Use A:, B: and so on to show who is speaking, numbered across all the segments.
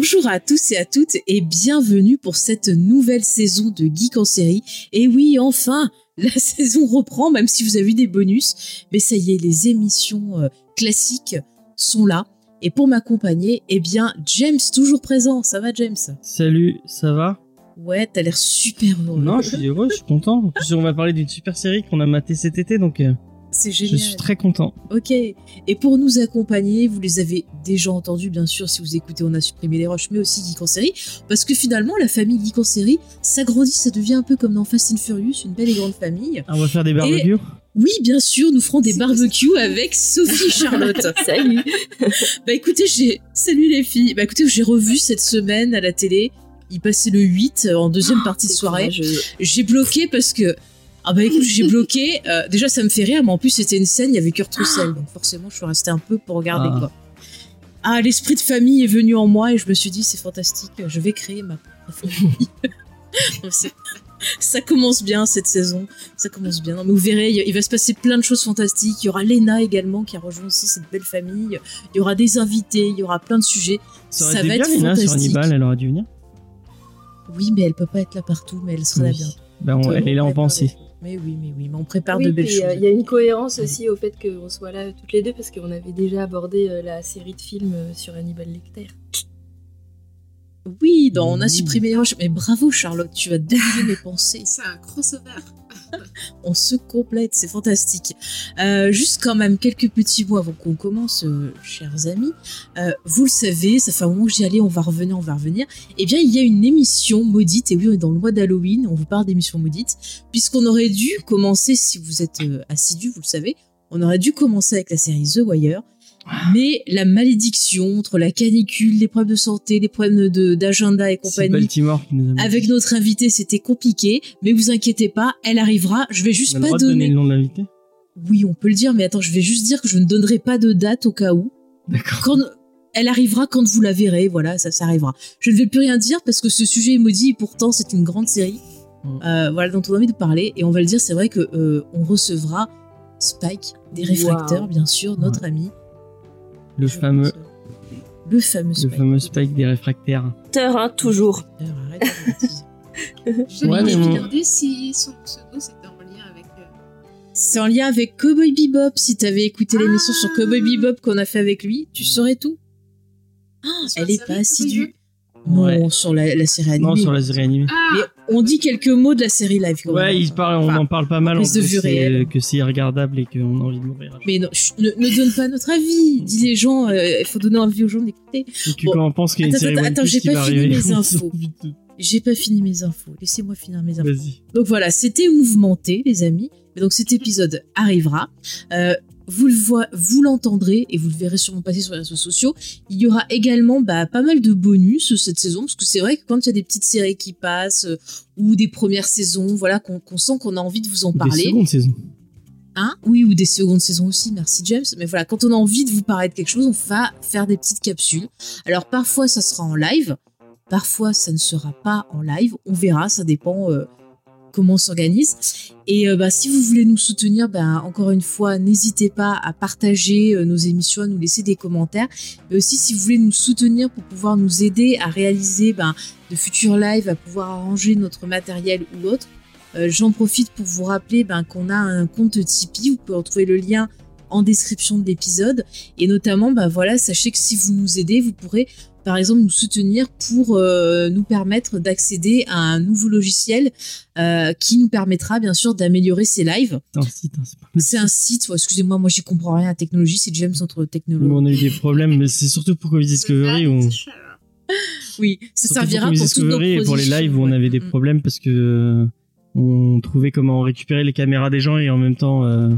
A: Bonjour à tous et à toutes et bienvenue pour cette nouvelle saison de Geek en série. Et oui, enfin, la saison reprend, même si vous avez eu des bonus. Mais ça y est, les émissions euh, classiques sont là. Et pour m'accompagner, eh bien, James, toujours présent. Ça va, James?
B: Salut, ça va?
A: Ouais, t'as l'air super heureux.
B: Non, je suis heureux, je suis content. En plus, on va parler d'une super série qu'on a matée cet été, donc
A: C'est
B: je
A: génial.
B: suis très content.
A: Ok. Et pour nous accompagner, vous les avez déjà entendus, bien sûr, si vous écoutez On a supprimé les roches, mais aussi Geek en série. Parce que finalement, la famille Geek en série s'agrandit, ça devient un peu comme dans Fast and Furious, une belle et grande famille.
B: Ah, on va faire des barbecues?
A: Oui, bien sûr, nous ferons des barbecues avec Sophie et Charlotte.
C: Salut.
A: bah écoutez, j'ai. Salut les filles. Bah écoutez, j'ai revu cette semaine à la télé. Il passait le 8 euh, en deuxième partie de soirée. J'ai bloqué parce que. Ah bah écoute, j'ai bloqué. euh, déjà, ça me fait rire, mais en plus, c'était une scène, il y avait Kurt Russell. Donc forcément, je suis restée un peu pour regarder
B: Ah.
A: quoi. Ah, l'esprit de famille est venu en moi et je me suis dit, c'est fantastique, je vais créer ma famille. Ça commence bien cette saison, ça commence bien. Non, mais vous verrez, il va se passer plein de choses fantastiques. Il y aura Lena également qui a rejoint aussi cette belle famille. Il y aura des invités, il y aura plein de sujets.
B: Ça
A: Ça va
B: bien,
A: être
B: Lina, sur
A: fantastique.
B: Hannibal, elle aurait dû venir.
A: Oui, mais elle peut pas être là partout, mais elle sera là
B: Oui.
A: bientôt.
B: Ben, on- elle est là en pensée.
A: Mais oui, mais oui, mais on prépare
C: Oui,
A: de belles
C: puis,
A: choses.
C: euh, il y a une cohérence aussi au fait qu'on soit là toutes les deux parce qu'on avait déjà abordé euh, la série de films euh, sur Hannibal Lecter.
A: Oui, dans On a supprimé les roches. Mais bravo Charlotte, tu as deviné mes pensées.
D: C'est un crossover.
A: On se complète, c'est fantastique. Euh, juste quand même quelques petits mots avant qu'on commence, euh, chers amis. Euh, vous le savez, ça fait un moment que j'y allais, on va revenir, on va revenir. Eh bien, il y a une émission maudite, et oui, on est dans le mois d'Halloween, on vous parle d'émissions maudites, puisqu'on aurait dû commencer, si vous êtes assidus, vous le savez, on aurait dû commencer avec la série The Wire. Mais la malédiction entre la canicule, les problèmes de santé, les problèmes de- d'agenda et
B: C'est
A: compagnie,
B: Baltimore qui nous a mis.
A: avec notre invité, c'était compliqué, mais vous inquiétez pas, elle arrivera. Je vais
B: On
A: juste
B: a le
A: pas
B: droit de donner
A: donner.
B: le nom de l'invité?
A: Oui, on peut le dire, mais attends, je vais juste dire que je ne donnerai pas de date au cas où.
B: D'accord.
A: Quand elle arrivera quand vous la verrez, voilà, ça, ça arrivera. Je ne vais plus rien dire parce que ce sujet est maudit et pourtant c'est une grande série,
B: Mm.
A: euh, voilà, dont on a envie de parler et on va le dire. C'est vrai que euh, on recevra Spike des réfracteurs,
C: Wow.
A: bien sûr, notre ami.
B: Le
A: Je
B: fameux,
A: le fameux
B: le
A: Spike.
B: fameux Spike des réfractaires.
C: Terre, hein, toujours.
A: Arrête.
D: J'avais
B: Ouais, mais
D: si son pseudo c'était en lien avec. euh,
A: C'est en lien avec Cowboy Bebop. Si t'avais écouté l'émission sur Cowboy Bebop qu'on a fait avec lui, tu saurais tout. Ah, elle est pas assidue. Non,
B: Ouais.
A: sur la, la série animée.
B: Non, sur la série animée.
D: Ah
A: Mais on dit quelques mots de la série live. quand même.
B: Ouais, il parle, on
A: Enfin,
B: en parle pas mal. en
A: de.
B: Que c'est irregardable et qu'on a envie de mourir.
A: Mais non, chut, ne, ne donne pas notre avis. Dis les gens, euh, il faut donner envie aux gens d'écouter.
B: Tu
A: Bon.
B: quand on pense qu'il y a une
A: Attends,
B: série
A: attends, j'ai pas fini mes infos. J'ai pas fini mes infos. Laissez-moi finir mes infos.
B: Vas-y.
A: Donc voilà, c'était mouvementé, les amis. Donc cet épisode arrivera. Euh, vous le voyez, vous l'entendrez et vous le verrez sûrement passer sur les réseaux sociaux. Il y aura également bah, pas mal de bonus euh, cette saison parce que c'est vrai que quand il y a des petites séries qui passent euh, ou des premières saisons, voilà, qu'on sent qu'on a envie de vous en
B: Des
A: parler.
B: secondes saisons.
A: Hein? Oui, ou des secondes saisons aussi, merci James. Mais voilà, quand on a envie de vous parler de quelque chose, on va faire des petites capsules. Alors parfois ça sera en live, parfois ça ne sera pas en live. On verra, ça dépend euh, comment on s'organise. Et euh, bah, si vous voulez nous soutenir, bah, encore une fois, n'hésitez pas à partager euh, nos émissions, à nous laisser des commentaires. Mais aussi si vous voulez nous soutenir pour pouvoir nous aider à réaliser bah, de futurs lives, à pouvoir arranger notre matériel ou l'autre. Euh, J'en profite pour vous rappeler ben, qu'on a un compte Tipeee. Vous pouvez retrouver le lien en description de l'épisode. Et notamment, ben, voilà, sachez que si vous nous aidez, vous pourrez par exemple nous soutenir pour euh, nous permettre d'accéder à un nouveau logiciel euh, qui nous permettra bien sûr d'améliorer ces lives.
B: C'est un site, hein, c'est
A: un site, ouais, excusez-moi, moi j'y comprends rien à la technologie, c'est James entre technologie.
B: on a eu des problèmes, mais c'est surtout pour Covid Discovery où.
A: Oui, ça
B: Surtout
A: servira
B: pour
A: pour, nos
B: et pour les lives où on avait des
A: Mm.
B: problèmes parce que euh, on trouvait comment récupérer les caméras des gens et en même temps euh,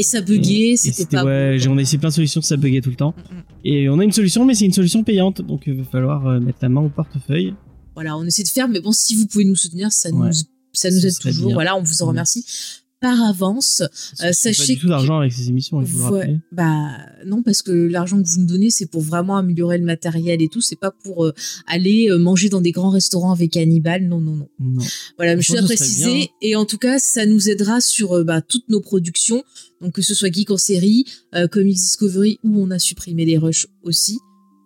A: Et ça buguait,
B: Et
A: c'était pas.
B: ouais,
A: bon.
B: on a essayé plein de solutions, ça buguait tout le temps.
A: Mm, mm.
B: Et on a une solution, mais c'est une solution payante, donc il va falloir euh, mettre la main au portefeuille.
A: Voilà, on essaie de faire, mais bon, si vous pouvez nous soutenir, ça
B: Ouais.
A: nous, ça nous aide toujours.
B: bien.
A: Voilà, on vous en remercie par avance. Euh, sachez
B: pas du tout d'argent avec ces émissions, il faut le
A: Ouais,
B: rappeler.
A: bah non, parce que l'argent que vous nous donnez, c'est pour vraiment améliorer le matériel et tout. C'est pas pour euh, aller euh, manger dans des grands restaurants avec Hannibal. Non, non, non.
B: Non.
A: Voilà, mais je tiens à préciser. Et en tout cas, ça nous aidera sur euh, bah, toutes nos productions. Donc que ce soit Geek en série, Comics Discovery, où on a supprimé les rushs aussi.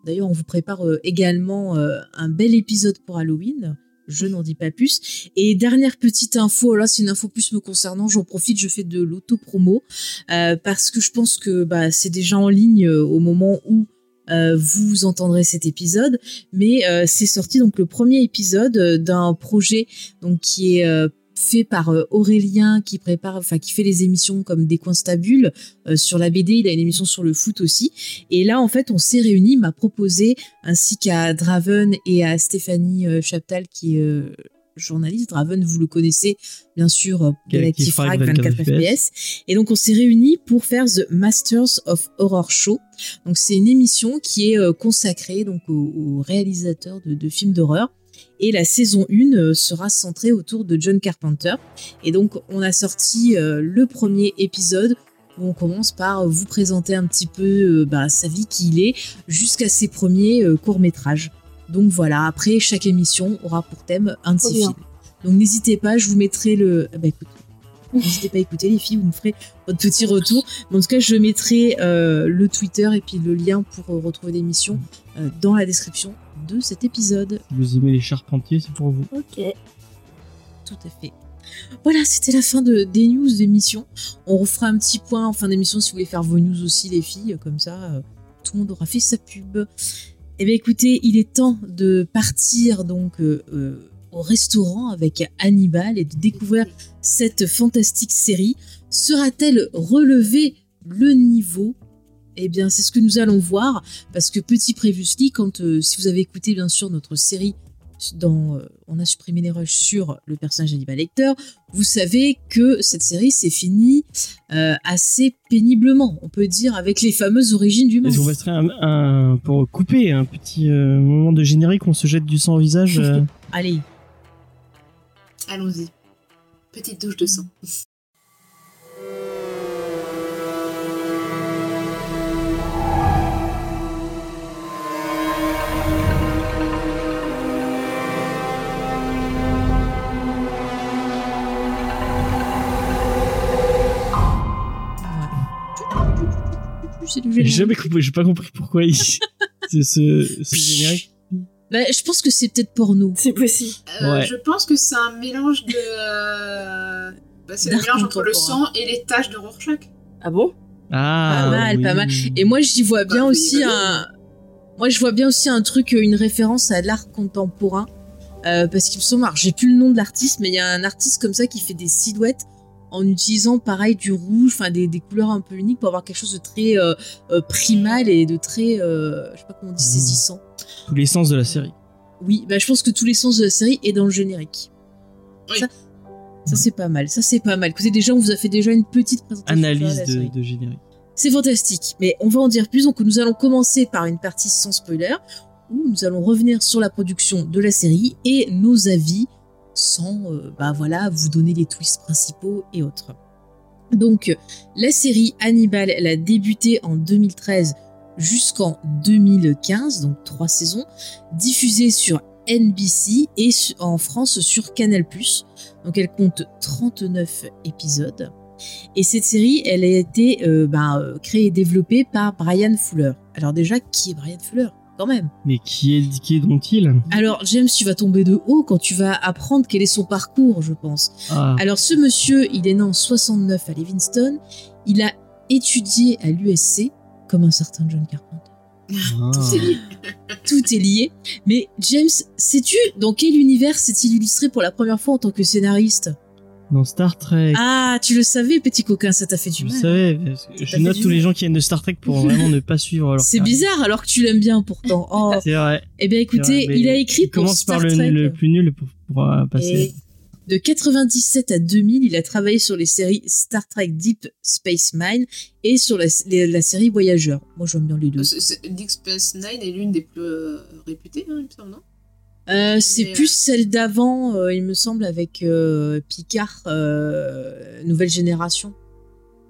A: D'ailleurs, on vous prépare également un bel épisode pour Halloween. Je n'en dis pas plus. Et dernière petite info, là c'est une info plus me concernant, j'en profite, je fais de l'auto-promo euh, parce que je pense que bah, c'est déjà en ligne euh, au moment où euh, vous entendrez cet épisode, mais c'est sorti donc le premier épisode d'un projet donc qui est fait par euh, Aurélien qui prépare, enfin qui fait les émissions comme des coins stables euh, sur la BD. Il a une émission sur le foot aussi. Et là, en fait, on s'est réunis, m'a proposé, ainsi qu'à Draven et à Stéphanie euh, Chaptal qui est euh, journaliste. Draven, vous le connaissez bien sûr de
B: Qui- qui
A: l'actif
B: frag
A: frag 24 FPS. Et donc, on s'est réunis pour faire The Masters of Horror Show. Donc, c'est une émission qui est consacrée donc aux, aux réalisateurs de, de films d'horreur. Et la saison 1 euh, sera centrée autour de John Carpenter. Et donc, on a sorti euh, le premier épisode où on commence par vous présenter un petit peu euh, bah, sa vie, qui il est, jusqu'à ses premiers euh, courts-métrages. Donc voilà, après, chaque émission aura pour thème un de
C: Trop
A: ses
C: bien.
A: films. Donc n'hésitez pas, je vous mettrai le... ah bah écoute, n'hésitez pas à écouter les filles, vous me ferez votre petit retour. Mais en tout cas, je mettrai euh, le Twitter et puis le lien pour euh, retrouver l'émission euh, dans la description de cet épisode.
B: Si vous aimez les charpentiers, c'est pour vous.
C: Ok.
A: Tout à fait. Voilà, c'était la fin de, des news d'émission. On refera un petit point en fin d'émission si vous voulez faire vos news aussi, les filles. Comme ça, euh, tout le monde aura fait sa pub. Eh bien, écoutez, il est temps de partir donc euh, euh, au restaurant avec Hannibal et de découvrir cette fantastique série. Sera-t-elle relever le niveau eh bien, c'est ce que nous allons voir, parce que petit previously, quand euh, si vous avez écouté bien sûr notre série dans, euh, on a supprimé les rushs sur le personnage d'Hannibal Lecter, vous savez que cette série s'est finie euh, assez péniblement, on peut dire, avec les fameuses origines du mal.
B: Est-ce qu'on mettrait un, un- pour couper un petit euh, moment de générique, on se jette du sang au visage euh,
A: Allez,
D: Allons-y. Petite douche de sang.
A: C'est du
B: J'ai jamais compris, j'ai pas compris pourquoi il... ce, ce, ce générique.
A: Bah, je pense que c'est peut-être porno.
C: C'est possible.
D: Euh,
B: Ouais.
D: Je pense que c'est un mélange de. euh, bah, c'est
A: D'art
D: mélange entre le sang et les taches de Rorschach.
C: Ah bon?
B: Ah,
A: Pas mal,
B: oui.
A: pas mal. Et moi, j'y vois bien
D: Bah,
A: aussi
D: oui,
A: un. Moi, je vois bien aussi un truc, une référence à l'art contemporain. Euh, parce qu'il me semble, alors j'ai plus le nom de l'artiste, mais il y a un artiste comme ça qui fait des silhouettes en utilisant pareil du rouge, enfin des, des couleurs un peu uniques pour avoir quelque chose de très euh, euh, primal et de très, euh, je sais pas comment on dit,
B: Mmh.
A: saisissant.
B: Tous les sens de la série.
A: Oui, bah je pense que tous les sens de la série est dans le générique.
D: Oui.
A: Ça, ça c'est pas mal, ça c'est pas mal. Écoutez, déjà, on vous a fait déjà une petite présentation.
B: Analyse
A: la
B: de,
A: série.
B: de générique.
A: C'est fantastique, mais on va en dire plus. Donc nous allons commencer par une partie sans spoiler, où nous allons revenir sur la production de la série et nos avis, sans euh, bah voilà vous donner les twists principaux et autres. Donc la série Hannibal, elle a débuté en 2013 jusqu'en 2015, donc trois saisons, diffusée sur NBC et en France sur Canal+. Donc elle compte 39 épisodes. Et cette série, elle a été euh, ben, euh, créée et développée par Brian Fuller. Alors déjà, qui est Brian Fuller? Quand même.
B: Mais qui est, qui est donc-il
A: Alors James, tu vas tomber de haut quand tu vas apprendre quel est son parcours, je pense.
B: Ah,
A: Alors ce monsieur, il est né en 69 à Livingston. Il a étudié à l'USC, comme un certain John Carpenter.
B: ah.
D: C'est lié.
A: Tout est lié. Mais James, sais-tu dans quel univers s'est-il illustré pour la première fois en tant que scénariste?
B: Dans Star Trek.
A: Ah, tu le savais, petit coquin, ça t'a fait du mal.
B: que
A: Ça
B: je note tous les gens qui viennent de Star Trek pour vraiment ne pas suivre leur
A: C'est
B: carrière.
A: bizarre alors que tu l'aimes bien pourtant. Oh.
B: C'est vrai.
A: Eh bien écoutez,
B: vrai,
A: il a écrit
B: il
A: pour
B: commence
A: Star
B: par le,
A: Trek.
B: le plus nul pour pouvoir passer.
A: Et De 97 à 2000, il a travaillé sur les séries Star Trek Deep Space Mine et sur la, les- la série Voyageurs. Moi, j'aime bien les deux.
D: C'est- c'est- Deep Space Nine est l'une des plus euh, réputées, hein, il me semble, non?
A: Euh, c'est plus
D: euh,
A: celle d'avant, euh, il me semble, avec euh, Picard, euh, Nouvelle Génération.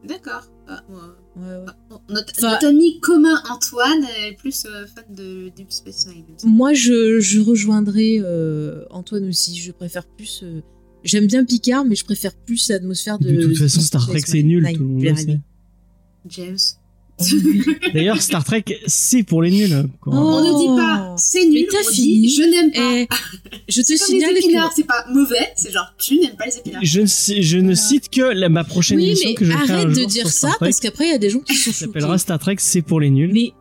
D: D'accord. Ah, ouais.
A: Ouais, ouais.
D: Ah, Notre,
A: Enfin-
D: notre ami commun Antoine est plus euh, fan de Deep Space Nine.
A: Moi, je, je rejoindrai euh, Antoine aussi. Je préfère plus. euh, J'aime bien Picard, mais je préfère plus l'atmosphère de.
B: De toute façon, Star Trek, c'est nul,
A: Nine,
B: tout le monde.
D: James.
B: D'ailleurs, Star Trek, c'est pour les nuls. quoi.
A: Oh.
D: On ne dit pas c'est nul, on
A: fini.
D: dit je n'aime pas.
A: Eh, je te signale
D: les
A: que.
D: épinards, c'est pas mauvais, c'est genre tu n'aimes pas les épinards.
B: Je, ne je ne cite que la, ma prochaine
A: Oui,
B: émission
A: mais
B: que je ferai un
A: arrête de
B: jour
A: dire ça
B: Star Trek.
A: parce qu'après il y a des gens qui sont
B: Ça s'appellera
A: choqués.
B: Star Trek, c'est pour les nuls.
A: Mais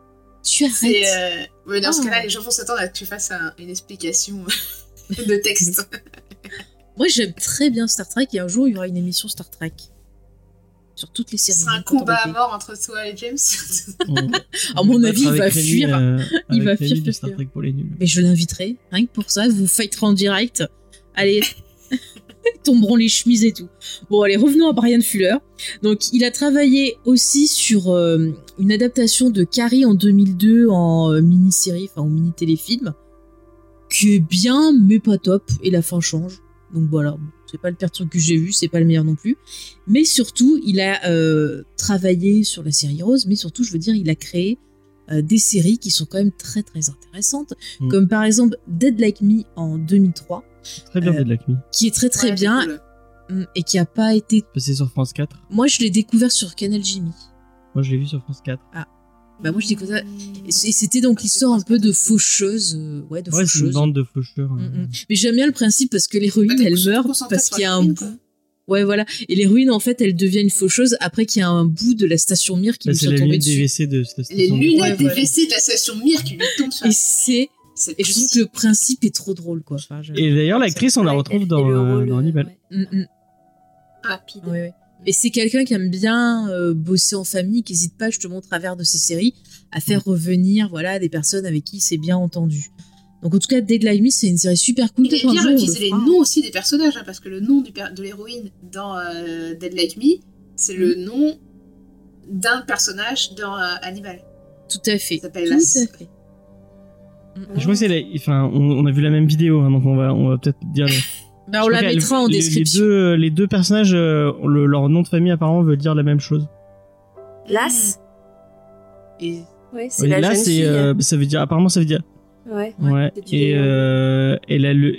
A: tu arrêtes.
D: euh... dans ce
A: Ah.
D: cas-là, les gens vont s'attendre à que tu fasses un- une explication de texte.
A: Moi j'aime très bien Star Trek et un jour il y aura une émission Star Trek sur toutes les séries.
D: sera un combat à mort entre toi et James.
B: On-
A: À mon
B: on
A: avis, il va fuir.
B: euh,
A: Il
B: avec
A: va fuir, fuir,
B: Star. Trek pour les nuls.
A: Mais je l'inviterai, rien que pour ça, vous fighterez en direct. Allez, tomberont les chemises et tout. Bon, allez, revenons à Brian Fuller. Donc, il a travaillé aussi sur euh, une adaptation de Carrie en 2002 en euh, mini-série, enfin en mini-téléfilm, qui est bien, mais pas top, et la fin change. Donc voilà, c'est pas le pire truc que j'ai vu, c'est pas le meilleur non plus. Mais surtout, il a euh, travaillé sur la série Rose, mais surtout, je veux dire, il a créé euh, des séries qui sont quand même très très intéressantes,
B: Mm.
A: comme par exemple Dead Like Me en 2003,
B: Très bien,
A: euh,
B: Dead Like Me.
A: qui est très très
D: Ouais,
A: bien
D: cool.
A: mm, et qui a pas été.
B: Passé sur France 4.
A: Moi, je l'ai découvert sur Canal Jimmy.
B: Moi, je l'ai vu sur France 4.
A: Bah moi, je découvrais ça. Et c'était donc l'histoire un peu de faucheuse, euh, ouais, de
B: Ouais, c'est une
A: faucheuse.
B: bande de faucheurs.
A: Mm,
B: euh,
A: mm. Mais j'aime bien le principe parce que l'héroïne,
D: t'es
A: elle meurt parce qu'il y a un bout. Ouais, voilà. Et l'héroïne, en fait, elle devient une faucheuse après qu'il y a un bout de la station Mir qui
B: bah,
A: lui soit tombé
B: des
A: dessus.
B: De
D: Les
B: station.
D: lunettes
A: Ouais,
D: des. WC de la station Mir qui lui tombent sur
A: Et c'est. Et je trouve que le principe est trop drôle, quoi. Enfin,
B: Et d'ailleurs, l'actrice, on la retrouve
C: et
B: dans, euh, dans Hannibal.
A: Mm, mm.
C: rapide.
A: Ouais, ouais. Et c'est quelqu'un qui aime bien euh, bosser en famille, qui n'hésite pas justement au travers de ses séries à faire revenir voilà des personnes avec qui c'est bien entendu. Donc en tout cas, Dead Like Me, c'est une série super cool.
D: Il est bien
A: le
D: d'utiliser les noms aussi des personnages, hein, parce que le nom du de l'héroïne dans euh, Dead Like Me, c'est le
A: Mm.
D: nom d'un personnage dans euh, Hannibal.
A: Tout à fait.
D: Ça s'appelle
A: fait.
B: Je crois que c'est la... enfin, on, on a vu la même vidéo, hein, donc on va, on va peut-être dire.
A: Bah, on la mettra en
B: les-
A: description.
B: Les deux, les deux personnages, euh, le- leur nom de famille apparemment veut dire la même chose.
C: Las
A: Et
C: Ouais, c'est
B: Oui,
C: la
B: là,
C: jeune
B: c'est,
C: fille.
B: euh, ça veut dire, apparemment, ça veut dire.
C: Ouais.
B: Ouais. Et euh, elle a le,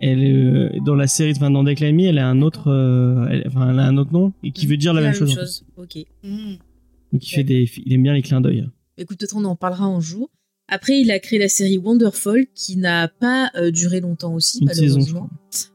B: elle euh, dans la série, enfin dans Me, elle a un autre, euh, elle, enfin, elle a un autre nom et qui veut dire la, même chose. en fait.
A: Ok.
D: Mm.
B: Donc il fait des, il aime bien les clins d'œil.
A: Écoute, peut-être on en parlera un jour. Après, il a créé la série Wonderfall, qui n'a pas euh, duré longtemps aussi,
B: Une saison,
A: malheureusement.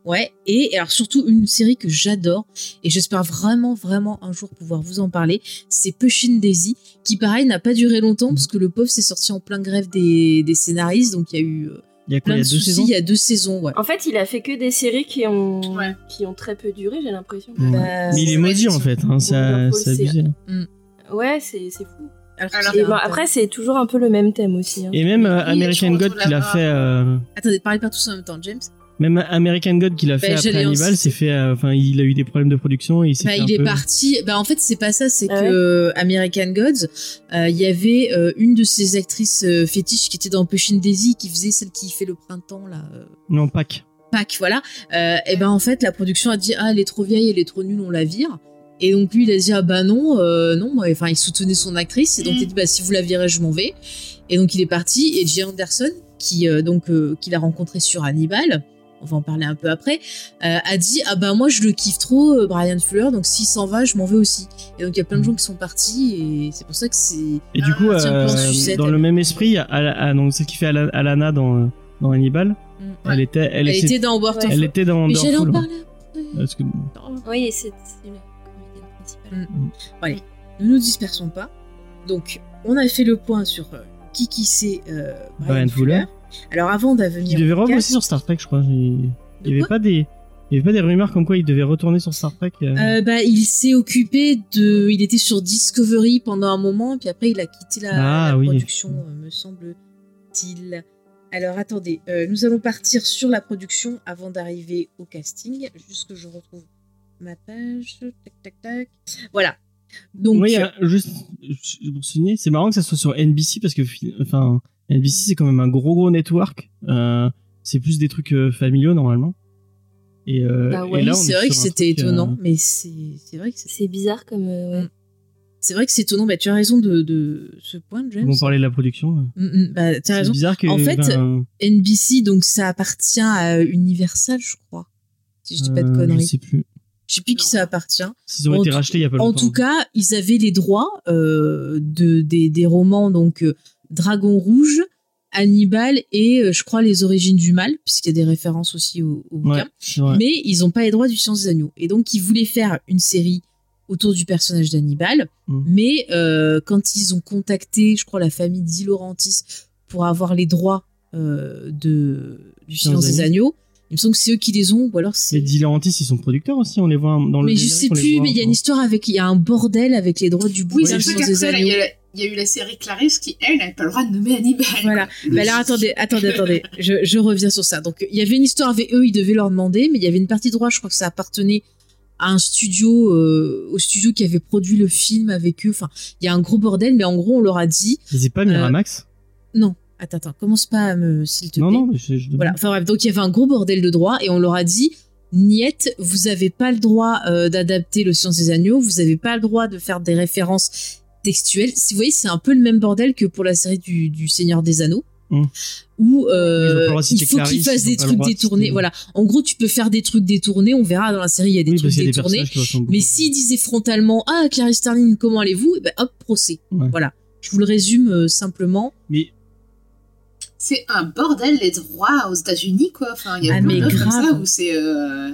A: Ouais, et alors surtout une série que j'adore, et j'espère vraiment, vraiment un jour pouvoir vous en parler, c'est Pushing Daisy, qui pareil n'a pas duré longtemps, parce que le pauvre s'est sorti en plein grève des, des scénaristes, donc il y a eu euh,
B: Il y a quoi,
A: plein
B: il y
A: de
B: a deux
A: soucis,
B: saisons
A: il y a deux saisons, ouais.
C: En fait, il a fait que des séries qui ont,
D: Ouais.
C: qui ont très peu duré, j'ai l'impression.
B: Ouais.
A: Bah,
B: Mais il est maudit en fait, hein, ça,
C: Wonderful,
B: c'est
C: c'est-
B: abusé.
C: Ouais, c'est c'est fou.
A: Alors,
C: Et bon, après, c'est toujours un peu le même thème aussi. hein.
B: Et même euh, American God qu'il a
D: la
B: fait, euh,
A: Attendez, parlez pas tous en même temps, James.
B: même American God qu'il a fait
A: Bah,
B: après
A: j'allais en
B: Hannibal, c'est fait, euh, enfin il a eu des problèmes de production et il s'est
A: Bah,
B: fait un
A: il est
B: peu-
A: parti. Bah, en fait, c'est pas ça. C'est
C: Ah
A: que euh, American Gods, euh, il y avait euh, une de ces actrices euh, fétiches qui était dans Pushing Daisy, qui faisait celle qui fait le printemps là. euh,
B: Non, Pâques.
A: Pâques, voilà. Euh, et ben en fait, la production a dit ah elle est trop vieille, elle est trop nulle, on la vire. Et donc lui il a dit ah bah non, euh, non, enfin il soutenait son actrice et donc
D: Mm.
A: il a dit bah si vous la virez je m'en vais. Et donc il est parti et Jay Anderson qui euh, donc euh, qu'il a rencontré sur Hannibal, on va en parler un peu après, euh, a dit ah bah moi je le kiffe trop euh, Brian Fuller donc s'il s'en va je m'en vais aussi. Et donc il y a plein de gens qui sont partis et c'est pour ça que c'est
B: Et du
D: Ah,
B: coup, euh,
A: sucette,
B: dans
A: elle.
B: le même esprit, il y a Ala- ah, donc celle qui fait Ala- Alana dans, dans Hannibal,
A: Mm.
B: elle était, elle,
A: elle
B: était,
A: dans World
B: elle était dans
A: Mais j'allais en parler après.
B: Parce que-
C: Oui, c'est la comédienne principale.
A: Allez, ne nous dispersons pas. Donc, on a fait le point sur euh, qui qui c'est euh, Brian,
B: Brian
A: Fuller.
B: Fuller.
A: Alors, avant d'avenir.
B: Il devait
A: au
B: rebosser
A: cast-
B: sur Star Trek, je crois. Il il
A: De
B: y avait pas des, il y avait pas des rumeurs comme quoi il devait retourner sur Star Trek. euh,
A: Euh, bah, il s'est occupé de. Il était sur Discovery pendant un moment, puis après, il a quitté la,
B: Ah,
A: la
B: oui.
A: production, me semble-t-il. Alors attendez, euh, nous allons partir sur la production avant d'arriver au casting. Juste que je retrouve ma page. Tac, tac, tac. Voilà. Donc,
B: Oui, euh, juste pour souligner, c'est marrant que ça soit sur NBC parce que, fi- enfin, NBC c'est quand même un gros gros network. Euh, c'est plus des trucs euh, familiaux normalement. Et, euh,
C: Bah ouais,
B: et
A: c'est
B: est
A: vrai que c'était
B: euh,
A: étonnant, mais c'est c'est vrai que c'est
C: bizarre comme. euh, ouais.
A: c'est vrai que c'est étonnant. Bah, tu as raison de, de ce point, James.
B: On parlait de la production.
A: Mm, mm, bah, tu as
B: C'est
A: raison.
B: bizarre que.
A: En fait,
B: ben,
A: NBC, donc ça appartient à Universal, je crois. Si je dis pas de conneries.
B: Je sais plus.
A: Je sais plus qui ça appartient.
B: S'ils ont
A: En
B: été
A: tout-
B: rachetés il y a pas
A: En
B: longtemps.
A: tout cas, ils avaient les droits euh, de, des, des romans, donc euh, Dragon Rouge, Hannibal et euh, je crois Les Origines du Mal, puisqu'il y a des références aussi au, au bouquin. Mais ils n'ont pas les droits du Science des Agneaux. Et donc, ils voulaient faire une série autour du personnage d'Hannibal.
B: Mm.
A: Mais euh, quand ils ont contacté, je crois, la famille Di Laurentis pour avoir les droits euh, de, du
B: Science des
A: Agneaux, il me semble que c'est eux qui les ont, ou alors
B: Les
A: c'est.
B: Dilantis, ils sont producteurs aussi, on les voit dans le
A: Mais je sais
B: les
A: plus, mais il y a une histoire avec. Il y a un bordel avec les droits du
D: Oui,
A: bouquin
D: c'est il y, a eu la série Clarisse qui, elle, n'avait pas le droit de nommer Hannibal.
A: Voilà.
D: Le-
A: Bah alors attendez, attendez, attendez. Je, je reviens sur ça. Donc il y avait une histoire avec eux, ils devaient leur demander, mais il y avait une partie de droit, je crois que ça appartenait à un studio, euh, au studio qui avait produit le film avec eux. Enfin, il y a un gros bordel, mais en gros on leur a dit
B: Mais C'est pas Miramax
A: non. Attends, attends, commence pas à me, s'il te
B: Non,
A: plaît.
B: non, je, je.
A: Voilà. Enfin bref, donc il y avait un gros bordel de droit et on leur a dit. Niette, vous avez pas le droit euh, d'adapter le Science des Agneaux, vous avez pas le droit de faire des références textuelles. Si vous voyez, c'est un peu le même bordel que pour la série du, du Seigneur des Anneaux,
B: Mm.
A: où euh, il faut qu'ils fassent des trucs détournés. Voilà. En gros, tu peux faire des trucs détournés. On verra dans la série, il y a des
B: Oui,
A: trucs
B: y a des
A: détournés.
B: ressemblent
A: Mais s'ils disaient frontalement, ah Clarice Starling, comment allez-vous? Eh ben, Hop, procès.
B: Ouais.
A: Voilà. Je vous le résume euh, simplement.
B: Mais
D: C'est un bordel, les droits aux États-Unis, quoi. Enfin, il y a
A: Ah,
D: plein
A: mais
D: de trucs comme
A: grave.
D: ça où c'est. euh,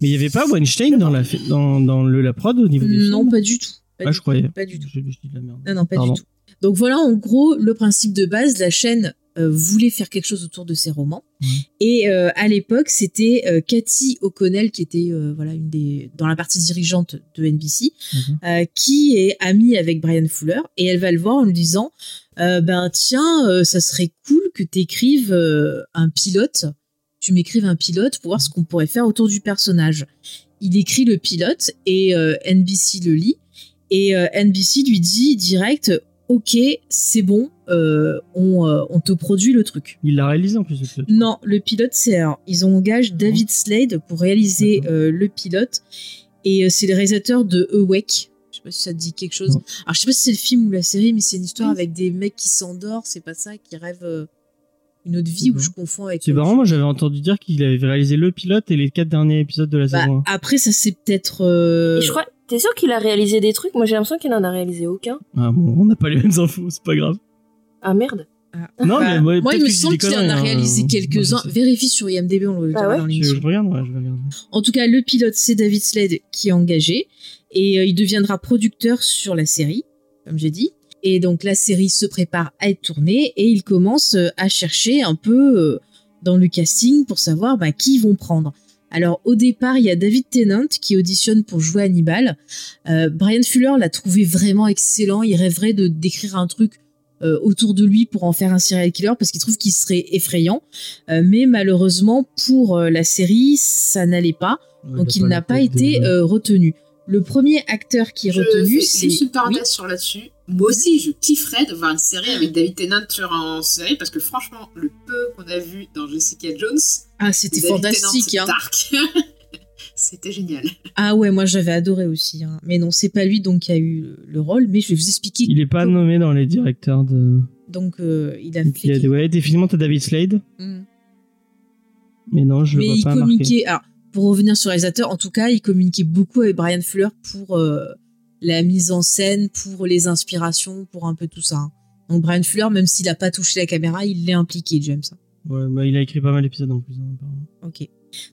B: mais il y avait pas Weinstein dans la dans dans le la prod au niveau des
A: Non,
B: films
A: pas du tout. Pas
B: Ah,
A: du
B: je croyais.
A: Pas du tout.
B: Je, je dis de la merde.
A: Non, non, pas
B: Pardon.
A: du tout. Donc voilà, en gros, le principe de base, la chaîne euh, voulait faire quelque chose autour de ses romans.
B: Ouais.
A: Et euh, à l'époque, c'était euh, Cathy O'Connell, qui était euh, voilà une des dans la partie dirigeante de NBC, euh, qui est amie avec Brian Fuller, et elle va le voir en lui disant, euh, ben tiens, euh, ça serait cool que tu écrives un pilote, tu m'écrives un pilote pour voir ce qu'on pourrait faire autour du personnage. Il écrit le pilote et euh, NBC le lit. Et euh, NBC lui dit direct, ok, c'est bon, euh, on, euh, on te produit le truc.
B: Il l'a réalisé en plus. le pilote.
A: Non, le pilote, c'est ils ont engagé David Slade pour réaliser euh, le pilote. Et euh, c'est le réalisateur de Awake. Je sais pas si ça te dit quelque chose.
B: Non.
A: Alors, je sais pas si c'est le film ou la série, mais c'est une histoire
D: Oui.
A: avec des mecs qui s'endorment, c'est pas ça, qui rêvent euh, une autre vie ou
B: D'accord.
A: je confonds avec.
B: C'est marrant, moi j'avais entendu dire qu'il avait réalisé le pilote et les quatre derniers épisodes de la
A: Bah,
B: saison 1.
A: après, ça c'est peut-être. euh,
C: je crois, t'es sûr qu'il a réalisé des trucs? Moi j'ai l'impression qu'il en a réalisé aucun.
B: Ah bon, on n'a pas les mêmes infos, c'est pas grave.
C: Ah merde.
A: Ah,
B: Non,
A: bah,
B: mais moi,
A: il me semble qu'il en a
B: hein.
A: réalisé quelques-uns. Vérifie sur IMDb, on le
C: Ah ouais
A: dans
B: Je, je regarde, ouais, je vais regarder.
A: En tout cas, le pilote, c'est David Slade qui est engagé et euh, il deviendra producteur sur la série, comme j'ai dit. Et donc la série se prépare à être tournée et il commence euh, à chercher un peu euh, dans le casting pour savoir bah, qui ils vont prendre. Alors au départ, il y a David Tennant qui auditionne pour jouer Hannibal. Euh, Brian Fuller l'a trouvé vraiment excellent. Il rêverait de d'écrire un truc euh, autour de lui pour en faire un serial killer parce qu'il trouve qu'il serait effrayant. Euh, mais malheureusement pour euh, la série, ça n'allait pas. Donc il n'a pas été euh, retenu. Le premier acteur qui est
D: Je
A: retenu, c'est
D: juste une
A: oui.
D: sur là-dessus. Moi aussi, je kifferais de voir une série avec David Tennant sur en série parce que franchement, le peu qu'on a vu dans Jessica Jones,
A: Ah, c'était fantastique.
D: Tennant,
A: hein.
D: Dark, c'était génial.
A: Ah ouais, moi j'avais adoré aussi. hein. Mais non, c'est pas lui donc qui a eu le rôle. Mais je vais vous expliquer.
B: Il est pas nommé dans les directeurs de.
A: Donc euh, il a
B: Donc, il a. Ouais, définitivement t'as David Slade,
A: Mm.
B: mais non, je le
A: Mais
B: vois
A: il
B: pas marqué.
A: communiquait. Alors pour revenir sur le réalisateur, en tout cas, il communiquait beaucoup avec Brian Fuller pour euh, la mise en scène, pour les inspirations, pour un peu tout ça. hein. Donc Brian Fuller, même s'il a pas touché la caméra, il l'est impliqué, James.
B: Ouais, bah, il a écrit pas mal d'épisodes en plus. hein, apparemment.
A: Ok.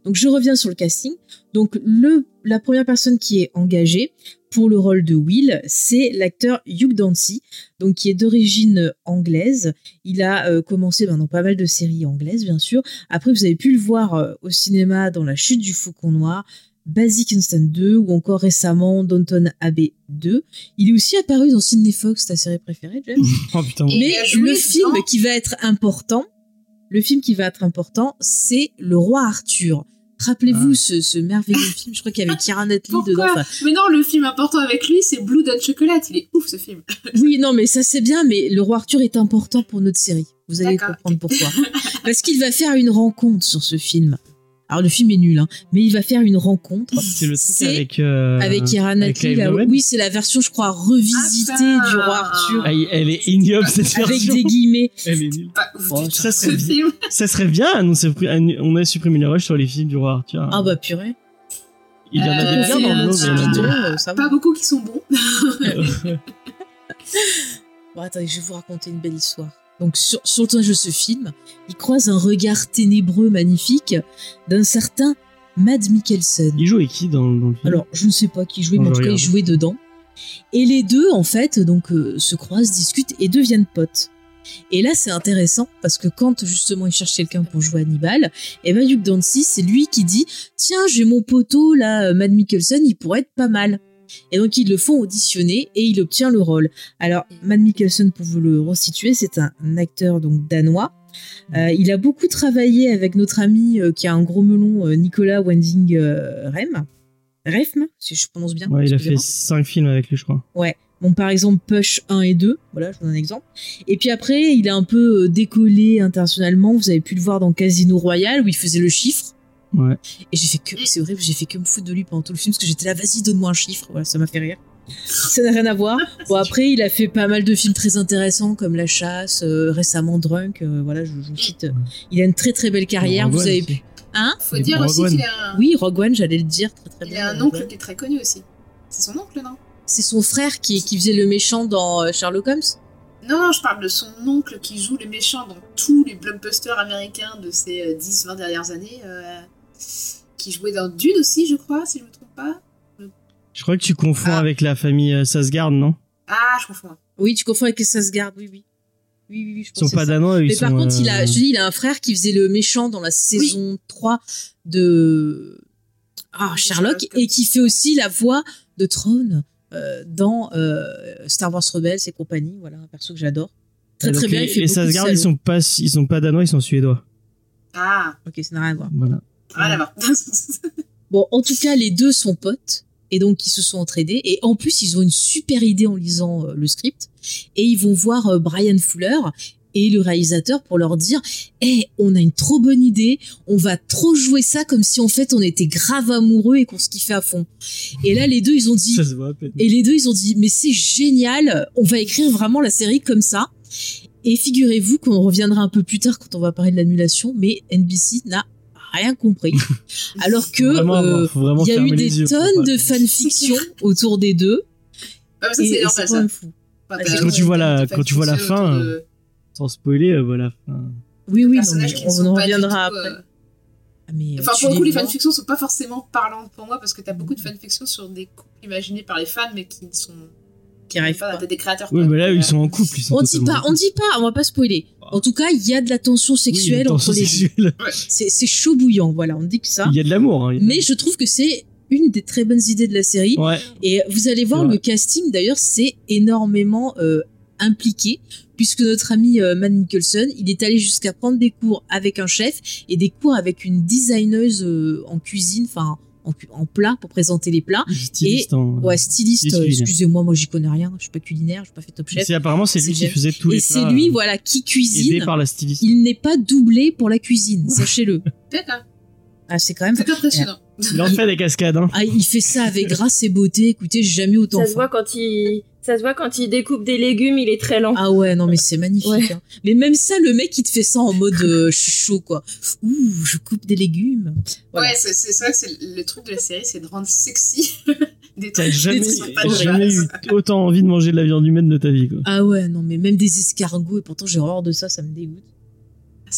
A: Donc je reviens sur le casting. Donc le la première personne qui est engagée pour le rôle de Will, c'est l'acteur Hugh Dancy, donc qui est d'origine anglaise. Il a euh, commencé ben, dans pas mal de séries anglaises, bien sûr. Après, vous avez pu le voir euh, au cinéma dans La Chute du Faucon Noir, Basic Instant 2 ou encore récemment Downton Abbey 2. Il est aussi apparu dans Sydney Fox, ta série préférée, James.
B: Oh putain.
A: Mais
D: joué
A: le film qui va être important, le film qui va être important, c'est Le Roi Arthur. Rappelez-vous ce, ce merveilleux film, je crois qu'il y avait Keira Knightley dedans. Enfin,
D: Mais non, le film important avec lui, c'est Blood and Chocolate. Il est ouf ce film.
A: oui, non, mais ça c'est bien, mais Le Roi Arthur est important pour notre série. Vous allez comprendre pourquoi. Parce qu'il va faire une rencontre sur ce film. Alors le film est nul, hein, mais il va faire une rencontre
B: C'est le truc
A: C'est
B: avec. euh,
A: avec Keira Knightley. Oui, c'est la version, je crois, revisitée
D: Ah,
A: du Roi Arthur.
B: Ah, elle est ignoble cette
A: Avec
B: version.
A: des guillemets.
B: Elle est nulle.
D: Pas ouf
A: Bon,
D: du tout,
B: ça,
D: ce
B: c'est bien.
D: film.
B: Ça serait bien, on, a supprimé les rushs sur les films du roi Arthur.
A: Ah bah purée.
B: Il y en
D: Euh,
B: avait bien dans le lot, a.
A: Euh.
D: Pas beaucoup qui sont bons.
A: Bon, attendez, je vais vous raconter une belle histoire. Donc, sur, sur le tournage de ce film, il croise un regard ténébreux magnifique d'un certain Mads Mikkelsen.
B: Il jouait qui dans, dans le film?
A: Alors, je ne sais pas qui jouait, mais en tout cas, il jouait dedans. Et les deux, en fait, donc, euh, se croisent, discutent et deviennent potes. Et là, c'est intéressant parce que quand justement il cherche quelqu'un pour jouer Hannibal, et ben Hugh Dancy, c'est lui qui dit Tiens, j'ai mon poteau là, Matt Mikkelsen, il pourrait être pas mal. Et donc ils le font auditionner et il obtient le rôle. Alors Matt Mikkelsen, pour vous le resituer, c'est un acteur donc danois. Euh, il a beaucoup travaillé avec notre ami euh, qui a un gros melon, euh, Nicolas Wending Rem. Refm, si je prononce bien.
B: Ouais, il a fait
A: excusez-moi.
B: cinq films avec lui, je crois.
A: Bon, par exemple, Push 1 et 2, voilà, je vous donne un exemple. Et puis après, il a un peu décollé internationalement. Vous avez pu le voir dans Casino Royale, où il faisait le chiffre.
B: Ouais.
A: Et j'ai fait que, c'est horrible, j'ai fait que me foutre de lui pendant tout le film, parce que j'étais là, vas-y, donne-moi un chiffre. Voilà, ça m'a fait rire. Ça n'a rien à voir. Bon, après, il a fait pas mal de films très intéressants, comme La Chasse, euh, récemment Drunk, euh, voilà, je, vous cite. euh, Il a une très très belle carrière,
B: Rogue
A: vous
B: One
A: avez
B: aussi.
A: pu. Hein
D: Faut
B: Et
D: dire aussi qu'il a un...
A: Oui, Rogue One, j'allais le dire, très très
D: il
A: bien.
D: a un oncle qui est très connu aussi. C'est son oncle, non?
A: C'est son frère qui, qui faisait le méchant dans Sherlock Holmes?
D: Non, non, je parle de son oncle qui joue les méchants dans tous les blockbusters américains de ces euh, 10-20 dernières années. euh, qui jouait dans Dune aussi, je crois, si je me trompe pas.
B: Je crois que tu confonds
D: Ah.
B: avec la famille euh, Sasgard, non?
D: Ah, je confonds.
A: Oui, tu confonds avec les Sasgard, oui, oui. Oui, oui, oui, je
B: Ils sont pas danois, ils
A: Mais
B: sont.
A: par contre, il a,
B: euh,
A: je te dis, il a un frère qui faisait le méchant dans la saison 3 de ah, Sherlock
D: Sherlock.
A: et qui fait aussi la voix de Throne euh, dans euh, Star Wars Rebels et compagnie. Voilà, un perso que j'adore. Très très bien.
B: Les,
A: il fait
B: les
A: de
B: Sasgard, ils sont pas, ils sont pas danois, ils sont suédois.
D: Ah,
A: Ok, ça n'a rien à voir.
B: Voilà.
D: Rien à voir.
A: Bon, en tout cas, les deux sont potes et donc ils se sont entraînés et en plus ils ont une super idée en lisant euh, le script et ils vont voir euh, Brian Fuller et le réalisateur pour leur dire "Eh, on a une trop bonne idée, on va trop jouer ça comme si en fait on était grave amoureux et qu'on se kiffait à fond." Et là les deux ils ont dit
B: Ça se voit à peine.
A: et les deux, ils ont dit, mais c'est génial, on va écrire vraiment la série comme ça. Et figurez-vous qu'on reviendra un peu plus tard quand on va parler de l'annulation, mais NBC n'a rien compris. Alors que euh, il y a eu des
B: yeux
A: tonnes de fanfiction autour des deux.
D: Ah, ça, c'est normal, ça.
A: fou.
D: Enfin,
A: Quand
B: tu vois la- quand tu vois la fin,
D: de
B: Sans spoiler, euh, voilà. Enfin,
A: Oui, oui, non, mais on en reviendra
D: tout,
A: après.
D: euh,
A: Ah, mais,
D: Enfin, pour le coup, les fanfictions sont pas forcément parlantes pour moi parce que t'as beaucoup de fanfictions sur des couples imaginés par les fans mais qui ne sont
A: Qui arrive
D: pas tête des créateurs.
B: Oui, mais là, ils
D: euh,
B: sont en couple. Ils sont
A: On dit pas, on dit pas, on va pas spoiler. En tout cas, il y a de la tension.
B: Oui,
A: sexuelle
B: une
A: entre
B: tension
A: les deux.
B: sexuelle.
A: C'est c'est chaud bouillant, voilà, on dit que ça.
B: Il y a de l'amour. hein,
A: Mais je trouve que c'est une des très bonnes idées de la série.
B: Ouais.
A: Et vous allez voir, le casting, d'ailleurs, c'est énormément euh, impliqué, puisque notre ami euh, Matt Nicholson, il est allé jusqu'à prendre des cours avec un chef et des cours avec une designeuse euh, en cuisine, enfin en, plat pour présenter les plats.
B: Styliste en-
A: Ouais, styliste, euh, excusez-moi, moi j'y connais rien, je suis pas culinaire, je suis pas fait top chef.
B: C'est apparemment c'est lui
A: C'est
B: qui faisait tous
A: Et
B: les
A: c'est
B: plats,
A: lui,
B: euh,
A: voilà, qui
B: aidé
A: cuisine.
B: par la styliste.
A: Il n'est pas doublé pour la cuisine, sachez-le.
D: D'accord.
A: Ah, c'est quand même.
D: C'est impressionnant.
B: Il en fait des cascades. Hein.
A: Ah, il fait ça avec grâce et beauté. Écoutez, j'ai jamais autant
C: Ça se voit quand il, ça se voit quand il découpe des légumes, il est très lent.
A: Ah ouais, non mais c'est magnifique.
C: Ouais.
A: hein. Mais même ça, le mec, il te fait ça en mode euh, je suis chaud quoi. Ouh, je coupe des légumes. Voilà.
D: Ouais, c'est c'est c'est le truc de la série, c'est de rendre sexy des
B: T'as
D: trucs
B: jamais,
D: des de
B: jamais
D: base.
B: eu autant envie de manger de la viande humaine de ta vie. Quoi.
A: Ah ouais, non mais même des escargots et pourtant j'ai horreur de ça, ça me dégoûte.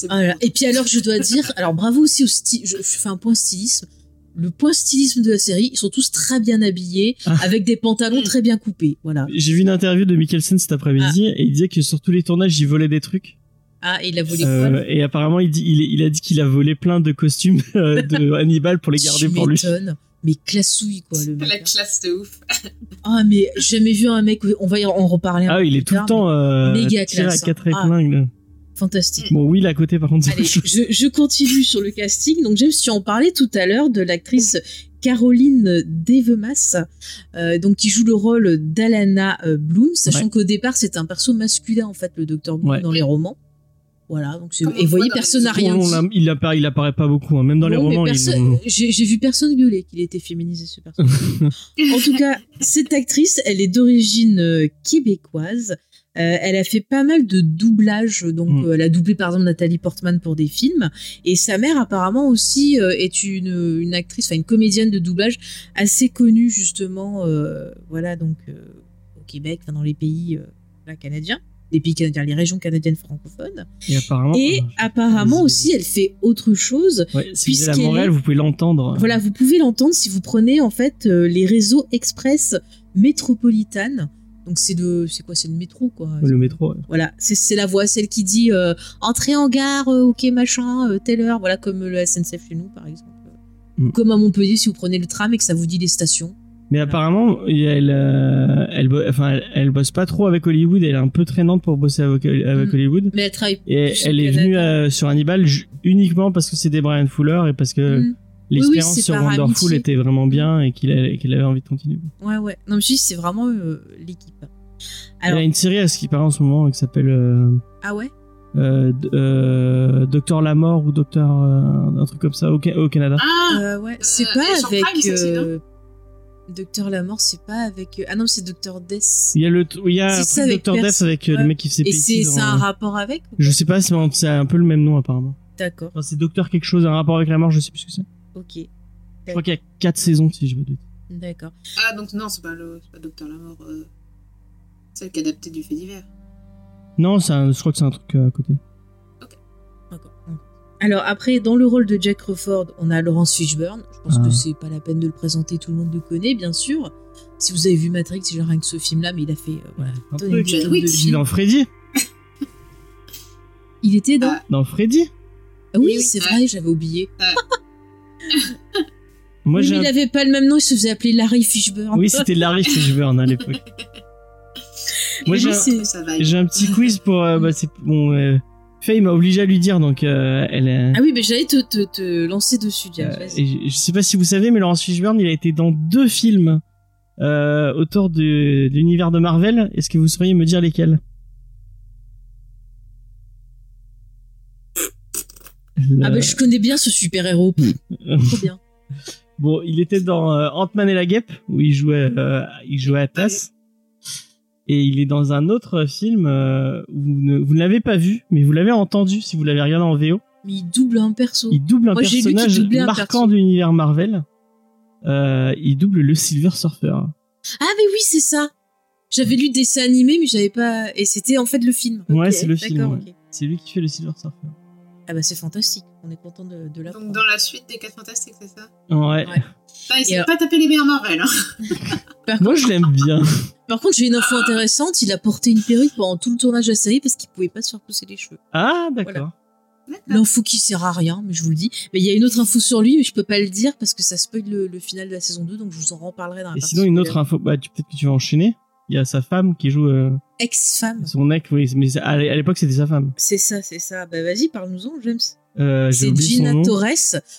A: Ah
D: beau.
A: Et puis alors, je dois dire, alors bravo aussi au style, je, je fais un point stylisme. Le point stylisme de la série, ils sont tous très bien habillés,
B: Ah.
A: avec des pantalons
D: Mm.
A: très bien coupés. Voilà.
B: J'ai vu une interview de Mikkelsen cet après-midi et il disait que sur tous les tournages, il volait des trucs.
A: Ah, et il a volé
B: Euh,
A: quoi
B: et apparemment, il, dit, il, il a dit qu'il a volé plein de costumes euh, de Hannibal pour les garder
A: Tu
B: pour lui.
A: Mais classouille quoi le mec.
D: La
A: hein.
D: classe de ouf.
A: Ah mais j'ai jamais vu un mec, on va y en reparler un
B: Ah,
A: peu
B: il est
A: plus
B: tout le temps euh,
A: méga
B: tiré à
A: classe,
B: quatre
A: hein. Ah. Fantastique.
B: Bon, Will à côté, par contre, c'est
A: Allez, je, je continue sur le casting. Donc, James, tu en parlais tout à l'heure de l'actrice Caroline Devemas, euh, donc qui joue le rôle d'Alana euh, Bloom, sachant
B: Ouais.
A: qu'au départ c'est un perso masculin en fait, le Docteur Bloom
B: Ouais.
A: dans les romans. Voilà, donc c'est- et vous voyez, personne n'a rien dit.
B: il, apparaît, il apparaît pas beaucoup, hein. même dans les
A: Non,
B: romans.
A: J'ai j'ai vu personne gueuler qu'il était féminisé ce personnage. en tout cas, cette actrice, elle est d'origine euh, québécoise. Euh, elle a fait pas mal de doublages, donc
B: Mm.
A: euh, elle a doublé par exemple Nathalie Portman pour des films, et sa mère apparemment aussi euh, est une, une actrice, enfin une comédienne de doublage assez connue justement, voilà donc au Québec, enfin dans les pays là, canadiens, les pays canadiens, les régions canadiennes francophones,
B: Et apparemment.
A: et apparemment
B: vas-y.
A: aussi elle fait autre chose.
B: ouais, si vous êtes à Montréal, vous pouvez l'entendre.
A: Voilà, vous pouvez l'entendre si vous prenez en fait les réseaux express métropolitanes. Donc c'est le, c'est quoi, c'est le métro quoi.
B: Le métro. ouais.
A: Voilà, c'est c'est la voix, celle qui dit euh, entrez en gare, euh, ok machin, euh, telle heure, voilà comme le SNCF chez nous par exemple.
B: Mm.
A: Comme à Montpellier si vous prenez le tram et que ça vous dit les stations.
B: Mais apparemment, elle, euh, elle, enfin, elle, elle bosse pas trop avec Hollywood. Elle est un peu traînante pour bosser avec, avec
A: Mm.
B: Hollywood.
A: Mais elle travaille.
B: Et elle est venue sur Hannibal uniquement parce que c'était Brian Fuller et parce que
A: Mm.
B: L'expérience
A: c'est
B: sur
A: par
B: Wonderful était vraiment bien et qu'il a- qu'il avait envie de continuer.
A: Ouais ouais. Non mais je dis c'est vraiment euh, l'équipe. Alors
B: a une série à ce qui paraît en ce moment qui s'appelle euh,
A: ah ouais?
B: euh, euh, Docteur la mort ou Docteur euh, un truc comme ça au, au Canada.
D: Ah
A: Euh, ouais, c'est
D: euh,
A: pas
D: sur
A: avec
D: Prime,
A: euh, Docteur la mort, c'est pas avec ah non c'est Docteur Death.
B: Il y a le il y a Docteur Death avec euh,
A: Ouais.
B: le mec qui fait
A: Et c'est
B: dans-
A: un rapport avec
B: Je sais pas, c'est c'est un peu le même nom apparemment.
A: D'accord,
B: Enfin, c'est Docteur quelque chose, un rapport avec la mort, je sais plus ce que c'est.
A: Ok,
B: Je crois qu'il y a 4 saisons si je me doute.
A: d'accord.
D: Ah, donc non, c'est pas, le, c'est pas Docteur la mort. euh, celle qui est adaptée du fait divers.
B: Non, un- je crois que c'est un truc euh, à côté.
A: D'accord. Alors après, dans le rôle de Jack Crawford, on a Laurence Fishburne. Je pense
B: Ah.
A: que c'est pas la peine de le présenter, tout le monde le connaît, bien sûr. Si vous avez vu Matrix, c'est genre rien que ce film-là, mais il a fait euh, voilà,
B: Un
A: tonne
D: John Wick,
A: de
B: Il est dans Freddy
A: Il était dans.
D: Ah.
B: Dans Freddy
A: Ah oui,
D: Oui, oui.
A: c'est vrai, j'avais oublié.
B: Moi
A: Oui,
B: j'ai
A: mais
B: un-
A: il avait pas le même nom, il se faisait appeler Larry Fishburne.
B: Oui, c'était Larry Fishburne à l'époque. Moi j'ai un... petit quiz pour. euh, bah, bon. Euh... Faye m'a obligé à lui dire donc euh, elle.
A: Ah oui, mais j'allais te, te, te lancer dessus, James.
B: Euh,
A: vas-y.
B: et je, je sais pas si vous savez, mais Laurence Fishburne, il a été dans deux films euh, autour de, de l'univers de Marvel. Est-ce que vous sauriez me dire lesquels?
A: Ah bah je connais bien ce super-héros. Trop bien.
B: Bon, il était dans euh, Ant-Man et la Guêpe où il jouait, euh, il jouait à Tass. Et il est dans un autre film euh, où vous ne, vous ne l'avez pas vu, mais vous l'avez entendu si vous l'avez regardé en VO.
A: Mais il double un perso.
B: Il double un
A: Moi, j'ai lu qu'il
B: personnage
A: doublait un
B: marquant
A: perso.
B: de l'univers Marvel. Euh, il double le Silver Surfer.
A: Ah mais oui, c'est ça. J'avais lu des dessins animés, mais j'avais pas. Et c'était en fait le film.
B: Ouais,
A: Ok,
B: c'est le film,
A: d'accord,
B: ouais.
A: ok.
B: C'est lui qui fait le Silver Surfer.
A: Ah bah c'est fantastique. On est content de, de
D: Donc
A: l'apprendre.
D: dans la suite des 4 Fantastiques, c'est ça?
B: Ouais.
A: Ouais.
D: Enfin, il
A: Et
D: s'est
A: alors-
D: pas tapé les meilleurs Marvel. Hein.
B: Moi, je l'aime bien.
A: par contre, j'ai une info intéressante. Il a porté une perruque pendant tout le tournage de la série parce qu'il pouvait pas se faire pousser les cheveux.
B: Ah, d'accord.
A: L'info qui sert à rien, mais je vous le dis. Mais il y a une autre info sur lui, mais je peux pas le dire parce que ça spoil le, le final de la saison 2, donc je vous en reparlerai dans la
B: Et
A: partie
B: sinon, une autre info, bah, peut-être que tu vas enchaîner. Il y a sa femme qui joue euh,
A: Ex-femme.
B: son mec, oui, mais à l'é- à l'époque, c'était sa femme.
A: C'est ça, c'est ça. Bah vas-y, parle-nous-en, James.
B: Euh,
A: C'est Gina. Torres.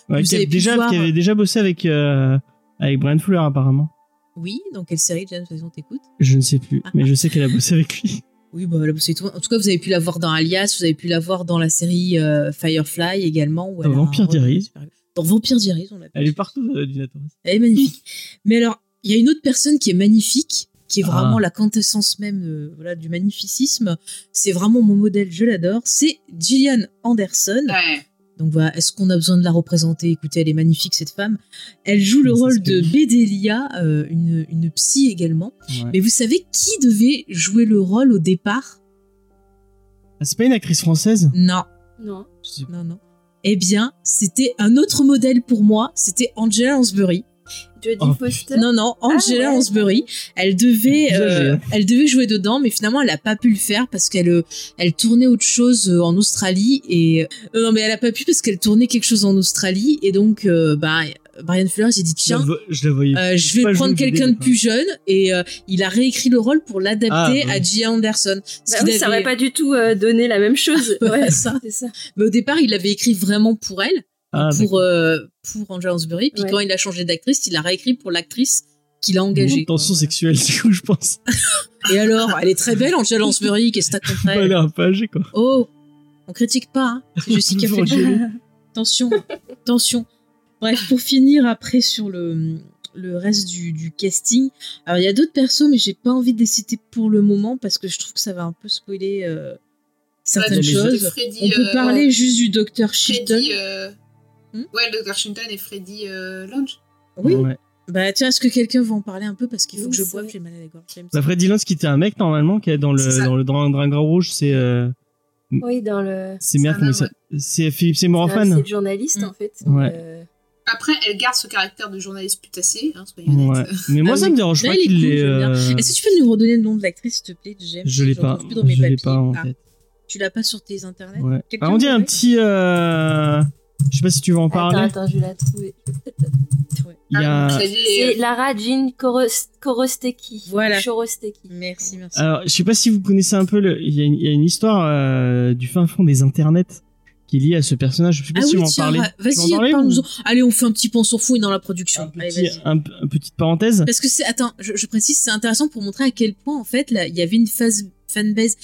B: Ouais, qui, déjà, qui avait déjà bossé avec, euh, avec Brian Fuller, apparemment.
A: Oui, dans quelle série, James Vas-y, on t'écoute.
B: Je ne sais plus,
A: Ah.
B: mais je sais qu'elle a bossé avec lui.
A: Oui, bah là, c'est tout. En tout cas, vous avez pu la voir dans Alias, vous avez pu la voir dans la série euh, Firefly également. Où
B: Dans
A: elle a
B: Vampire Diaries.
A: super- Dans Vampire Diaries, on l'a
B: Elle est partout, Gina Torres.
A: Elle est magnifique. Mais alors, il y a une autre personne qui est magnifique, qui est vraiment
B: Ah.
A: la quintessence même euh, voilà, du magnificisme. C'est vraiment mon modèle, je l'adore. C'est Gillian Anderson.
D: Ouais.
A: Donc voilà, est-ce qu'on a besoin de la représenter? Écoutez, elle est magnifique cette femme. Elle joue le rôle de Bédélia, euh, une, une psy également.
B: Ouais.
A: Mais vous savez qui devait jouer le rôle au départ?
B: Ah, c'est pas une actrice française?
A: Non,
C: Non.
B: Je sais-
A: non, non. Eh bien, c'était un autre modèle pour moi. C'était Angela Lansbury.
C: Jodie
B: Oh,
C: Foster.
A: Non, non, Angela
C: Ah ouais.
A: Lansbury. Elle devait, euh, elle devait jouer dedans, mais finalement, elle a pas pu le faire parce qu'elle, euh, elle tournait autre chose euh, en Australie et euh, non, mais elle a pas pu parce qu'elle tournait quelque chose en Australie et donc, euh, bah, Brian Fuller s'est dit tiens,
B: Je la je la voyais.
A: euh, je vais prendre quelqu'un de plus jeune et euh, il a réécrit le rôle pour l'adapter
B: Ah,
A: à Gillian Anderson.
C: Bah oui, ça
A: avait-
C: aurait pas du tout euh, donné la même chose.
A: Ouais, ça.
C: ça.
A: Mais au départ, il l'avait écrit vraiment pour elle,
B: Ah,
A: pour euh, pour Angela Lansbury. Puis
C: Ouais.
A: quand il a changé d'actrice, il a réécrit pour l'actrice qu'il a engagée.
B: Tension sexuelle, du coup, je pense.
A: Et alors, elle est très belle, Angela Lansbury. Qu'est-ce que t'as contre
B: Elle
A: elle
B: l'air un peu âgée, quoi.
A: Oh, on critique pas. Hein. C'est Jessie qui a fait le. Attention, attention. Bref, pour finir après sur le, le reste du, du casting, alors il y a d'autres persos, mais j'ai pas envie de les citer pour le moment parce que je trouve que ça va un peu spoiler euh, certaines choses.
D: Freddy,
A: On peut
D: euh,
A: parler juste du docteur.
D: Freddy, euh,
A: Hmm
D: ouais, le Dr. Shinton et Freddy euh, Lange.
A: Oui.
B: Ouais.
A: Bah tiens, est-ce que quelqu'un va en parler un peu? Parce qu'il faut
C: Oui,
A: que je
C: c'est
A: boive, j'ai mal à la gorge.
B: Bah, Freddy Lance, qui était un mec, normalement, qui est dans le,
D: C'est ça.
B: dans le Dra- Dragon Rouge, c'est, euh,
C: Oui, dans le.
B: c'est merde, comment s'appelle? C'est Philippe Seymour
C: C'est
B: Hoffman.
C: le journaliste
A: Mm.
C: en fait.
B: Ouais.
C: Euh,
D: Après, elle garde ce caractère de journaliste putassier, hein, soyons
B: Ouais. Mais moi,
A: Ah
B: ça me dérange
A: Là,
B: pas
A: il est
B: qu'il l'ait.
A: j'aime
B: euh,
A: Est-ce que tu peux nous redonner le nom de l'actrice, s'il te plaît, James
B: Je l'ai pas.
A: retrouve plus dans mes
B: Je l'ai pas en
A: Ah,
B: tête.
A: Tu l'as pas sur tes internets?
B: Ouais.
A: Quelqu'un
B: Ah, on dit un petit. euh, Je sais pas si tu veux en
C: Attends,
B: parler.
C: attends, je vais la trouver.
B: Il y
D: Ah,
B: a.
D: saviez,
C: C'est
D: euh,
C: Lara Jean Koros- Korosteki.
A: Voilà.
C: Chorosteki.
A: Merci, merci.
B: Alors, je sais pas si vous connaissez un peu le. Il y a une, il y a une histoire euh, du fin fond des internets qui est liée à ce personnage. Je sais pas
A: Ah
B: si
A: oui,
B: vous en
A: tiens,
B: en
A: vas-y, parle-nous.
B: ou-
A: Allez, on fait un petit pan sur fou dans la production.
B: un
A: Allez,
B: petit,
A: vas-y.
B: un- petite parenthèse.
A: Parce que c'est, attends, je, je précise, c'est intéressant pour montrer à quel point, en fait, là, il y avait une phase fanbase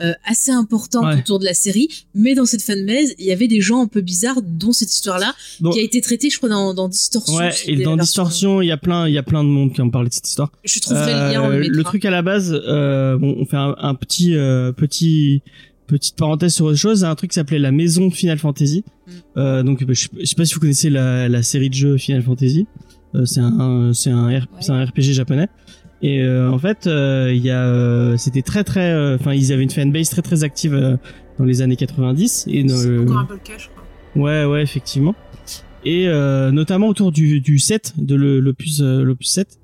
A: euh, assez importante
B: Ouais.
A: autour de la série, mais dans cette fanbase, il y avait des gens un peu bizarres, dont cette histoire-là, qui a été traitée, je crois, dans, dans Distorsion.
B: Ouais, et dans Distorsion, il y a plein, il y a plein de monde qui en parlé de cette histoire.
A: Je trouverai le lien, on
B: Euh,
A: le
B: truc à la base, euh, bon, on fait un, un petit, euh, petit, petite parenthèse sur autre chose. Un truc qui s'appelait la Maison Final Fantasy.
A: Mm.
B: Euh, donc, je, je sais pas si vous connaissez la, la série de jeux Final Fantasy. Euh, c'est un, c'est un, c'est un RPG japonais. Et euh, en fait, euh, il y a, euh, c'était très très, euh, enfin, ils avaient une fanbase très très active euh, dans les années 90 et dans
D: C'est
B: le-
D: encore un peu le cas, je crois.
B: Ouais, ouais, effectivement. Et euh, notamment autour du, du 7, de l'opus l'opus 7.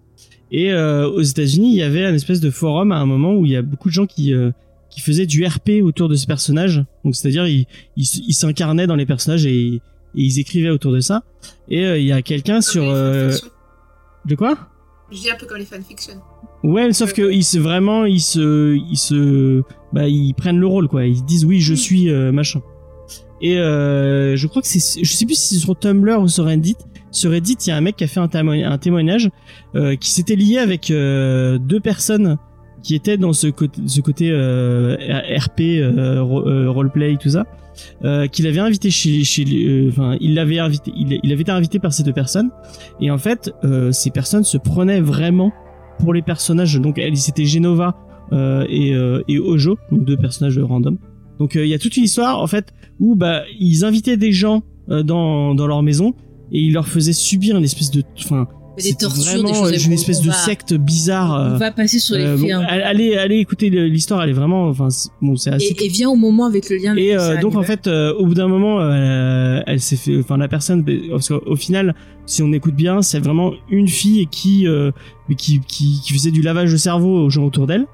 B: Et euh, aux États-Unis, il y avait un espèce de forum à un moment où il y a beaucoup de gens qui euh, qui faisaient du RP autour de ces personnages. Donc c'est-à-dire ils ils s'incarnaient dans les personnages et, et ils écrivaient autour de ça. Et euh, il y a quelqu'un sur euh, de quoi?
D: Je dis un peu comme les fanfictions.
B: Ouais, sauf que ils se vraiment ils se ils se bah ils prennent le rôle quoi. Ils disent oui, je
D: Mm.
B: suis euh, machin. Et euh, je crois que c'est je sais plus si c'est sur Tumblr ou sur Reddit. Sur Reddit, il y a un mec qui a fait un, témo- un témoignage euh, qui s'était lié avec euh, deux personnes qui étaient dans ce côté ce côté euh, RP euh, ro- euh, roleplay tout ça. Euh, qu'il avait invité chez euh, enfin il l'avait invité il, avait été invité par ces deux personnes et en fait euh, ces personnes se prenaient vraiment pour les personnages. Donc c'était Genova et, et Ojo, donc deux personnages random. Donc il y a toute une histoire en fait où bah ils invitaient des gens dans dans leur maison et ils leur faisaient subir une espèce de, enfin
A: des tortures,
B: vraiment
A: des choses.
B: une
A: on-
B: espèce
A: on
B: de
A: va-
B: secte bizarre.
A: On
B: euh,
A: va passer sur les
B: euh,
A: faits.
B: bon,
A: un peu.
B: allez allez écouter l'histoire, elle est vraiment, enfin bon c'est assez
A: Et, et viens au moment avec le lien.
B: et euh, donc en fait, euh, au bout d'un moment, euh, elle s'est fait, enfin la personne, parce qu'au final, si on écoute bien, c'est vraiment une fille qui, euh, qui, qui, qui faisait du lavage de cerveau aux gens autour d'elle.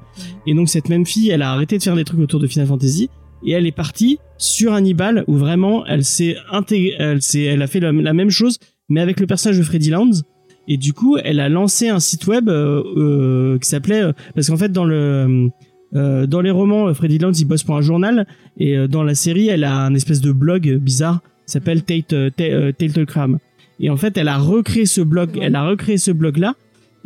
B: Et donc cette même fille, elle a arrêté de faire des trucs autour de Final Fantasy et elle est partie sur Hannibal où vraiment elle s'est intégrée, elle elle a fait la, la même chose mais avec le personnage de Freddy Lounds. Et du coup, elle a lancé un site web euh, euh, qui s'appelait, euh, parce qu'en fait dans le euh, dans les romans, euh, Freddy Lounds il bosse pour un journal et euh, dans la série, elle a un espèce de blog bizarre qui s'appelle Tate, euh, Ta- euh, Telltale Crime. Et en fait, elle a recréé ce blog, elle a recréé ce blog là.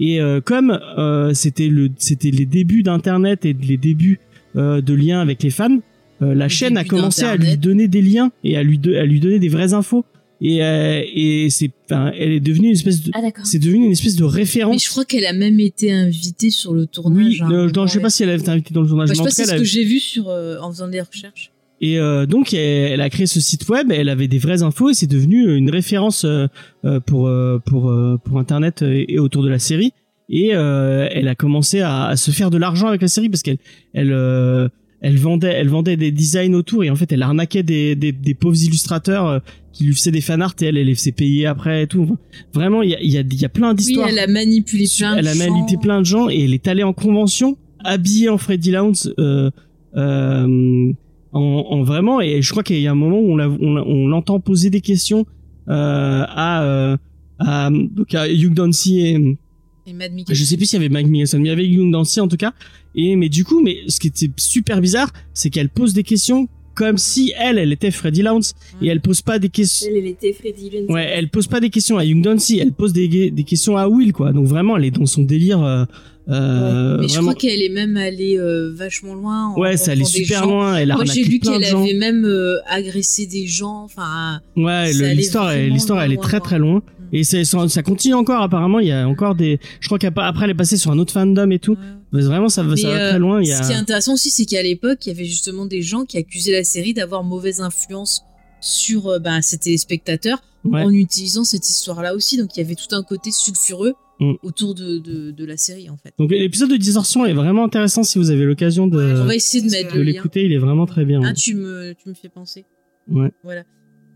B: Et euh, comme euh, c'était le, c'était les débuts d'Internet et les débuts euh, de liens avec les fans, euh, la chaîne a commencé à lui donner des liens et à lui, de- à lui donner des vraies infos. Et, euh, et c'est, enfin, elle est devenue une espèce de,
C: Ah
B: c'est devenu une espèce de
A: Mais
B: référence.
A: je crois qu'elle a même été invitée sur le tournage.
B: oui, le-
A: moment,
B: non, je sais pas si elle a été invitée dans le tournage,
A: Bah,
B: mais
A: je sais pas c'est ce que j'ai vu sur, euh, en faisant des recherches.
B: Et euh, donc elle, elle a créé ce site web, elle avait des vraies infos et c'est devenu une référence euh, euh, pour euh, pour euh, pour internet et, et autour de la série. Et euh, elle a commencé à, à se faire de l'argent avec la série parce qu'elle elle euh, elle vendait elle vendait des designs autour et en fait elle arnaquait des des, des pauvres illustrateurs euh, qui lui faisaient des fanarts et elle elle les faisait payer après et tout. Enfin, vraiment il y a il y a il y a plein
A: Oui,
B: d'histoires.
A: elle a manipulé plein de
B: elle a
A: gens.
B: manipulé plein de gens et elle est allée en convention habillée en Freddy Lounds euh, euh, en, en vraiment et je crois qu'il y a un moment où on, on, on l'entend poser des questions euh, à, euh, à, donc à Hugh Dancy et
A: Et Mad Mikkelsen.
B: je sais plus s'il y avait Mike Mickelson, mais il y avait Hugh Dancy en tout cas. Et mais du coup, mais ce qui était super bizarre, c'est qu'elle pose des questions comme si elle, elle était Freddie Lounce et elle pose pas des questions.
C: Elle, elle était Freddy Lund.
B: Ouais, elle pose pas des questions à Hugh Dancy, elle pose des, des questions à Will quoi. Donc vraiment, elle est dans son délire. Euh, euh,
A: Mais je crois qu'elle est même allée euh, vachement loin. en
B: Ouais, ça allait super
A: gens.
B: loin. Elle a
A: Moi, j'ai lu qu'elle avait même euh, agressé des gens. Enfin,
B: Ouais, l'histoire, l'histoire, elle est très
A: loin.
B: très loin. Et c'est- ça, ça continue encore apparemment. Il y a encore des. Je crois qu'après elle est passée sur un autre fandom et tout. Mais vraiment, ça, va-
A: Mais,
B: ça va
A: euh,
B: très loin. Il y a.
A: Ce qui est intéressant aussi, c'est qu'à l'époque, il y avait justement des gens qui accusaient la série d'avoir mauvaise influence sur euh, bah, ses téléspectateurs
B: Ouais.
A: en utilisant cette histoire-là aussi. Donc il y avait tout un côté sulfureux
B: Mm.
A: autour de, de, de la série en fait.
B: Donc l'épisode de Distorsion est vraiment intéressant si vous avez l'occasion de,
A: On va essayer de
D: de
A: mettre
B: de
A: le lien.
B: l'écouter. Il est vraiment très bien.
A: Ah, tu me, tu me fais penser.
B: Ouais.
A: Voilà.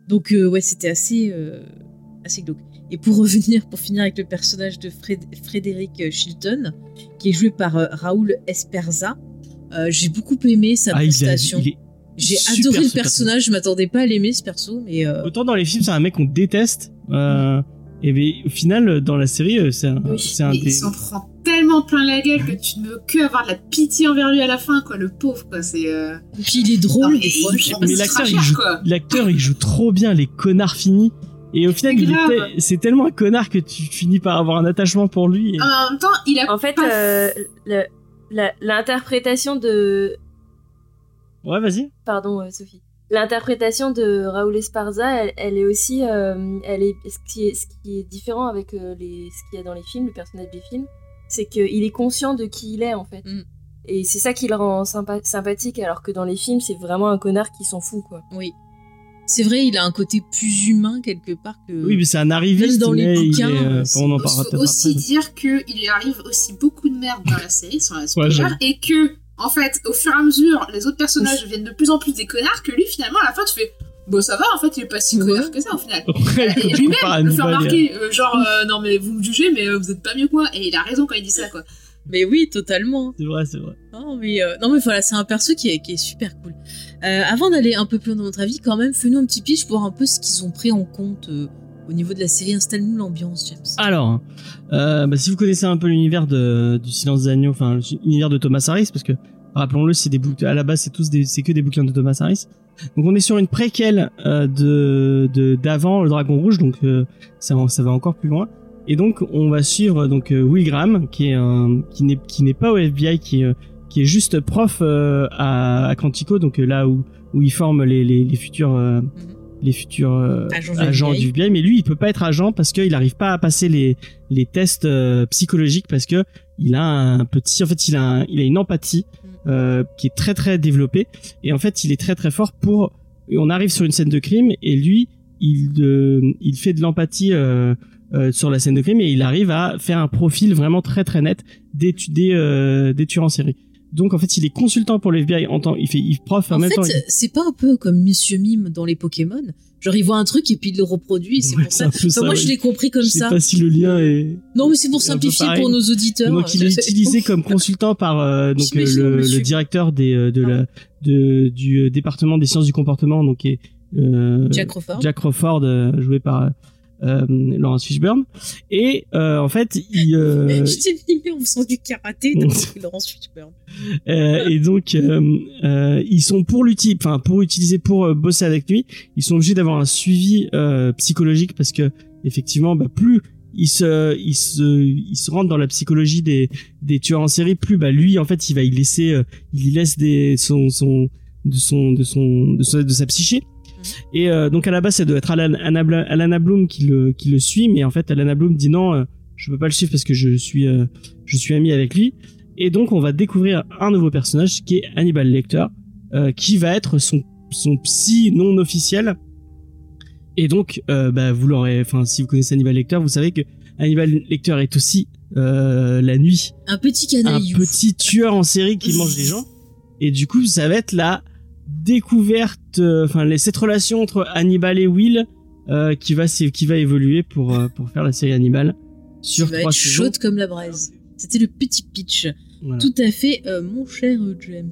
A: Donc, euh, ouais, c'était assez, euh, assez glauque. Et pour revenir, pour finir avec le personnage de Fred- Frédéric Chilton, qui est joué par euh, Raoul Esperza, euh, j'ai beaucoup aimé sa
B: Ah, il, a-
A: prestation.
B: il est
A: J'ai adoré le
B: ce
A: personnage, je m'attendais pas à l'aimer ce perso, mais euh,
B: Autant dans les films, c'est un mec qu'on déteste. Euh, et mais au final, dans la série, euh, c'est un,
C: Oui,
B: c'est un des.
D: il s'en prend tellement plein la gueule que tu ne veux que avoir de la pitié envers lui à la fin, quoi. Le pauvre, quoi. C'est. euh,
A: et puis il est
D: non,
A: drôle
D: mais
A: des fois.
B: mais l'acteur, il joue- il joue trop bien les connards finis. Et au final,
D: C'est
B: tellement un connard que tu finis par avoir un attachement pour lui. Et-
D: En même temps, il a
C: En fait, euh, l'interprétation de.
B: Ouais, vas-y.
C: Pardon, euh, Sophie. L'interprétation de Raoul Esparza, elle, elle est aussi. euh, elle est, ce, qui est, ce qui est différent avec euh, les, ce qu'il y a dans les films, le personnage des films, c'est qu'il est conscient de qui il est, en fait.
A: Mm.
C: Et c'est ça qui le rend sympa- sympathique, alors que dans les films, c'est vraiment un connard qui s'en fout, quoi.
A: Oui. C'est vrai, il a un côté plus humain quelque part que.
B: Oui, mais c'est un arriviste.
A: Même dans les
B: mais il
A: bouquins,
B: est, euh,
A: c'est-
B: on en
D: Il
B: parlera
D: faut
B: peut-être
D: aussi
B: après.
D: dire qu'il lui arrive aussi beaucoup de merde dans la série, sans la
B: j'avoue.
D: et que, en fait, au fur et à mesure, les autres personnages deviennent de plus en plus des connards, que lui, finalement, à la fin, tu fais, bon, ça va, en fait, il est pas si
A: Ouais.
D: connard que ça, au final.
B: Après,
D: Et lui-même le fait
B: Hannibal,
D: remarquer, euh, genre, euh, non, mais vous me jugez, mais euh, vous êtes pas mieux que moi, et il a raison quand il dit ça, quoi.
A: Mais oui, totalement.
B: C'est vrai, c'est vrai.
A: Non mais, euh, non mais voilà, c'est un perso qui est, qui est super cool. Euh, avant d'aller un peu plus loin dans notre avis, quand même, fais-nous un petit pitch pour voir un peu ce qu'ils ont pris en compte euh, au niveau de la série. Installe-nous l'ambiance, James.
B: Alors, euh, bah, si vous connaissez un peu l'univers du Silence des Agneaux, enfin l'univers de Thomas Harris, parce que rappelons-le, c'est à la base, c'est que des bouquins de Thomas Harris. Donc on est sur une préquelle d'avant le Dragon Rouge, donc ça, va encore plus loin. Et donc on va suivre donc Will Graham, qui n'est qui n'est pas au FBI, qui est qui est juste prof euh, à, à Quantico, donc euh, là où où il forme les les, les futurs euh, les futurs euh,
A: Agents du FBI.
B: mais lui il peut pas être agent parce qu'il n'arrive pas à passer les les tests euh, psychologiques parce que il a un petit en fait il a un- il a une empathie euh, qui est très très développée. Et en fait il est très très fort pour on arrive sur une scène de crime et lui il il fait de l'empathie sur la scène de crime et il arrive à faire un profil vraiment très très net des des, des tueurs en série donc en fait il est consultant pour le FBI en temps il fait il prof en,
A: En
B: même temps
A: fait, c'est pas un peu comme Monsieur Mime dans les Pokémon Genre, il voit un truc et puis il le reproduit, et c'est
B: Ouais,
A: pour ça. Enfin,
B: ça,
A: moi,
B: ouais.
A: je l'ai compris comme
B: je sais
A: ça.
B: pas si le lien est
A: Non, mais c'est pour simplifier pour nos auditeurs.
B: donc il est utilisé comme consultant par euh, donc euh, le, le directeur des euh, de la de, du euh, département des sciences du comportement donc euh,
A: Jack Crawford.
B: Jack Crawford joué par euh, Lawrence Fishburne et euh, en fait il euh,
A: Je t'ai mimé en faisant du karaté Laurence Fishburne.
B: euh, et donc euh, euh, ils sont pour l'utiliser enfin pour utiliser pour bosser avec lui ils sont obligés d'avoir un suivi euh, psychologique parce que effectivement bah, plus ils se ils se ils se rentrent dans la psychologie des des tueurs en série plus bah lui en fait il va y laisser il y laisse des son son de son de son de sa, de sa psyché et euh, donc à la base ça doit être Alana Bloom qui le qui le suit mais en fait Alana Bloom dit non euh, je peux pas le suivre parce que je suis euh, je suis ami avec lui et donc on va découvrir un nouveau personnage qui est Hannibal Lecter qui va être son son psy non officiel et donc euh, bah vous l'aurez enfin si vous connaissez Hannibal Lecter vous savez que Hannibal Lecter est aussi euh, la nuit
A: Un petit
B: un
A: canaillou.
B: petit tueur en série qui mange les gens. Et du coup, ça va être la découverte, euh, enfin les- cette relation entre Hannibal et Will euh, qui va qui va évoluer pour euh, pour faire la série Hannibal sur
A: qui va
B: trois
A: être
B: saisons.
A: chaude comme la braise. C'était le petit pitch.
B: Voilà.
A: Tout à fait, mon cher James.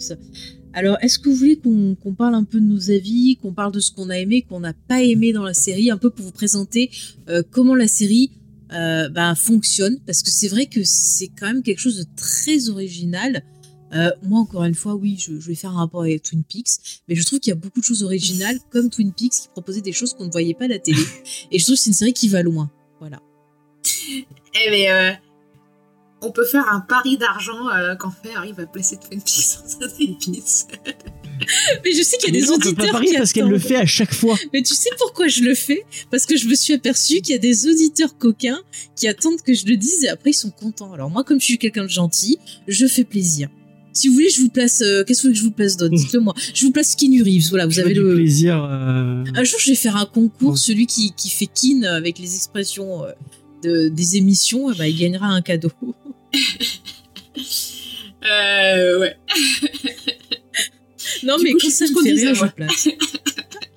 A: Alors, est-ce que vous voulez qu'on parle un peu de nos avis, qu'on parle de ce qu'on a aimé, qu'on n'a pas aimé dans la série, un peu pour vous présenter euh, comment la série euh, bah, fonctionne? Parce que c'est vrai que c'est quand même quelque chose de très original. Euh, moi, encore une fois, oui, je, je, vais faire un rapport avec Twin Peaks, mais je trouve qu'il y a beaucoup de choses originales, comme Twin Peaks, qui proposait des choses qu'on ne voyait pas à la télé. Et je trouve que c'est une série qui va loin. Voilà.
D: Eh mais euh, on peut faire un pari d'argent euh, quand Fer arrive à placer Twin Peaks dans un épisode.
A: mais je sais qu'il y a des auditeurs
B: pas qui parce qu'elle le fait à chaque fois.
A: Mais tu sais pourquoi je le fais? Parce que je me suis aperçu qu'il y a des auditeurs coquins qui attendent que je le dise et après ils sont contents. Alors moi, comme je suis quelqu'un de gentil, je fais plaisir. Si vous voulez, je vous place. Euh, Qu'est-ce que vous voulez que je vous place d'autre? Dites-le moi. Je vous place Keanu Reeves. Voilà, vous
B: Je
A: avez le.
B: plaisir. euh,
A: Un jour, je vais faire un concours.
B: Ouais.
A: Celui qui, qui fait Keen avec les expressions euh, de, des émissions, eh ben, il gagnera un cadeau.
D: Euh, ouais.
A: Non,
D: Du
A: mais
D: coup,
A: quand ça me fait rire, je place.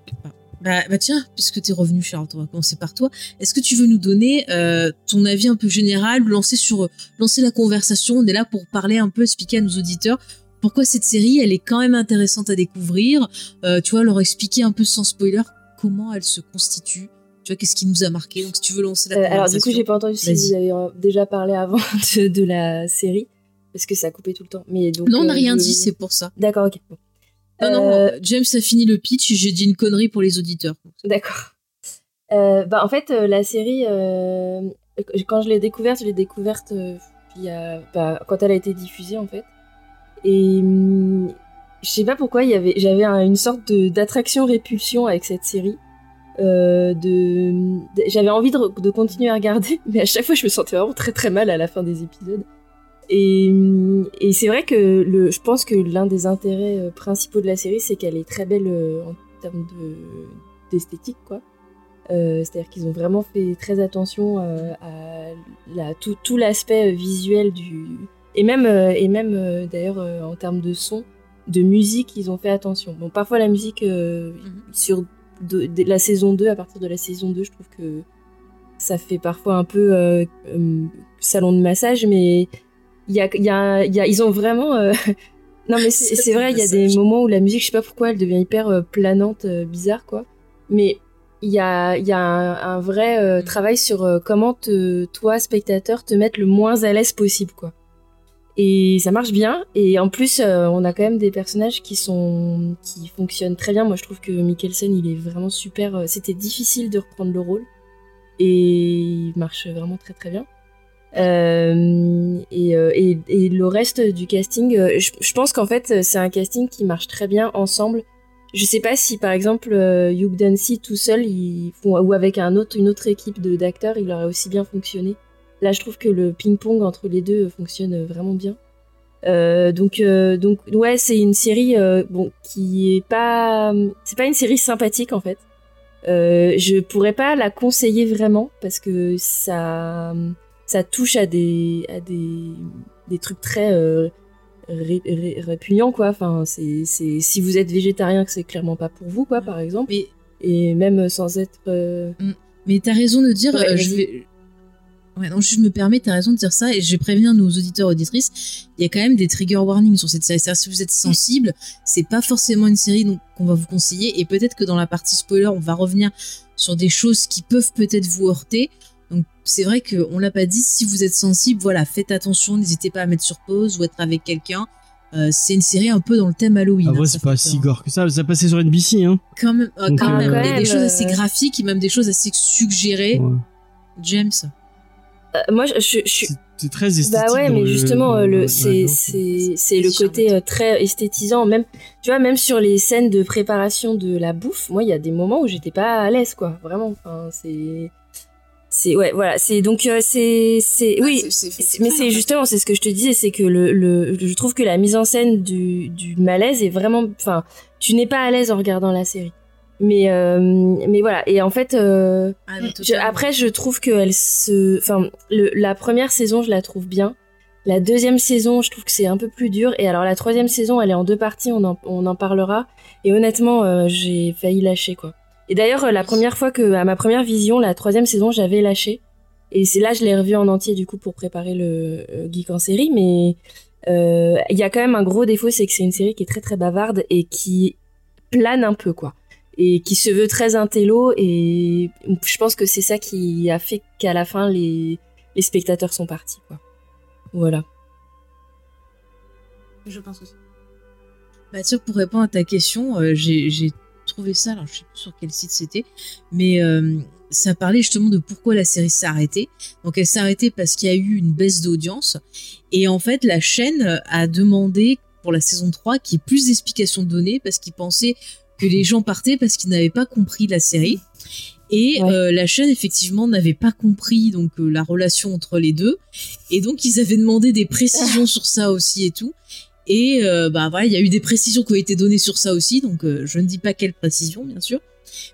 A: bah, bah tiens, puisque t'es revenu, Charlotte, on va commencer par toi. Est-ce que tu veux nous donner euh, ton avis un peu général, lancer sur lancer la conversation On est là pour parler un peu, expliquer à nos auditeurs pourquoi cette série, elle est quand même intéressante à découvrir. Euh, tu vois, leur expliquer un peu sans spoiler comment elle se constitue. Tu vois, qu'est-ce qui nous a marqué. Donc, si tu veux lancer la
C: Euh,
A: conversation.
C: alors du coup, j'ai pas entendu si vous avez euh, déjà parlé avant de, de la série parce que ça a coupé tout le temps. Mais donc
A: Non, on n'a
C: euh,
A: rien dit, c'est pour ça.
C: D'accord, ok. bon.
A: Non, non,
C: Euh,
A: euh, James a fini le pitch j'ai dit une connerie pour les auditeurs.
C: D'accord. Euh, bah, en fait, la série, quand je l'ai découverte, je l'ai découverte a- bah, quand elle a été diffusée, en fait. Et hum, je sais pas pourquoi, il y avait, j'avais un- une sorte d'attraction-répulsion avec cette série. Euh, de, de- j'avais envie de, de continuer à regarder, mais à chaque fois, je me sentais vraiment très très mal à la fin des épisodes. Et, et c'est vrai que le, je pense que l'un des intérêts euh, principaux de la série, c'est qu'elle est très belle euh, en termes de d'esthétique, quoi. Euh, C'est-à-dire qu'ils ont vraiment fait très attention euh, à la, tout, tout l'aspect visuel du et même euh, et même d'ailleurs en termes de son, de musique, ils ont fait attention. Bon, parfois la musique euh, sur de, de la saison 2, à partir de la saison 2, je trouve que ça fait parfois un peu salon de massage, mais ils ont vraiment. euh, non, mais c'est vrai, il y a des moments où la musique, je sais pas pourquoi, elle devient hyper euh, planante, euh, bizarre, quoi. Mais il y a, un, vrai travail sur comment toi, spectateur, te mettre le moins à l'aise possible, quoi. Et ça marche bien. Et en plus, on a quand même des personnages qui sont qui fonctionnent très bien. Moi, je trouve que Mikkelsen, il est vraiment super. C'était difficile de reprendre le rôle et il marche vraiment très très bien. Euh, et, euh, et, le reste du casting, euh, je, pense qu'en fait, c'est un casting qui marche très bien ensemble. Je sais pas si par exemple Hugh Dancy tout seul, ou avec une autre équipe d'acteurs, il aurait aussi bien fonctionné. Là, je trouve que le ping-pong entre les deux fonctionne vraiment bien. Donc, donc, ouais, c'est une série bon qui est pas, c'est pas une série sympathique en fait. Je pourrais pas la conseiller vraiment parce que ça, ça touche à des, à des, des trucs très euh, ré- ré- répugnants quoi. Enfin, c'est, c'est, si vous êtes végétarien, que c'est clairement pas pour vous quoi, par exemple.
A: Mais
C: Et même sans être euh,
A: Mais t'as raison de dire,
C: Ouais,
A: euh, je vais. Ouais, non, je me permets, t'as raison de dire ça, et je vais prévenir nos auditeurs auditrices, il y a quand même des trigger warnings sur cette série. C'est-à-dire, si vous êtes sensible, c'est pas forcément une série donc, qu'on va vous conseiller, et peut-être que dans la partie spoiler, on va revenir sur des choses qui peuvent peut-être vous heurter. C'est vrai qu'on l'a pas dit, si vous êtes sensible, voilà, faites attention, n'hésitez pas à mettre sur pause ou être avec quelqu'un. Euh, c'est une série un peu dans le thème Halloween.
B: Ah,
A: hein,
B: vrai,
A: ça
B: c'est pas si gore que ça. Ça passait sur NBC, hein.
A: Quand même, euh, quand
B: euh,
A: même,
C: quand
A: des, choses assez
C: euh,
A: graphiques et même des choses assez suggérées.
B: Ouais.
A: James.
C: euh, moi, je, je, je suis
B: C'est- très esthétique.
C: Bah ouais, mais
B: le-
C: justement,
B: dans-
C: euh, le,
B: dans-
C: c'est, le côté euh, très esthétisant. Même, tu vois, même sur les scènes de préparation de la bouffe, moi, il y a des moments où j'étais pas à l'aise, quoi. Vraiment. Enfin, c'est, c'est, ouais, voilà. C'est donc, euh, c'est, c'est, oui.
D: C'est-
C: Mais c'est justement, c'est ce que je te disais, c'est que le, le, je trouve que la mise en scène du, du malaise est vraiment, enfin, tu n'es pas à l'aise en regardant la série. Mais, euh, mais voilà. Et en fait, euh,
A: Ah,
C: je- après, je trouve qu'elle se, enfin, la première saison, je la trouve bien. La deuxième saison, je trouve que c'est un peu plus dur. Et alors, la troisième saison, elle est en deux parties, on en, on en parlera. Et honnêtement, j'ai failli lâcher, quoi. Et d'ailleurs, euh, la première fois que, à ma première vision, la troisième saison, j'avais lâché. Et c'est là, je l'ai revu en entier, du coup, pour préparer le euh, Geek en série. Mais euh, il y a quand même un gros défaut, c'est que c'est une série qui est très très bavarde et qui plane un peu, quoi. et qui se veut très intello et je pense que c'est ça qui a fait qu'à la fin les, spectateurs sont partis quoi. Voilà.
D: Je pense aussi.
A: Vois, pour répondre à ta question, j'ai j'ai trouvé ça, alors je sais plus sur quel site c'était, mais euh, ça parlait justement de pourquoi la série s'est arrêtée. Donc elle s'est arrêtée parce qu'il y a eu une baisse d'audience, et en fait la chaîne a demandé pour la saison 3 qu'il y ait plus d'explications données parce qu'ils pensaient que les gens partaient parce qu'ils n'avaient pas compris la série. Et
C: Ouais.
A: euh, la chaîne effectivement n'avait pas compris donc euh, la relation entre les deux, et donc ils avaient demandé des précisions sur ça aussi et tout. Et euh, bah voilà, il y a eu des précisions qui ont été données sur ça aussi, donc euh, je ne dis pas quelles précisions bien sûr,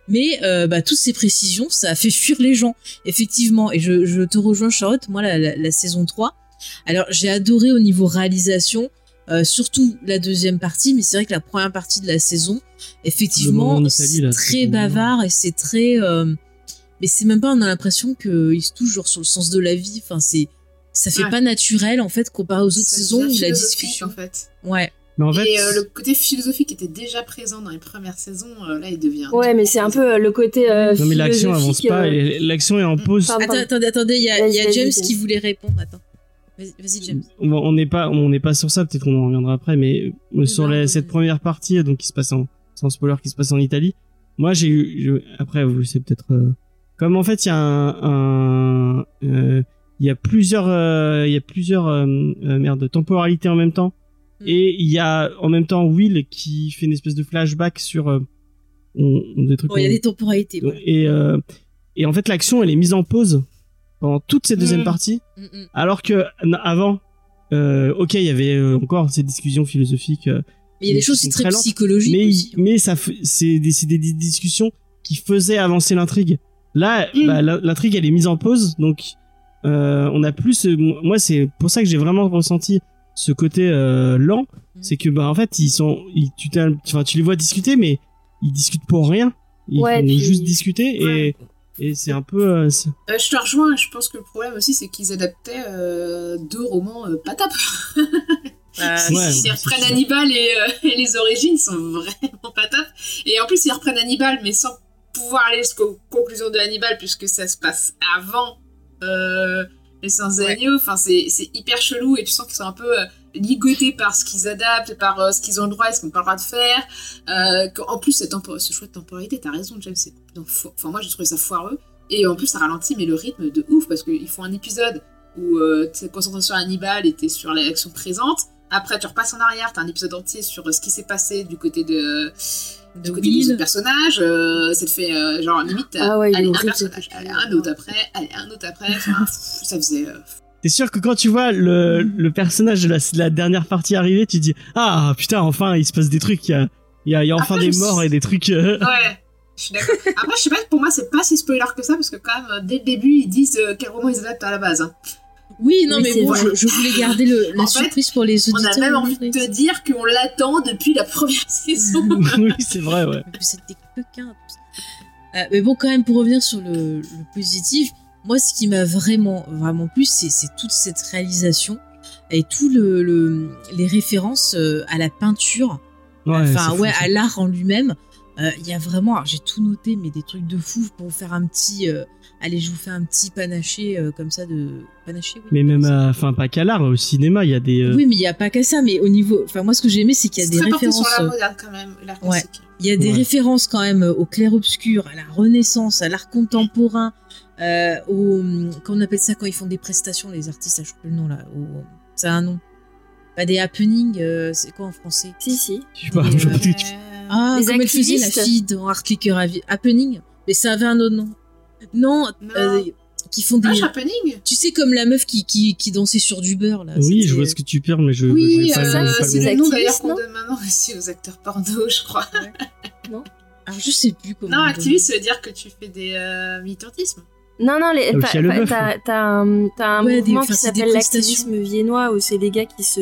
A: mais euh, bah toutes ces précisions, ça a fait fuir les gens effectivement. Et je, je te rejoins Charlotte, moi la, la, la saison 3, alors j'ai adoré au niveau réalisation, surtout la deuxième partie, mais c'est vrai que la première partie de la saison, effectivement, c'est très bavard et c'est très, mais c'est même pas, on a l'impression qu'il se touche genre sur le sens de la vie. Enfin c'est, ça fait
D: Ouais.
A: pas naturel en fait comparé aux autres saisons où la discussion.
D: en fait.
A: Ouais.
B: Mais en fait,
D: Et euh, le côté philosophique était déjà présent dans les premières saisons, euh, là il devient.
C: Ouais, mais c'est un peu euh, le côté euh,
B: non mais l'action avance pas, l'action est en pause.
C: Pardon.
A: Attends, attendez, attendez, il y a, y James qui voulait répondre. Attends. Vas-y, James.
B: On n'est pas, on n'est pas sur ça. Peut-être qu'on en reviendra après, mais sur la- cette première partie, donc qui se passe en, sans spoiler, qui se passe en Italie. Moi, j'ai eu, je- après, vous c'est peut-être, euh, comme en fait, il y a un, un, euh, il y a plusieurs, euh, il y a plusieurs, euh, euh, merde, temporalités en même temps.
A: Mm.
B: Et il y a en même temps Will qui fait une espèce de flashback sur euh, on- on- des trucs.
A: Bon, il y a des temporalités.
B: et, euh, et en fait, l'action, elle est mise en pause pendant toute cette deuxième
D: Mm.
B: partie.
A: Mm, mm.
B: Alors que avant, euh, ok, il y avait euh, encore ces discussions philosophiques, euh,
A: Mais il y a des choses
B: sont
A: aussi très, psychologiques
B: mais
A: aussi. hein.
B: mais ça, c'est des, discussions qui faisaient avancer l'intrigue. Là, bah, l'in- l'intrigue elle est mise en pause, donc euh, on a plus. ce- moi, c'est pour ça que j'ai vraiment ressenti ce côté euh, lent,
A: Mm.
B: c'est que bah en fait ils sont, ils, tu, enfin, tu les vois discuter, mais ils discutent pour rien. Ils
C: Ouais, puis-
B: juste discuter
D: Ouais.
B: et et c'est un peu. euh,
D: Euh, je te rejoins, je pense que le problème aussi c'est qu'ils adaptaient euh, deux romans euh, pas top.
A: Bah,
B: Ouais, ouais,
D: reprennent. Hannibal et, euh, et les origines sont vraiment pas top. Et en plus, ils reprennent Hannibal, mais sans pouvoir aller jusqu'aux conclusions de Hannibal, puisque ça se passe avant euh, les Sans
A: Ouais.
D: Agneaux. Enfin, c'est hyper chelou et tu sens qu'ils sont un peu euh, ligotés par ce qu'ils adaptent, par euh, ce qu'ils ont le droit et ce qu'ils n'ont pas le droit de faire. Euh, en plus, ce choix de temporalité, t'as raison, James, fo- Enfin, moi, j'ai trouvé ça foireux. Et en plus, ça ralentit, mais le rythme de ouf, parce qu'ils font un épisode où euh, tu te concentres sur Hannibal et t'es sur l'action présente. Après, tu repasses en arrière, t'as un épisode entier sur euh, ce qui s'est passé du côté de, du
A: de
D: côté des
A: Will.
D: autres personnages. euh, ça te fait euh, genre limite,
C: Ah ouais, il est
D: allez, un personnage, allez, un autre après, allez, un autre après. Enfin, ça faisait. euh,
B: C'est sûr que quand tu vois le, le personnage de la, de la dernière partie arriver, tu te dis ah putain enfin il se passe des trucs, il y a, il y a, il y a enfin
D: Après,
B: des morts et des trucs. euh,
D: Ouais. Je suis d'accord. Après, je sais pas, pour moi, c'est pas si spoiler que ça, parce que quand même, euh, dès le début, ils disent euh, quel roman ils adaptent à la base. hein.
A: Oui, non, mais bon, je, je voulais garder le, la
D: En fait,
A: surprise pour les
D: On
A: auditeurs.
D: a même envie de te dire qu'on l'attend depuis la première saison.
B: oui c'est vrai ouais.
A: Tous. Euh, mais bon, quand même, pour revenir sur le, le positif, moi, ce qui m'a vraiment, vraiment plu, c'est toute cette réalisation et tout le, le- les références euh, à la peinture,
B: Ouais,
A: enfin,
B: fou,
A: ouais, à l'art en lui-même. Euh, Il y a vraiment, alors j'ai tout noté, mais des trucs de fou pour vous faire un petit. euh, allez, je vous fais un petit panaché euh, comme ça de. Panaché, oui.
B: Mais même, à- enfin pas qu'à l'art, au cinéma il y a des. euh,
A: Oui, mais il n'y a pas qu'à ça, mais au niveau. Enfin, moi, ce que j'ai aimé, c'est qu'il y a des références.
D: sur
A: euh,
D: l'art moderne, quand même, l'art
A: Ouais.
D: classique.
A: Il y a des
B: Ouais.
A: références quand même au clair-obscur, à la Renaissance, à l'art contemporain, euh, au. Comment on appelle ça quand ils font des prestations, les artistes, je sais plus le nom là. Au, ça a un nom. Pas des happenings, euh, c'est quoi en français?
C: Si, si.
B: Je sais pas,
A: euh, Ah,
C: Les
A: comme elle faisait la fille dans Art Clicker Happening, mais ça avait un autre nom. Non,
D: Non.
A: euh, qui font des.
D: Ah, Happening
A: tu sais, comme la meuf qui, qui, qui dansait sur du beurre là.
B: oui, je vois ce que tu perds, mais je.
D: Oui, euh, c'est
B: le
C: c'est
B: nom.
D: le nom d'ailleurs qu'on
C: non
D: donne maintenant aussi aux acteurs porno, je crois.
A: Alors, je sais plus comment.
D: Non,
A: on
D: activiste, ça veut dire que tu fais des euh, militantismes.
C: Non, non, les,
B: Ah,
C: t'as t'as un, t'as un
A: Ouais,
C: mouvement qui s'appelle l'activisme viennois où c'est les gars qui se,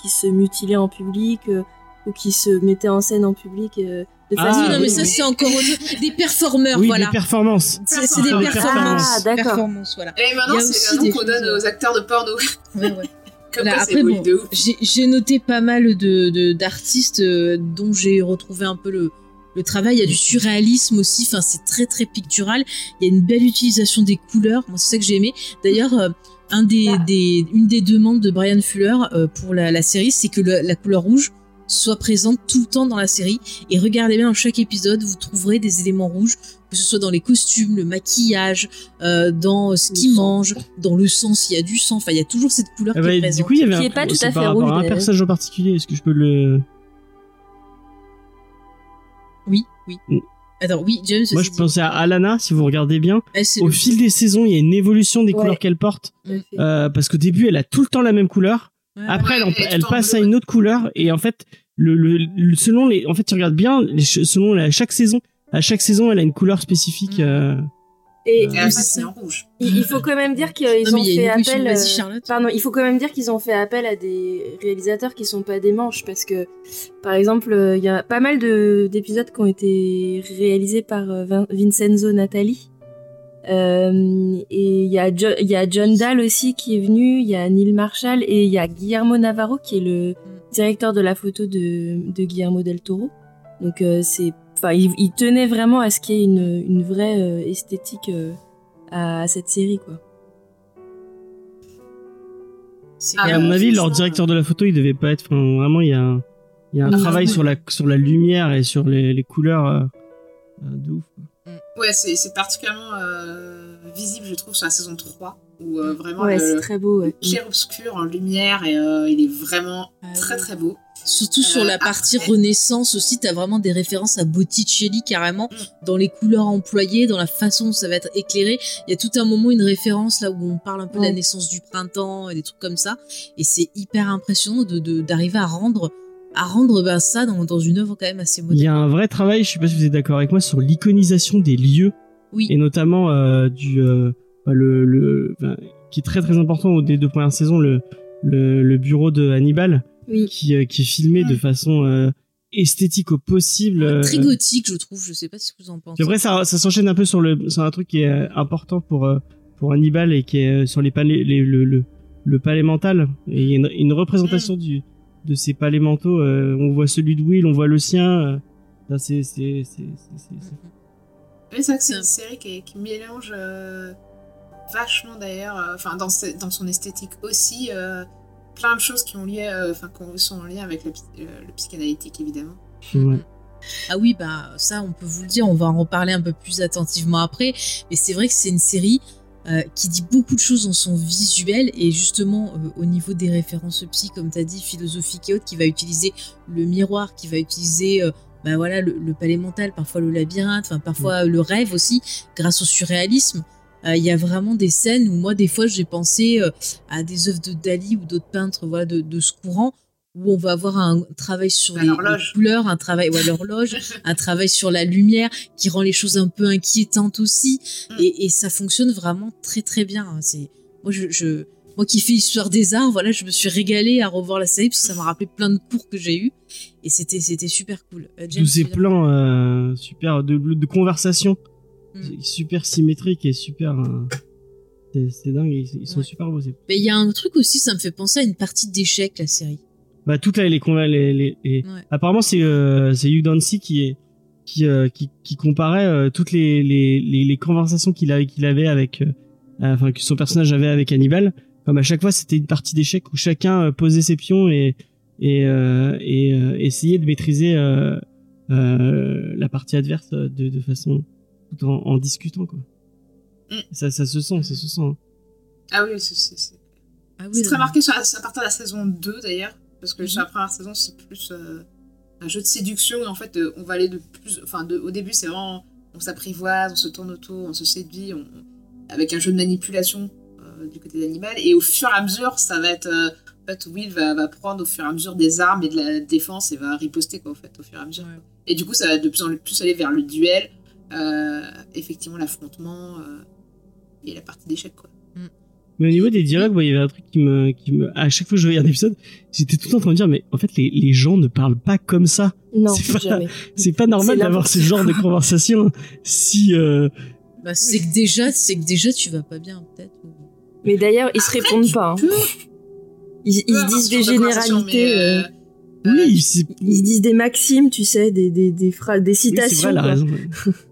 C: qui se mutilaient en public euh, ou qui se mettaient en scène en public euh, de
B: Ah,
A: non, mais ça, c'est encore autre- des performeurs,
B: Oui,
A: voilà.
B: des performances.
A: C'est des
D: Ah,
A: performances.
C: d'accord.
A: Performances, voilà.
D: Et maintenant,
A: a
D: c'est le nom qu'on donne aux acteurs de porno.
A: Ouais, ouais.
D: Comme
A: Là, après, bon,
D: bon, de ouf.
A: J'ai noté pas mal de de- d'artistes euh, dont j'ai retrouvé un peu le le travail, il y a du surréalisme aussi. Enfin, c'est très très pictural. Il y a une belle utilisation des couleurs. Moi, c'est ça que j'ai aimé. D'ailleurs, euh, un des, des, une des demandes de Brian Fuller euh, pour la, la série, c'est que le- la couleur rouge soit présente tout le temps dans la série. Et regardez bien dans chaque épisode, vous trouverez des éléments rouges, que ce soit dans les costumes, le maquillage, euh, dans ce
D: Le
A: qu'il
D: sang.
A: mange, dans le sang s'il y a du sang. Enfin, il y a toujours cette couleur
B: Ah
A: qui
B: bah,
A: est
B: du
A: présente.
B: coup, il y avait
C: Qui
B: un,
C: est pas tout à fait rouge,
B: un
C: d'ailleurs.
B: personnage en particulier. Est-ce que je peux le
A: Oui, oui.
B: Mm.
A: Attends, oui, James.
B: Moi, je pensais à Alana. Si vous regardez bien,
A: Eh,
B: au
A: le-
B: fil des saisons, il y a une évolution des
C: Ouais.
B: couleurs qu'elle porte. Euh, parce qu'au début, elle a tout le temps la même couleur.
A: Ouais.
B: Après, elle, passe à une autre couleur. Et en fait, le, le, le- selon les, en fait, tu regardes bien, selon la, chaque saison, à chaque saison, elle a une couleur spécifique.
A: Mm.
B: euh,
C: Et
A: c'est
D: en rouge.
C: il il faut quand même dire qu'ils ont fait appel.
A: Vas-y,
C: euh,
A: Charlotte.
C: Pardon, il faut quand même dire qu'ils ont fait appel à des réalisateurs qui sont pas des manches parce que, par exemple, euh, il y a pas mal de- d'épisodes qui ont été réalisés par euh, Vin- Vincenzo Natali. Euh, et il y, a y John Dahl aussi qui est venu, il y a Neil Marshall et il y a Guillermo Navarro qui est le directeur de la photo de, de Guillermo del Toro. Donc euh, c'est, enfin, il, il tenait vraiment à ce qu'il y ait une, une vraie euh, esthétique euh, à, à cette série, quoi.
D: Ah,
B: à mon avis, leur directeur de la photo, il devait pas être. Enfin, vraiment, il y a un, il y a un travail sur la sur la lumière et sur les, les couleurs de ouf. quoi.
D: Ouais, c'est c'est particulièrement euh, visible, je trouve, sur la saison 3, où euh, vraiment
C: Ouais,
D: le,
C: c'est très beau. Ouais.
D: clair-obscur en lumière, et euh, il est vraiment
A: Ah,
D: très très beau.
A: Surtout sur la partie
D: après-
A: Renaissance aussi, t'as vraiment des références à Botticelli carrément dans les couleurs employées, dans la façon dont ça va être éclairé. Il y a tout un moment une référence là où on parle un peu de la naissance du printemps et des trucs comme ça. Et c'est hyper impressionnant de de- d'arriver à rendre à rendre ben, ça dans, dans une œuvre quand même assez
B: Il y
A: moderne.
B: a un vrai travail, je sais pas si vous êtes d'accord avec moi, sur l'iconisation des lieux
A: Oui.
B: et notamment euh, du euh, bah, le, le enfin, qui est très très important au des deux premières saisons le le, le bureau de Hannibal
C: Oui.
B: qui euh, qui est filmé de façon esthétique au possible. euh,
A: Très gothique, je trouve. Je sais pas si vous en pensez.
B: Après, ça, ça s'enchaîne un peu sur le, sur un truc qui est important pour pour Hannibal et qui est sur les palais, les, le, le le palais mental. Et il y a une, une représentation du de ces palais mentaux. euh, on voit celui de Will, on voit le sien. euh, ça, c'est c'est c'est c'est- c'est- c'est-
D: Mais c'est vrai que c'est une série qui, qui mélange euh, vachement d'ailleurs, euh, enfin dans, ce- dans son esthétique aussi, euh, plein de choses qui ont lié, enfin qui sont en lien avec le, psy- euh, le psychanalytique évidemment.
B: ouais.
A: Ah oui, bah ça, on peut vous le dire, on va en reparler un peu plus attentivement après. Mais c'est vrai que c'est une série euh, qui dit beaucoup de choses dans son visuel et justement euh, au niveau des références psy, comme tu as dit, philosophique et autres, qui va utiliser le miroir, qui va utiliser euh, bah voilà, le, le palais mental, parfois le labyrinthe, enfin parfois le rêve aussi, grâce au surréalisme. Il y a vraiment des scènes où moi, des fois, j'ai pensé à des œuvres de Dali ou d'autres peintres voilà, de, de ce courant où on va avoir un travail sur les, les couleurs, un travail, ouais, l'horloge, un travail sur la lumière qui rend les choses un peu inquiétantes aussi.
D: Mm.
A: Et, et ça fonctionne vraiment très très bien. C'est moi je, je moi qui fais histoire des arts, voilà, je me suis régalée à revoir la série parce que ça m'a rappelé plein de cours que j'ai eu et c'était c'était super cool. Euh, James,
B: Tous ces plans euh, super de, de conversation,
A: Mm.
B: super symétriques et super. euh, c'est dingue, ils, ils sont
A: Ouais.
B: super beaux.
A: Mais il y a un truc aussi, ça me fait penser à une partie d'échecs la série.
B: Bah toutes les les, les, les-
A: Ouais.
B: apparemment c'est euh, c'est Hugh Dancy qui est qui euh, qui, qui comparait euh, toutes les les, les, les conversations qu'il avait qu'il avait avec euh, enfin que son personnage avait avec Hannibal comme à chaque fois c'était une partie d'échecs où chacun euh, posait ses pions et et euh, et euh, essayait de maîtriser euh, euh, la partie adverse de, de façon tout en, en discutant quoi
D: Mm.
B: ça ça se sent ça se sent hein.
D: Ah oui, c'est- c'est c'est-
A: Ah oui,
D: c'est très marqué sur à partir de la saison 2 d'ailleurs, parce que
A: Mhm.
D: sur la première saison c'est plus euh, un jeu de séduction et en fait euh, on va aller de plus, enfin de, au début c'est vraiment on s'apprivoise, on se tourne autour, on se séduit, on- avec un jeu de manipulation euh, du côté d'Animal et au fur et à mesure ça va être euh, en fait Will va, va prendre au fur et à mesure des armes et de la défense et va riposter quoi en fait au fur et à mesure.
A: Ouais.
D: Et du coup ça va de plus en plus aller vers le duel, effectivement l'affrontement et la partie d'échec quoi.
B: Mais au niveau des dialogues, moi, il y avait un truc qui me, qui me, à chaque fois que je voyais un épisode, j'étais tout le temps en train de dire, mais en fait, les, les gens ne parlent pas comme ça.
C: Non,
B: C'est pas-
C: jamais.
B: C'est pas normal
C: C'est
B: d'avoir ce genre de conversation si, euh,
A: Bah, c'est que déjà, c'est que déjà tu vas pas bien peut-être.
C: Mais d'ailleurs, ils se répondent pas. hein. Ils, ils disent des généralités. euh,
D: euh,
B: Oui, c'est
C: Ils se disent des maximes, tu sais, des, des, des, phrases, des
B: oui, c'est
C: citations.
B: vrai.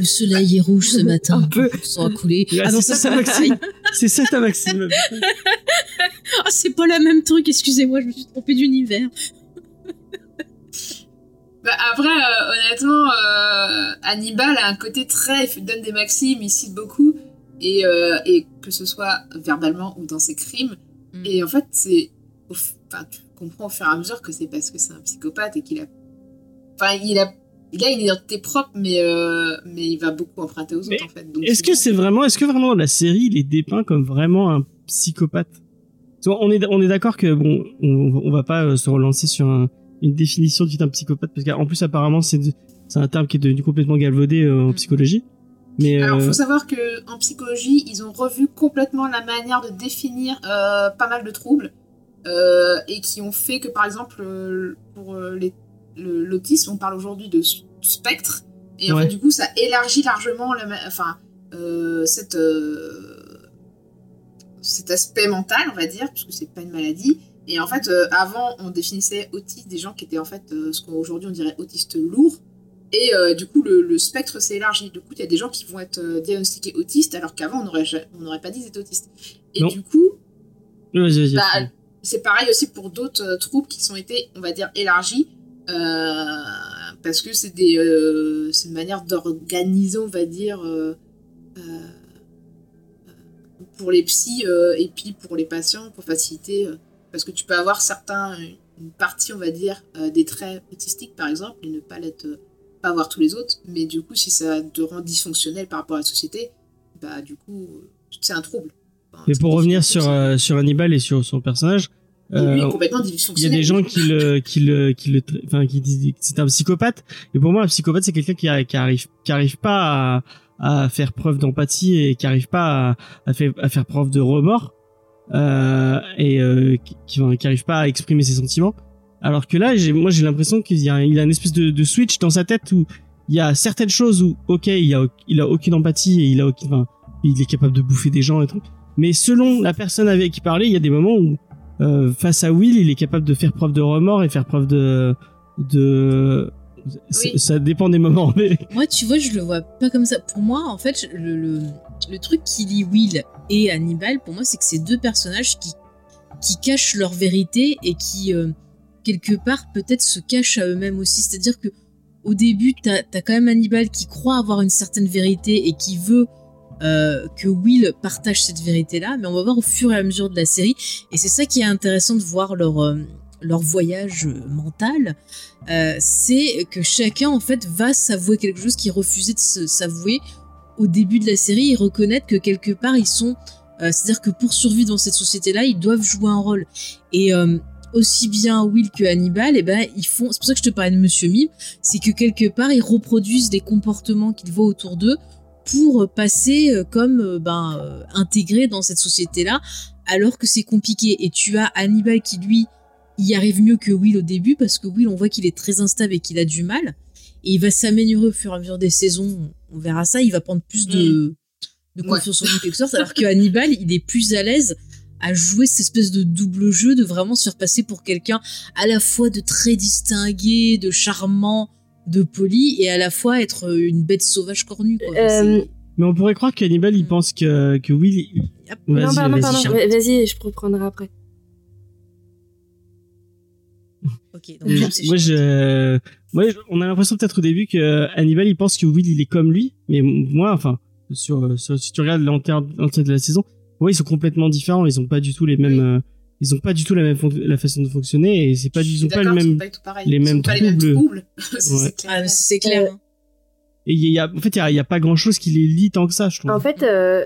A: Le soleil est rouge ce matin.
C: Un peu.
A: Sans a coulé.
B: Ah,
A: non,
B: c'est
A: ça,
B: ça ta Maxime. C'est ça ta Maxime.
A: Ah, c'est pas la même truc, excusez-moi, je me suis trompée d'univers.
D: Bah, après, euh, honnêtement, euh, Hannibal a un côté très. Il donne des maximes, il cite beaucoup, et, euh, et que ce soit verbalement ou dans ses crimes.
A: Mm.
D: Et en fait, c'est. Enfin, tu comprends au fur et à mesure que c'est parce que c'est un psychopathe et qu'il a. Enfin, il a. Il a une identité propre, mais, euh, mais il va beaucoup emprunter aux
B: Mais
D: autres, en fait.
B: Est-ce que c'est vraiment, est-ce que vraiment la série il est dépeint comme vraiment un psychopathe? On est, on est d'accord que bon, on, on va pas euh, se relancer sur un- une définition du terme psychopathe parce qu'en plus apparemment c'est, un terme qui est devenu complètement galvaudé euh, en psychologie. Mais
D: Alors,
B: euh,
D: faut savoir que en psychologie, ils ont revu complètement la manière de définir pas mal de troubles euh, et qui ont fait que, par exemple, euh, pour les- le- l'autisme, on parle aujourd'hui de spectre et en
B: Ouais.
D: fait, du coup, ça élargit largement la, enfin, euh, cette, euh, cet aspect mental, on va dire, puisque c'est pas une maladie. Et en fait, euh, avant, on définissait autistes des gens qui étaient en fait ce qu'aujourd'hui on dirait autistes lourds. Et du coup, le, le spectre s'est élargi. Du coup, il y a des gens qui vont être diagnostiqués autistes, alors qu'avant, on n'aurait on n'aurait pas dit qu'ils étaient autistes. Et
B: Non.
D: du coup, bah, c'est pareil aussi pour d'autres troubles qui sont été, on va dire, élargis. Euh, parce que c'est des, euh, c'est une manière d'organiser, on va dire, euh, pour les psys et puis pour les patients, pour faciliter. parce que tu peux avoir certains, une partie, on va dire, des traits autistiques, par exemple, et ne pas l'être, pas avoir tous les autres. Mais du coup, si ça te rend dysfonctionnel par rapport à la société, bah du coup, c'est un trouble. Enfin,
B: Mais pour revenir sur euh, sur Hannibal et sur son personnage,
D: Lui,
B: euh,
D: est complètement
B: il y a des gens qui le qui le qui le enfin qui disent que c'est un psychopathe. Et pour moi un psychopathe c'est quelqu'un qui, qui arrive qui arrive pas à, à faire preuve d'empathie et qui arrive pas à, à, faire, à faire preuve de remords euh, et euh, qui qui, arrive pas à exprimer ses sentiments. Alors que là j'ai moi j'ai l'impression qu'il y a il a une espèce de, de switch dans sa tête où il y a certaines choses où ok il a il a aucune empathie et il a aucune, enfin, il est capable de bouffer des gens et tout. Mais selon la personne avec qui parlait il y a des moments où euh, face à Will, il est capable de faire preuve de remords et faire preuve de de
D: Oui.
B: ça dépend des moments mais
A: Moi, tu vois, je le vois pas comme ça. Pour moi, en fait, le, le, le truc qui lie Will et Hannibal, pour moi, c'est que c'est deux personnages qui, qui cachent leur vérité et qui, euh, quelque part, peut-être se cachent à eux-mêmes aussi. C'est-à-dire que au début, t'as as quand même Hannibal qui croit avoir une certaine vérité et qui veut euh, que Will partage cette vérité-là, mais on va voir au fur et à mesure de la série. Et c'est ça qui est intéressant de voir leur, euh, leur voyage mental. Euh, c'est que chacun, en fait, va s'avouer quelque chose qui refusait de s'avouer au début de la série et reconnaître que quelque part, ils sont. C'est-à-dire que pour survivre dans cette société-là, ils doivent jouer un rôle. Et. aussi bien Will que Hannibal, et ben ils font. C'est pour ça que je te parlais de Monsieur Mime, c'est que quelque part ils reproduisent des comportements qu'ils voient autour d'eux pour passer euh, comme euh, ben euh, intégrés dans cette société-là, alors que c'est compliqué. Et tu as Hannibal qui lui y arrive mieux que Will au début parce que Will on voit qu'il est très instable et qu'il a du mal et il va s'améliorer au fur et à mesure des saisons. On verra ça, il va prendre plus de, de
D: Ouais.
A: confiance en lui quelque sorte, alors que Hannibal il est plus à l'aise à jouer cette espèce de double jeu, de vraiment se faire passer pour quelqu'un à la fois de très distingué, de charmant, de poli, et à la fois être une bête sauvage cornue. Quoi.
C: Euh,
B: mais on pourrait croire qu'Hannibal il pense que que Will il-
A: Hop.
B: Vas-y,
C: non, pardon,
B: vas-y,
C: pardon. Vas-y, je reprendrai après.
A: Ok, donc
B: moi je moi on a l'impression peut-être au début que Hannibal il pense que Will il est comme lui mais moi enfin sur, sur si tu regardes l'entière l'entière de la saison ouais ils sont complètement différents ils ont pas du tout les mêmes
D: Oui.
B: euh, ils ont pas du tout la même la façon de fonctionner et c'est pas ils ont pas le même
D: pas du tout pareils.
B: les
D: Ils
B: mêmes
D: sont pas les mêmes
B: troubles.
D: troubles. Ça,
B: Ouais.
D: c'est clair.
A: Ah, c'est clair.
C: Euh,
A: hein.
B: et il y a en fait il y a, il y a pas grand chose qui les lie tant que ça je trouve
C: En fait, euh,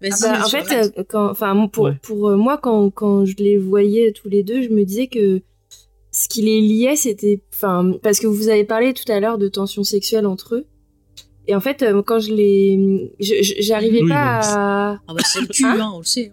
C: bah,
A: vas-y,
C: en fait, euh, quand, enfin, pour,
B: Ouais.
C: pour euh, moi, quand, quand je les voyais tous les deux, je me disais que ce qui les liait, c'était, enfin, parce que vous avez parlé tout à l'heure de tensions sexuelles entre eux. Et en fait, euh, quand je les, j'arrivais
B: Oui,
C: pas
B: bah,
C: à,
A: Ah bah c'est le cul,
C: Hein
A: hein, on le sait.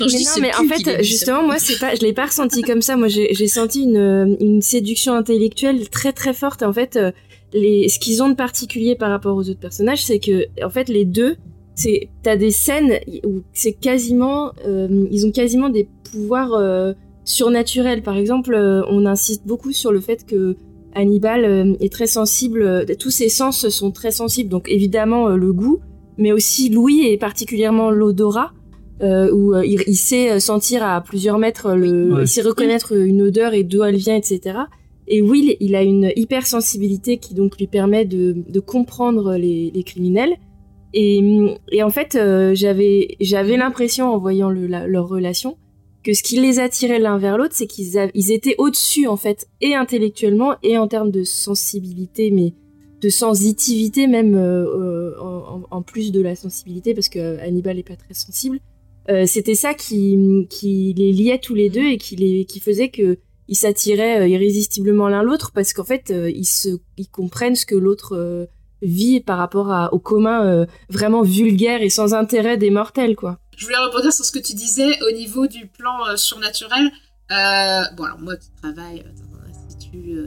A: Non, je
C: mais
A: dis
C: non, mais en fait, justement, moi, c'est pas, je l'ai pas ressenti comme ça. Moi, j'ai senti une, une séduction intellectuelle très très forte. En fait, euh, les, ce qu'ils ont de particulier par rapport aux autres personnages, c'est que, en fait, les deux, c'est t'as des scènes où c'est quasiment euh, ils ont quasiment des pouvoirs euh, surnaturels. Par exemple, on insiste beaucoup sur le fait que Hannibal est très sensible, tous ses sens sont très sensibles. Donc évidemment le goût, mais aussi l'ouïe et particulièrement l'odorat. Euh, où euh, il, il sait sentir à plusieurs mètres, le,
B: Ouais.
C: il sait reconnaître une odeur et d'où elle vient, etc. Et Will, il a une hypersensibilité qui donc lui permet de, de comprendre les, les criminels. Et, et en fait, euh, j'avais j'avais l'impression en voyant le- la- leur relation que ce qui les attirait l'un vers l'autre, c'est qu'ils ils étaient au-dessus en fait, et intellectuellement et en termes de sensibilité, mais de sensitivité même euh, euh, en plus de la sensibilité, parce que Hannibal n'est pas très sensible. Euh, C'était ça qui, qui les liait tous les deux et qui, les, qui faisait que ils s'attiraient euh, irrésistiblement l'un l'autre parce qu'en fait euh, ils se ils comprennent ce que l'autre vit par rapport à, au commun euh, vraiment vulgaire et sans intérêt des mortels quoi.
D: Je voulais rebondir sur ce que tu disais au niveau du plan euh, surnaturel. Euh, bon, alors moi qui travaille dans un institut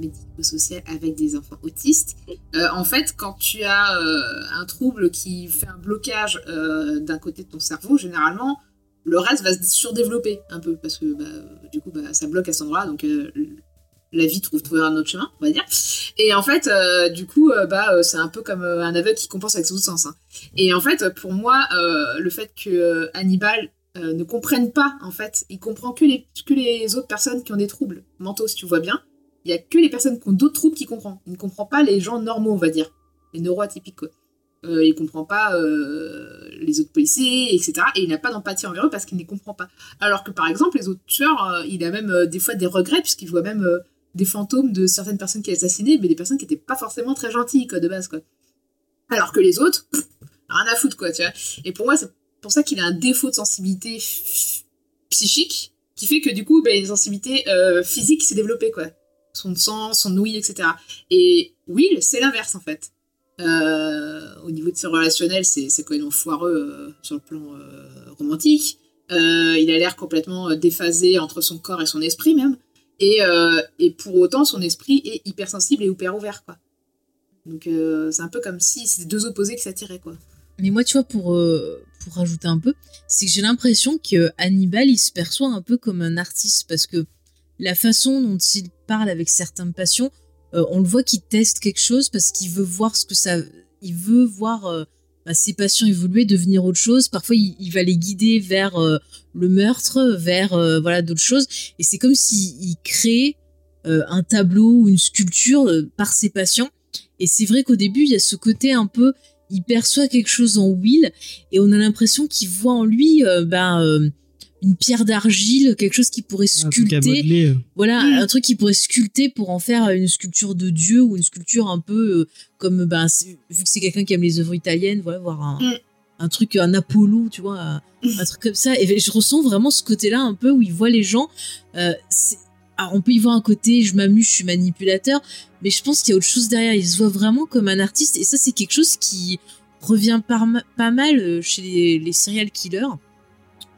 D: médico-social avec des enfants autistes, euh, en fait, quand tu as euh, un trouble qui fait un blocage euh, d'un côté de ton cerveau, généralement, le reste va se surdévelopper un peu parce que bah, du coup, bah, ça bloque à cet endroit, donc la vie trouve trouver un autre chemin, on va dire. Et en fait, du coup, bah, c'est un peu comme un aveugle qui compense avec ses autres sens. hein. Et en fait, pour moi, le fait que Hannibal ne comprenne pas, en fait, il comprend que les autres personnes qui ont des troubles mentaux, si tu vois bien. Il y a que les personnes qui ont d'autres troubles qu'il comprend. Il ne comprend pas les gens normaux, on va dire. Les neuroatypiques, quoi. Euh, il comprend pas euh, les autres policiers, etc. Et il n'a pas d'empathie envers eux parce qu'il ne les comprend pas. Alors que par exemple, les autres tueurs, euh, il a même des fois des regrets puisqu'il voit même des fantômes de certaines personnes qu'il a assassinées, mais des personnes qui étaient pas forcément très gentilles, quoi, de base, quoi. Alors que les autres, rien à foutre, quoi, tu vois. Et pour moi, c'est pour ça qu'il a un défaut de sensibilité psychique qui fait que du coup, ben, une sensibilité physique s'est développée, quoi. Son sang, son ouïe, etc. Et Will, c'est l'inverse, en fait. Euh, au niveau de ses relationnels, c'est même foireux euh, sur le plan euh, romantique. Il a l'air complètement déphasé entre son corps et son esprit, même. Et, pour autant, son esprit est hypersensible et hyper ouvert, quoi. Donc c'est un peu comme si c'était deux opposés qui s'attiraient, quoi.
A: Mais moi, tu vois, pour, pour rajouter un peu, c'est que j'ai l'impression que Hannibal, il se perçoit un peu comme un artiste parce que la façon dont il parle avec certains patients, euh, on le voit qu'il teste quelque chose parce qu'il veut voir ce que ça. Il veut voir euh, bah, ses patients évoluer, devenir autre chose. Parfois, il, va les guider vers euh, le meurtre, vers euh, voilà d'autres choses. Et c'est comme s'il il crée un tableau ou une sculpture par ses patients. Et c'est vrai qu'au début, il y a ce côté un peu il perçoit quelque chose en Will et on a l'impression qu'il voit en lui euh, une pierre d'argile, quelque chose qui pourrait
B: Un truc à
A: sculpter,
B: modeler. euh.
A: voilà, un truc qui pourrait sculpter pour en faire une sculpture de Dieu ou une sculpture un peu euh, comme ben vu que c'est quelqu'un qui aime les œuvres italiennes, voilà, voir un,
D: Mm.
A: un truc un Apollo, tu vois, un, un truc comme ça. Et je ressens vraiment ce côté-là un peu où il voit les gens. euh, alors, on peut y voir un côté, je m'amuse, je suis manipulateur, mais je pense qu'il y a autre chose derrière. Il se voit vraiment comme un artiste, et ça, c'est quelque chose qui revient par ma- pas mal chez les, les serial killers,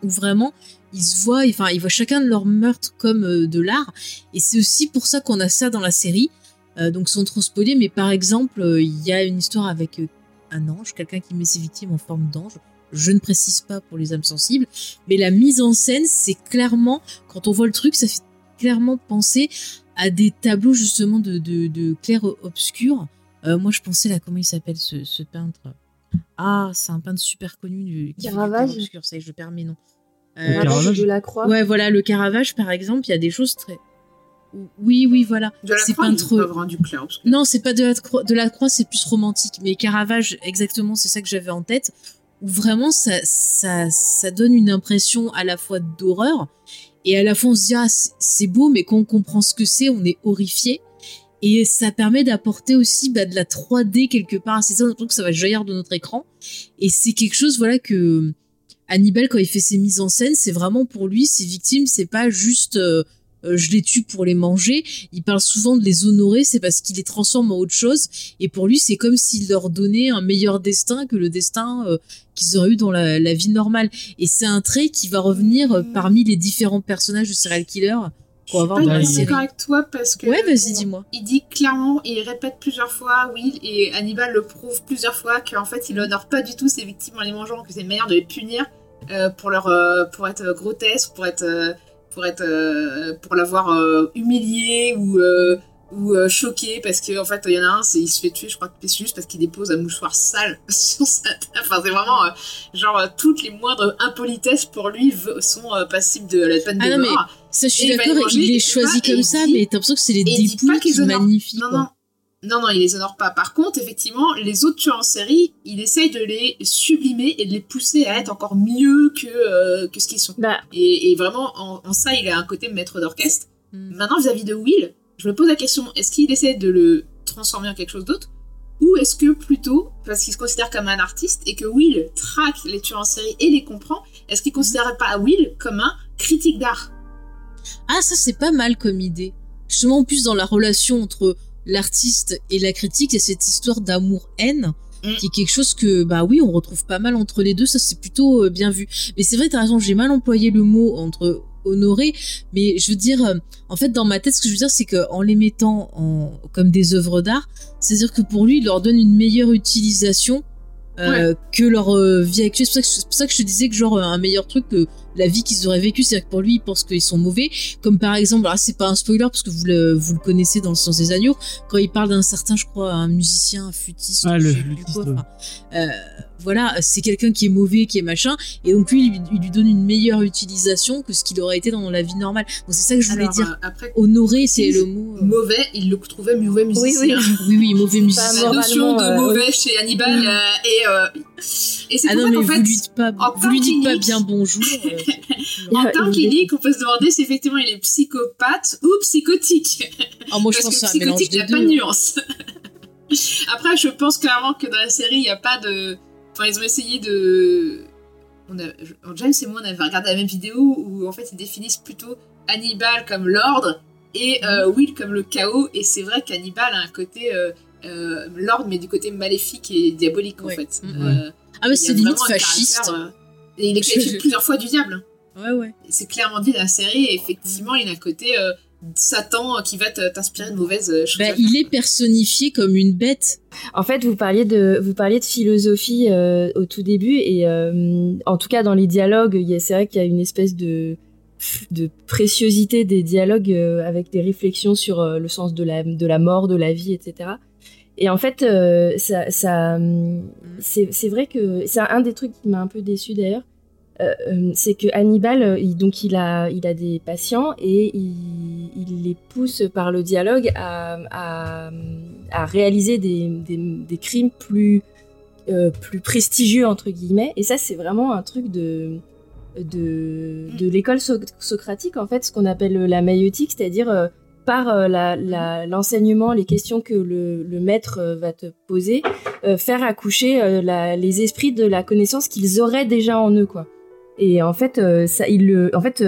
A: où vraiment ils se voient, enfin, ils voient chacun de leurs meurtres comme euh, de l'art, et c'est aussi pour ça qu'on a ça dans la série. Euh, donc, sans trop spoiler, mais par exemple, euh, il y a une histoire avec un ange, quelqu'un qui met ses victimes en forme d'ange. Je ne précise pas pour les âmes sensibles, mais la mise en scène, c'est clairement, quand on voit le truc, ça fait clairement penser à des tableaux justement de, de, de clair-obscur. Moi, je pensais là, comment il s'appelle ce peintre? Ah, c'est un peintre super connu du qui fait du
C: Caravage
A: ça y est, je perds mes noms.
B: Le
A: Euh,
B: Caravage
C: de la croix.
A: ouais, voilà, le Caravage, par exemple, il y a des choses très. Oui, oui, voilà.
D: De la
A: C'est
D: croix,
A: peintre-
D: du clair.
A: Non, c'est pas de la, croix, de la croix, c'est plus romantique. Mais Caravage, exactement, c'est ça que j'avais en tête. Où vraiment, ça, ça, ça donne une impression à la fois d'horreur et à la fois on se dit, ah, c'est- c'est beau, mais quand on comprend ce que c'est, on est horrifié. Et ça permet d'apporter aussi bah, de la 3D quelque part. C'est ça, on que ça va jaillir de notre écran. Et c'est quelque chose, voilà, que Hannibal, quand il fait ses mises en scène, c'est vraiment pour lui, ses victimes, c'est pas juste euh, euh, je les tue pour les manger. Il parle souvent de les honorer, c'est parce qu'il les transforme en autre chose. Et pour lui, c'est comme s'il leur donnait un meilleur destin que le destin euh, qu'ils auraient eu dans la, vie normale. Et c'est un trait qui va revenir parmi les différents personnages de serial killer va avoir
D: pas hyper
A: série.
D: d'accord avec toi parce que.
A: Ouais, vas-y, dis-moi.
D: Il dit clairement, il répète plusieurs fois, Will, et Hannibal le prouve plusieurs fois qu'en fait il honore pas du tout ses victimes en les mangeant, que c'est une manière de les punir euh, pour leur euh, pour être grotesque, pour être euh, pour être euh, pour l'avoir euh, humilié ou euh, ou euh, choqué parce que en fait il y en a un, c'est il se fait tuer, je crois que c'est juste parce qu'il dépose un mouchoir sale sur sa table. Enfin c'est vraiment euh, genre euh, toutes les moindres impolitesses pour lui sont euh, passibles de la peine
A: Ah
D: de mort.
A: Ça, je suis
D: il
A: d'accord, il
D: tu
A: choisit
D: vois, et
A: comme ça,
D: il dit-
A: mais t'as l'impression que c'est les
D: il
A: dépouilles
D: pas
A: qui magnifient.
D: Non, non. Non, non, il les honore pas. Par contre, effectivement, les autres tueurs en série, il essaye de les sublimer et de les pousser à être encore mieux que, euh, que ce qu'ils sont.
C: Bah,
D: Et, et vraiment, en, en ça, il a un côté maître d'orchestre.
A: Mm.
D: Maintenant, vis-à-vis de Will, je me pose la question, est-ce qu'il essaie de le transformer en quelque chose d'autre Ou est-ce que plutôt, parce qu'il se considère comme un artiste et que Will traque les tueurs en série et les comprend, est-ce qu'il ne considérerait pas Will comme un critique d'art?
A: Ah, ça, c'est pas mal comme idée. Justement, en plus, dans la relation entre l'artiste et la critique, il y a cette histoire d'amour-haine.
D: Mm.
A: Qui est quelque chose que, bah oui, on retrouve pas mal entre les deux, ça c'est plutôt euh, bien vu. Mais c'est vrai, t'as raison, j'ai mal employé le mot entre honorer, mais je veux dire, euh, en fait, dans ma tête, ce que je veux dire, c'est que en les mettant en, comme des œuvres d'art, c'est-à-dire que pour lui, il leur donne une meilleure utilisation euh, que leur vie actuelle. C'est pour, ça que je- c'est pour ça que je te disais que genre un meilleur truc que la vie qu'ils auraient vécue, c'est-à-dire que pour lui, il pense qu'ils sont mauvais. Comme par exemple, alors c'est pas un spoiler parce que vous le, vous le connaissez dans le sens des agneaux, quand il parle d'un certain, je crois, un musicien, un flûtiste,
B: Ah,
A: je
B: le
A: sais plus
B: flûtiste,
A: quoi,
B: ouais.
A: enfin, euh, voilà, c'est quelqu'un qui est mauvais, qui est machin, et donc lui, il, lui- il lui donne une meilleure utilisation que ce qu'il aurait été dans la vie normale. Donc c'est ça que je voulais
D: Alors,
A: dire.
D: euh, après,
A: Honorer, c'est le mot. euh,
D: mauvais, il le trouvait mauvais musicien.
C: oui.
A: Oui, oui, mauvais
C: pas
A: musicien.
D: la notion de
C: euh,
D: mauvais chez Hannibal
C: Oui.
D: euh, et euh, et c'est
A: Ah
D: pour
A: non, vous lui dites pas,
D: en
A: vous lui dites pas bien bonjour.
D: En tant clinique on peut se demander si effectivement il est psychopathe ou psychotique.
A: Ah, moi, je
D: parce
A: pense
D: que psychotique il n'y a pas de nuance. Après je pense clairement que dans la série il n'y a pas de enfin ils ont essayé de on a... James et moi on avait regardé la même vidéo où en fait ils définissent plutôt Hannibal comme l'ordre et euh,
A: Mhm.
D: Will comme le chaos. Et c'est vrai qu'Hannibal a un côté euh, euh, l'ordre mais du côté maléfique et diabolique en fait.
A: Mhm.
D: Euh,
A: Ah, mais c'est
D: a
A: limite fasciste.
D: Et il est qualifié plusieurs fois du diable.
A: Ouais, ouais.
D: C'est clairement dit dans la série. Et effectivement, il a un côté euh, Satan euh, qui va te- t'inspirer de mauvaises euh, choses.
A: Bah, il est personnifié comme une bête.
C: En fait, vous parliez de, vous parliez de philosophie euh, au tout début, et euh, en tout cas dans les dialogues, c'est vrai qu'il y a une espèce de, de préciosité des dialogues euh, avec des réflexions sur euh, le sens de la, de la mort, de la vie, etc. Et en fait, euh, ça, ça, hum, c'est c'est vrai que c'est un des trucs qui m'a un peu déçu d'ailleurs. Euh, euh, c'est que Hannibal, euh, il, donc il a, il a des patients et il, il les pousse par le dialogue à, à, à réaliser des, des, des crimes plus, euh, plus prestigieux entre guillemets. Et ça, c'est vraiment un truc de de, de l'école so- socratique en fait, ce qu'on appelle la maïotique, c'est-à-dire par euh, l'enseignement, les questions que le, maître euh, va te poser, euh, faire accoucher les esprits de la connaissance qu'ils auraient déjà en eux, quoi. Et en fait, ça, il en fait,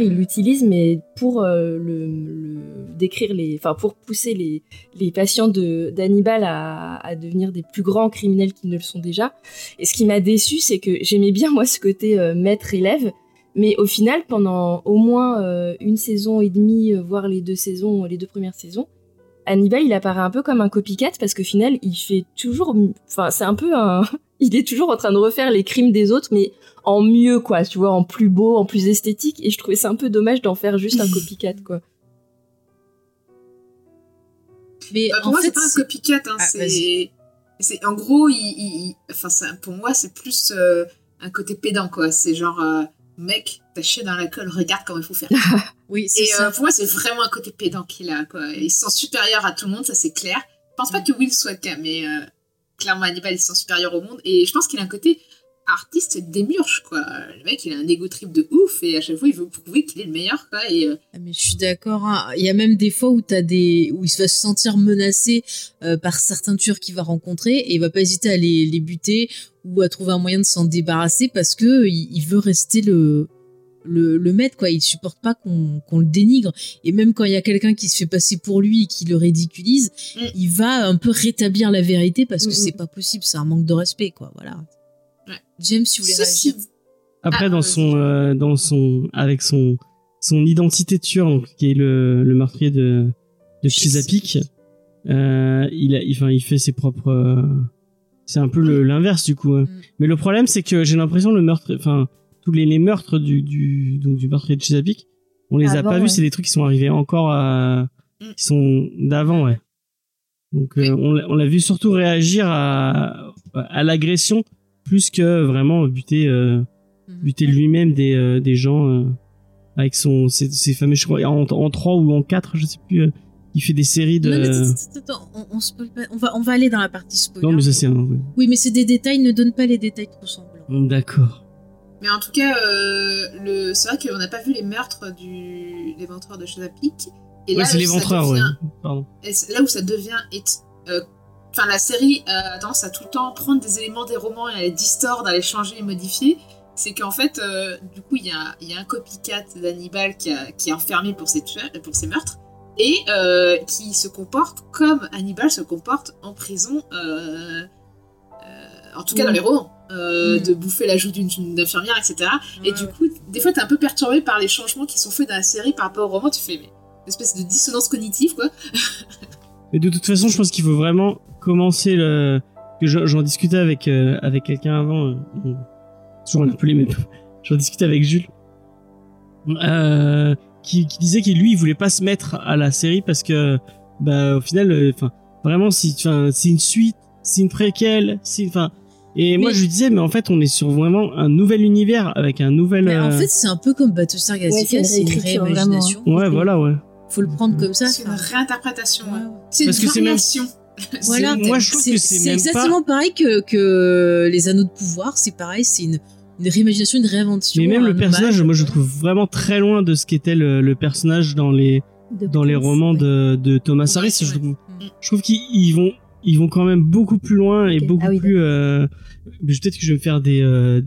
C: il l'utilise, mais pour le, décrire les, enfin, pour pousser les, patients d'Hannibal à, à devenir des plus grands criminels qu'ils ne le sont déjà. Et ce qui m'a déçu, c'est que j'aimais bien moi ce côté maître-élève, mais au final, pendant au moins euh, une saison et demie, euh, voire les deux saisons, les deux premières saisons, Hannibal, il apparaît un peu comme un copycat parce qu'au final, il fait toujours, enfin, c'est un peu un, il est toujours en train de refaire les crimes des autres, mais en mieux, quoi, tu vois, en plus beau, en plus esthétique. Et je trouvais ça un peu dommage d'en faire juste un copycat, quoi.
A: Mais
D: Bah, pour
A: en
D: moi, c'est pas un copycat. Hein,
A: Ah,
D: c'est,
A: vas-y.
D: c'est en gros, il, il- il- enfin, ça, pour moi, c'est plus euh, un côté pédant, quoi. C'est genre, euh, mec, t'as chié dans la colle, regarde comment il faut faire.
A: oui, c'est
D: Et
A: ça.
D: euh, pour moi, c'est vraiment un côté pédant qu'il a, quoi. Il se sent supérieur à tout le monde, ça c'est clair. Je pense pas que Will soit le cas, mais euh, clairement, Hannibal, il se sent supérieur au monde. Et je pense qu'il a un côté artiste démurge, quoi. Le mec, il a un ego trip de ouf, et à chaque fois, il veut prouver qu'il est le meilleur, quoi. Et euh,
A: Ah, mais je suis d'accord. hein. Il y a même des fois où des où il va se sentir menacé euh, par certains tueurs qu'il va rencontrer et il va pas hésiter à les, les buter ou à trouver un moyen de s'en débarrasser parce que il, il veut rester le le, le maître quoi. Il supporte pas qu'on le dénigre et même quand il y a quelqu'un qui se fait passer pour lui et qui le ridiculise,
D: Mm.
A: il va un peu rétablir la vérité parce que
C: Mm,
A: c'est
C: mm.
A: pas possible. C'est un manque de respect quoi. Voilà.
D: Ouais.
A: James, si vous voulez
D: ceci
A: réagir.
B: Après,
D: Ah,
B: dans son, euh, dans son, avec son, son identité tueur, donc, qui est le, le meurtrier de, de Chesapeake. Euh, il, a, il, enfin, il fait ses propres. euh, c'est un peu l'inverse du coup. hein.
A: Mm.
B: Mais le problème, c'est que j'ai l'impression le meurtre, enfin, tous les, les meurtres du, du, donc, du meurtrier de Chesapeake, on les a
E: Avant,
B: pas vus. C'est des trucs qui sont arrivés encore à,
D: Mm.
B: qui sont d'avant, ouais. Donc, euh,
D: Oui.
B: on l'a- on l'a vu surtout réagir à, à l'agression plus que vraiment buter, euh,
A: Mhm.
B: buter lui-même des, euh, des gens euh, avec son, ses, ses fameux, je crois, en, en 3 ou en 4, je sais plus, euh, il fait des séries de.
A: Non, mais attends, attends, attends, on, on spoil pas- on va, on va aller dans la partie spoiler.
B: Non, mais ça c'est un.
A: Oui, mais c'est des détails, ne donne pas les détails trop semblants.
B: D'accord.
D: Mais en tout cas, euh, le... c'est vrai qu'on n'a pas vu les meurtres du l'éventreur de Chesapeake. Et
B: Ouais,
D: là,
B: c'est l'éventreur, ouais.
D: devient-
B: Pardon.
D: là où ça devient. et- euh, Enfin, la série euh, a tendance à tout le temps prendre des éléments des romans et à les distordre, à les changer et modifier. C'est qu'en fait, euh, du coup, il y a, il y a un copycat d'Hannibal qui, qui est enfermé pour ses, tueurs- pour ses meurtres et euh, qui se comporte comme Hannibal se comporte en prison, euh, euh, en tout cas dans les romans. euh,
A: Mm.
D: de bouffer la joue d'une d'une infirmière, etc. Et du
A: ouais.
D: coup, des fois, t'es un peu perturbé par les changements qui sont faits dans la série par rapport au roman. Tu fais, mais une espèce de dissonance cognitive, quoi.
B: Mais de toute façon, je pense qu'il faut vraiment commencer le. Que je- j'en discutais avec euh, avec quelqu'un avant. euh, toujours un peu les mêmes. J'en discutais avec Jules, euh, qui, qui disait qu'il lui, il voulait pas se mettre à la série parce que, bah, au final, euh, enfin, vraiment, si, enfin, c'est une suite, c'est une préquelle, c'est, enfin. Et moi,
A: Mais-
B: je lui disais, mais en fait, on est sur vraiment un nouvel univers avec un nouvel.
A: Mais en
B: euh,
A: fait, c'est un peu comme Battlestar
E: Ouais,
A: Galactica,
E: c'est une
A: c'est une réimagination.
B: ouais, voilà, ouais.
A: Faut le prendre comme ça.
D: C'est une réinterprétation. ouais.
A: ouais.
D: C'est une
B: Parce que c'est même-
D: variation.
A: Voilà,
B: C'est- moi, je trouve
A: c'est-
B: que c'est
A: c'est
B: même
A: exactement pareil que, que les anneaux de pouvoir. C'est pareil, c'est une, une réimagination, une réinvention.
B: Mais même le personnage, moi, je trouve vraiment très loin de ce qu'était le, le personnage dans les
E: De
B: dans les romans
E: ouais.
B: de, de Thomas Harris. Je trouve, je trouve qu'ils ils vont ils vont quand même beaucoup plus loin et beaucoup
E: Ah oui,
B: plus. Euh, peut-être que je vais me faire des euh,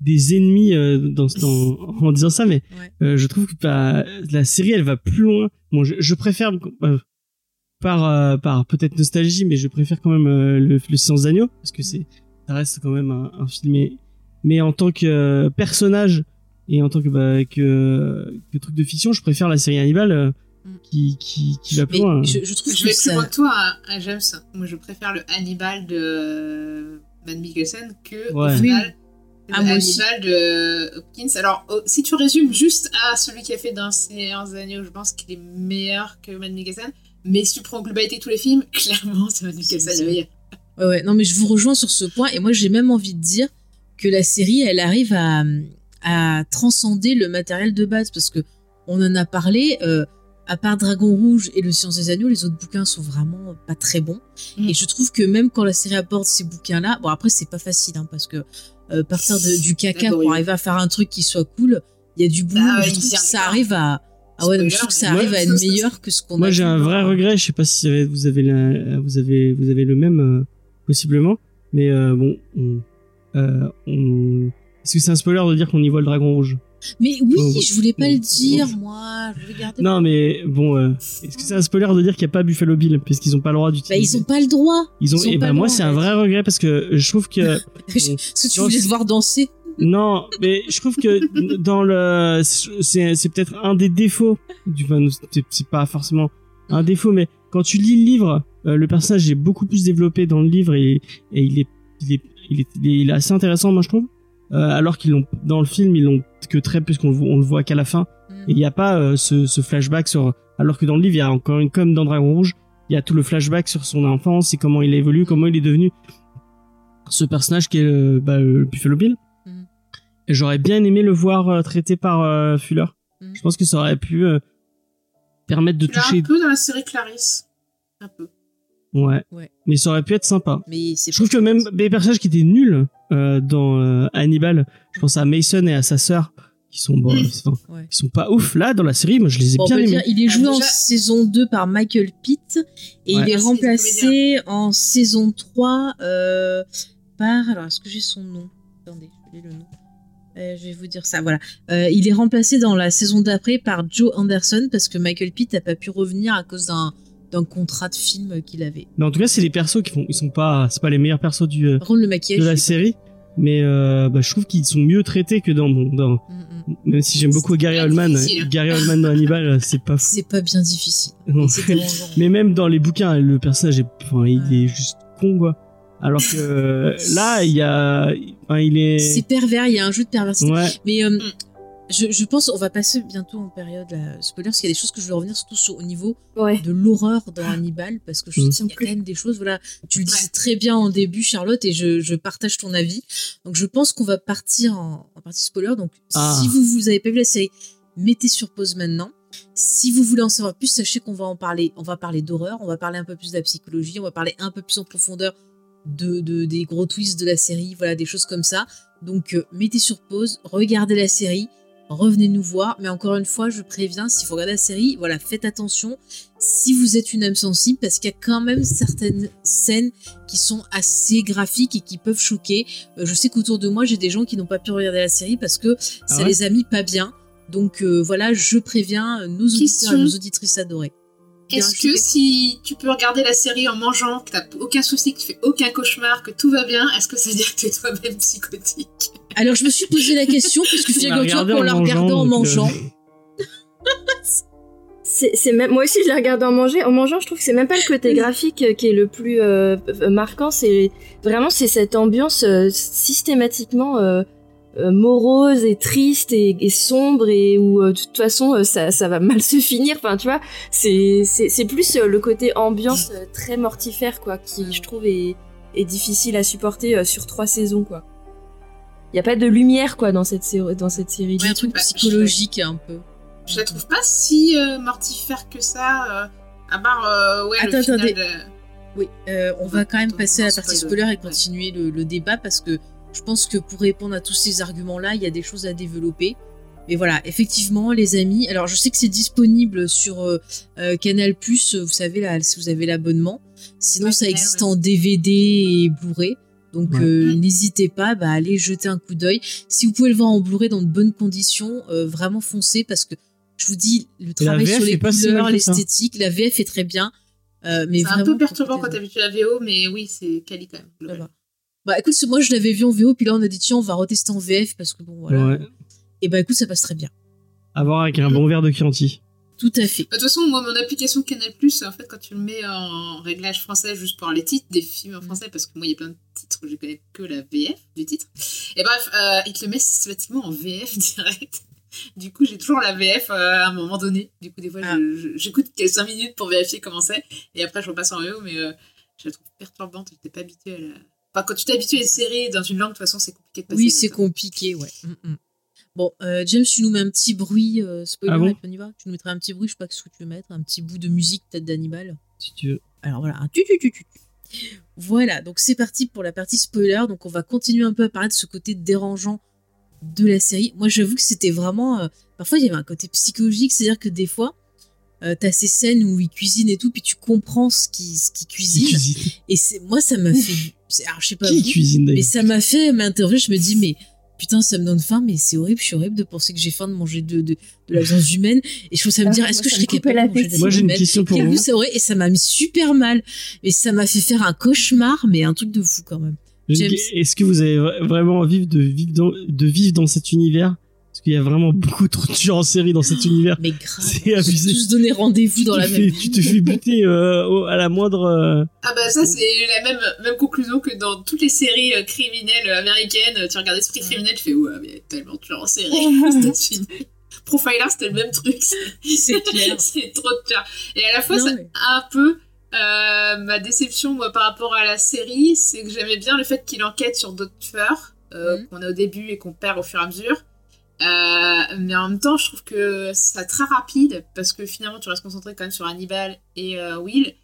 B: des ennemis euh, dans, dans en disant ça, mais
A: Ouais.
B: euh, je trouve que bah, la série elle va plus loin. Bon, je, je préfère euh, par euh, par peut-être nostalgie, mais je préfère quand même euh, le, le Silence d'agneau parce que c'est ça reste quand même un, un film. Mais, mais en tant que euh, personnage et en tant que bah, que, que truc de fiction, je préfère la série Hannibal euh,
A: Mm.
B: qui, qui qui va plus loin.
A: je, je trouve
D: Je
A: que
D: vais plus loin que toi, hein, hein, James. Moi, je préfère le Hannibal de Van Mikkelsen que
B: Ouais.
D: au final, le
A: Ah, aussi.
D: Hannibal de Hopkins. Alors, oh, si tu résumes juste à celui qui a fait dans des Agneaux, je pense qu'il est meilleur que Van Mikkelsen. Mais si tu prends en globalité tous les films, clairement, c'est Van Mikkelsen le meilleur.
A: Ouais, ouais. Non, mais je vous rejoins sur ce point. Et moi, j'ai même envie de dire que la série, elle arrive à, à transcender le matériel de base. Parce que on en a parlé. euh, à part Dragon Rouge et Le Science des Agneaux, les autres bouquins sont vraiment pas très bons.
D: Mm.
A: Et je trouve que même quand la série apporte ces bouquins-là, bon après c'est pas facile hein, parce que euh, partir de- du caca pour arriver à faire un truc qui soit cool, il y a du boulot.
D: Bah ouais,
A: je trouve que ça
D: arrive
A: arrive à ah ouais, mais je trouve que ça arrive à être meilleur que ce qu'on a.
B: Moi, j'ai un vrai regret. Je sais pas si vous avez la, vous avez vous avez le même euh, possiblement, mais euh, bon, on, euh, on... est-ce que c'est un spoiler de dire qu'on y voit le dragon rouge?
A: Mais oui,
B: Oh,
A: je voulais pas
B: oh,
A: le dire,
B: oh.
A: moi.
B: Non, mais bon, euh, est-ce que c'est un spoiler de dire qu'il n'y a pas Buffalo Bill puisqu'ils ont pas le droit
A: Bah,
B: d'utiliser
A: ils ont pas le droit.
B: Ils ont,
A: ils ont
B: et
A: pas
B: ben
A: le
B: moi
A: droit,
B: c'est un vrai regret parce que je trouve que
A: Parce que tu voulais se voir danser.
B: Non mais je trouve que dans le c'est c'est peut-être un des défauts du enfin, c'est- pas forcément un défaut mais quand tu lis le livre euh, le personnage est beaucoup plus développé dans le livre et, et il, est, il, est, il est il est il est assez intéressant moi je trouve Euh, alors qu'ils l'ont dans le film ils l'ont que très peu qu'on le voit, on le voit qu'à la fin
A: Mm.
B: et il n'y a pas euh, ce, ce flashback sur alors que dans le livre il y a encore une comme dans Dragon Rouge il y a tout le flashback sur son enfance et comment il évolue comment il est devenu ce personnage qui est le, bah, le Buffalo Bill. Et j'aurais bien aimé le voir euh, traité par euh, Fuller
A: Mhm.
B: je pense que ça aurait pu euh, permettre de toucher
D: un peu dans la série Clarisse. Un peu.
B: ouais.
A: Ouais.
B: mais ça aurait pu être sympa
A: Mais
B: je trouve que même des personnages qui étaient nuls euh, dans euh, Hannibal je pense à Mason et à sa sœur qui sont bon, enfin,
A: Ouais.
B: qui sont pas ouf là dans la série moi je les ai
A: Bon, on
B: bien aimés
A: dire, il est
D: Ah,
A: joué en saison 2 par Michael Pitt et
B: Ouais.
A: il est
D: Ah,
A: remplacé en saison 3 euh, par. Alors, est-ce que j'ai son nom? Attendez, j'ai le nom. Euh, je vais vous dire ça. Voilà. Euh, il est remplacé dans la saison d'après par Joe Anderson parce que Michael Pitt n'a pas pu revenir à cause d'un d'un contrat de film qu'il avait.
B: mais en tout cas c'est les persos qui font ils sont pas c'est pas les meilleurs persos du euh,
A: Par contre, le maquillage.
B: de la série mais euh, bah, je trouve qu'ils sont mieux traités que dans bon, dans
A: pas. Mm.
B: Même si j'aime beaucoup Gary Oldman. Gary Oldman dans Hannibal, c'est pas fou.
A: C'est pas bien difficile.
B: Mais même dans les bouquins, le personnage est, enfin, il est juste con, quoi. Alors que là, il y a, enfin, il est,
A: C'est pervers, il y a un jeu de perversité.
B: ouais,
A: Mais euh, je, je pense on va passer bientôt en période là, spoiler parce qu'il y a des choses que je veux revenir surtout sur, au niveau
C: Ouais.
A: de l'horreur dans Hannibal parce que je
B: Mm.
A: qu'il y a quand même des choses voilà tu le disais très bien en début Charlotte et je, je partage ton avis donc je pense qu'on va partir en, en partie spoiler donc
B: Ah.
A: si vous vous avez pas vu la série mettez sur pause maintenant si vous voulez en savoir plus sachez qu'on va en parler on va parler d'horreur on va parler un peu plus de la psychologie on va parler un peu plus en profondeur de, de- des gros twists de la série voilà des choses comme ça donc euh, mettez sur pause regardez la série revenez nous voir. Mais encore une fois, je préviens, s'il faut regarder la série, voilà, faites attention si vous êtes une âme sensible, parce qu'il y a quand même certaines scènes qui sont assez graphiques et qui peuvent choquer. Euh, je sais qu'autour de moi, j'ai des gens qui n'ont pas pu regarder la série parce que ça
B: ouais?
A: les a mis pas bien. Donc euh, voilà, je préviens nos auditeurs et nos auditrices adorées.
D: Est-ce que si tu peux regarder la série en mangeant, que t'as aucun souci, que tu fais aucun cauchemar, que tout va bien, est-ce que ça veut dire que t'es toi-même psychotique?
A: Alors je me suis posé la question, puisque
B: On l'a
A: figure-toi
B: regardé
A: qu'on
B: en
A: l'a regardé en
B: mangeant,
A: mangeant.
C: C'est, c'est même, moi aussi, je l'ai regardé en manger. En mangeant, je trouve que c'est même pas le côté graphique euh, qui est le plus euh, euh, marquant. C'est vraiment c'est cette ambiance euh, systématiquement euh, euh, morose et triste et, et sombre et où euh, de toute façon euh, ça, ça va mal se finir. Enfin, tu vois, c'est c'est, plus euh, le côté ambiance euh, très mortifère quoi, qui je trouve est, est difficile à supporter euh, sur trois saisons quoi. Il y a pas de lumière quoi dans cette série, dans cette série.
A: Ouais, un truc psychologique un peu.
D: Je la trouve pas si euh, mortifère que ça, euh, à part, euh, ouais,
A: Attends,
D: le final
A: attendez.
D: de-
A: Oui, euh, on va quand même passer à la partie
D: spoiler.
A: et continuer le, le débat parce que je pense que pour répondre à tous ces arguments-là, il y a des choses à développer. Mais voilà, effectivement, les amis. Alors, je sais que c'est disponible sur euh, euh, Canal vous savez, là, si vous avez l'abonnement. Sinon,
D: Ouais,
A: ça existe
D: ouais.
A: en DVD et Blu-ray. Donc,
B: Ouais.
A: euh, n'hésitez pas bah, à aller jeter un coup d'œil. Si vous pouvez le voir en Blu-ray dans de bonnes conditions, euh, vraiment foncez parce que je vous dis, le travail sur les
B: si
A: couleurs, l'esthétique, la VF est très bien. Euh, mais
D: C'est un peu perturbant quand t'as vu la VO, mais oui, c'est quali quand même.
A: Bah écoute, moi je l'avais vu en VO, puis là on a dit tiens, on va retester en VF parce que bon voilà.
B: Ouais.
A: Et bah écoute, ça passe très bien.
B: À voir avec un bon verre de Chianti.
A: Tout à fait.
D: Bah, De toute façon, moi, mon application Canal+, en fait, quand tu le mets en réglage français, juste pour les titres des films en
A: Mm.
D: français, parce que moi, il y a plein de titres où je connais que la VF du titre. Et bref, euh, il te le met systématiquement en VF direct. Du coup, j'ai toujours la VF euh, à un moment donné. Du coup, des fois,
A: Ah.
D: j'écoute 5 minutes pour vérifier comment c'est, et après, je repasse en VO, mais euh, je la trouve perturbante. Je n'étais pas habituée à la... Enfin, quand tu t'es habitué à une série dans une langue, de toute façon, c'est compliqué de passer.
A: Oui, c'est compliqué, ouais. Mm, mm. Bon, euh, James, tu nous mets un petit bruit euh, spoiler
B: Ah bon
A: et puis on y va. Tu nous mettrais un petit bruit, je sais pas ce que tu veux mettre, un petit bout de musique peut-être d'animal.
B: Si tu veux.
A: Alors voilà, un tu tu tu tu. Voilà, donc c'est parti pour la partie spoiler. Donc on va continuer un peu à parler de ce côté dérangeant de la série. Moi j'avoue que c'était vraiment... euh, parfois il y avait un côté psychologique, c'est-à-dire que des fois, euh, t'as ces scènes où ils cuisinent et tout, puis tu comprends ce qu'ils ce qu'ils
B: Qui
A: cuisinent.
B: cuisine
A: Et c'est moi ça m'a fait... Alors je sais pas
B: Qui
A: vous,
B: cuisine
A: mais
B: d'ailleurs
A: ça m'a fait m'interroger. Je me dis, mais putain, ça me donne faim, mais c'est horrible, je suis horrible de penser que j'ai faim de manger de, de, de la viande humaine. Et je trouve ça me
C: Ah,
A: dire, est-ce que je serais capable de manger de.
B: Moi j'ai une question pour vous.
A: ça aurait Et ça m'a mis super mal. Et ça m'a fait faire un cauchemar, mais un truc de fou quand même.
B: Est-ce que vous avez vra- vraiment envie de vivre dans, de vivre dans cet univers? Parce qu'il y a vraiment beaucoup trop de tueurs en série dans cet univers.
A: Mais grave.
B: C'est abusé.
A: tous donné rendez-vous dans la
B: fais,
A: même
B: tu te fais buter euh, au- à la moindre. euh,
D: Ah bah ça c'est la même, même conclusion que dans toutes les séries euh, criminelles américaines. Tu regardes Esprit criminel, tu fais ouais mais il y a tellement de tueurs en série. Profiler c'était le même truc.
A: C'est clair.
D: c'est trop de tueurs. Et à la fois
A: mais-
D: un peu euh, ma déception moi par rapport à la série, c'est que j'aimais bien le fait qu'il enquête sur d'autres tueurs euh, qu'on a au début et qu'on perd au fur et à mesure. Euh, mais en même temps, je trouve que c'est très rapide parce que finalement, tu restes concentré quand même sur Hannibal et euh, Will.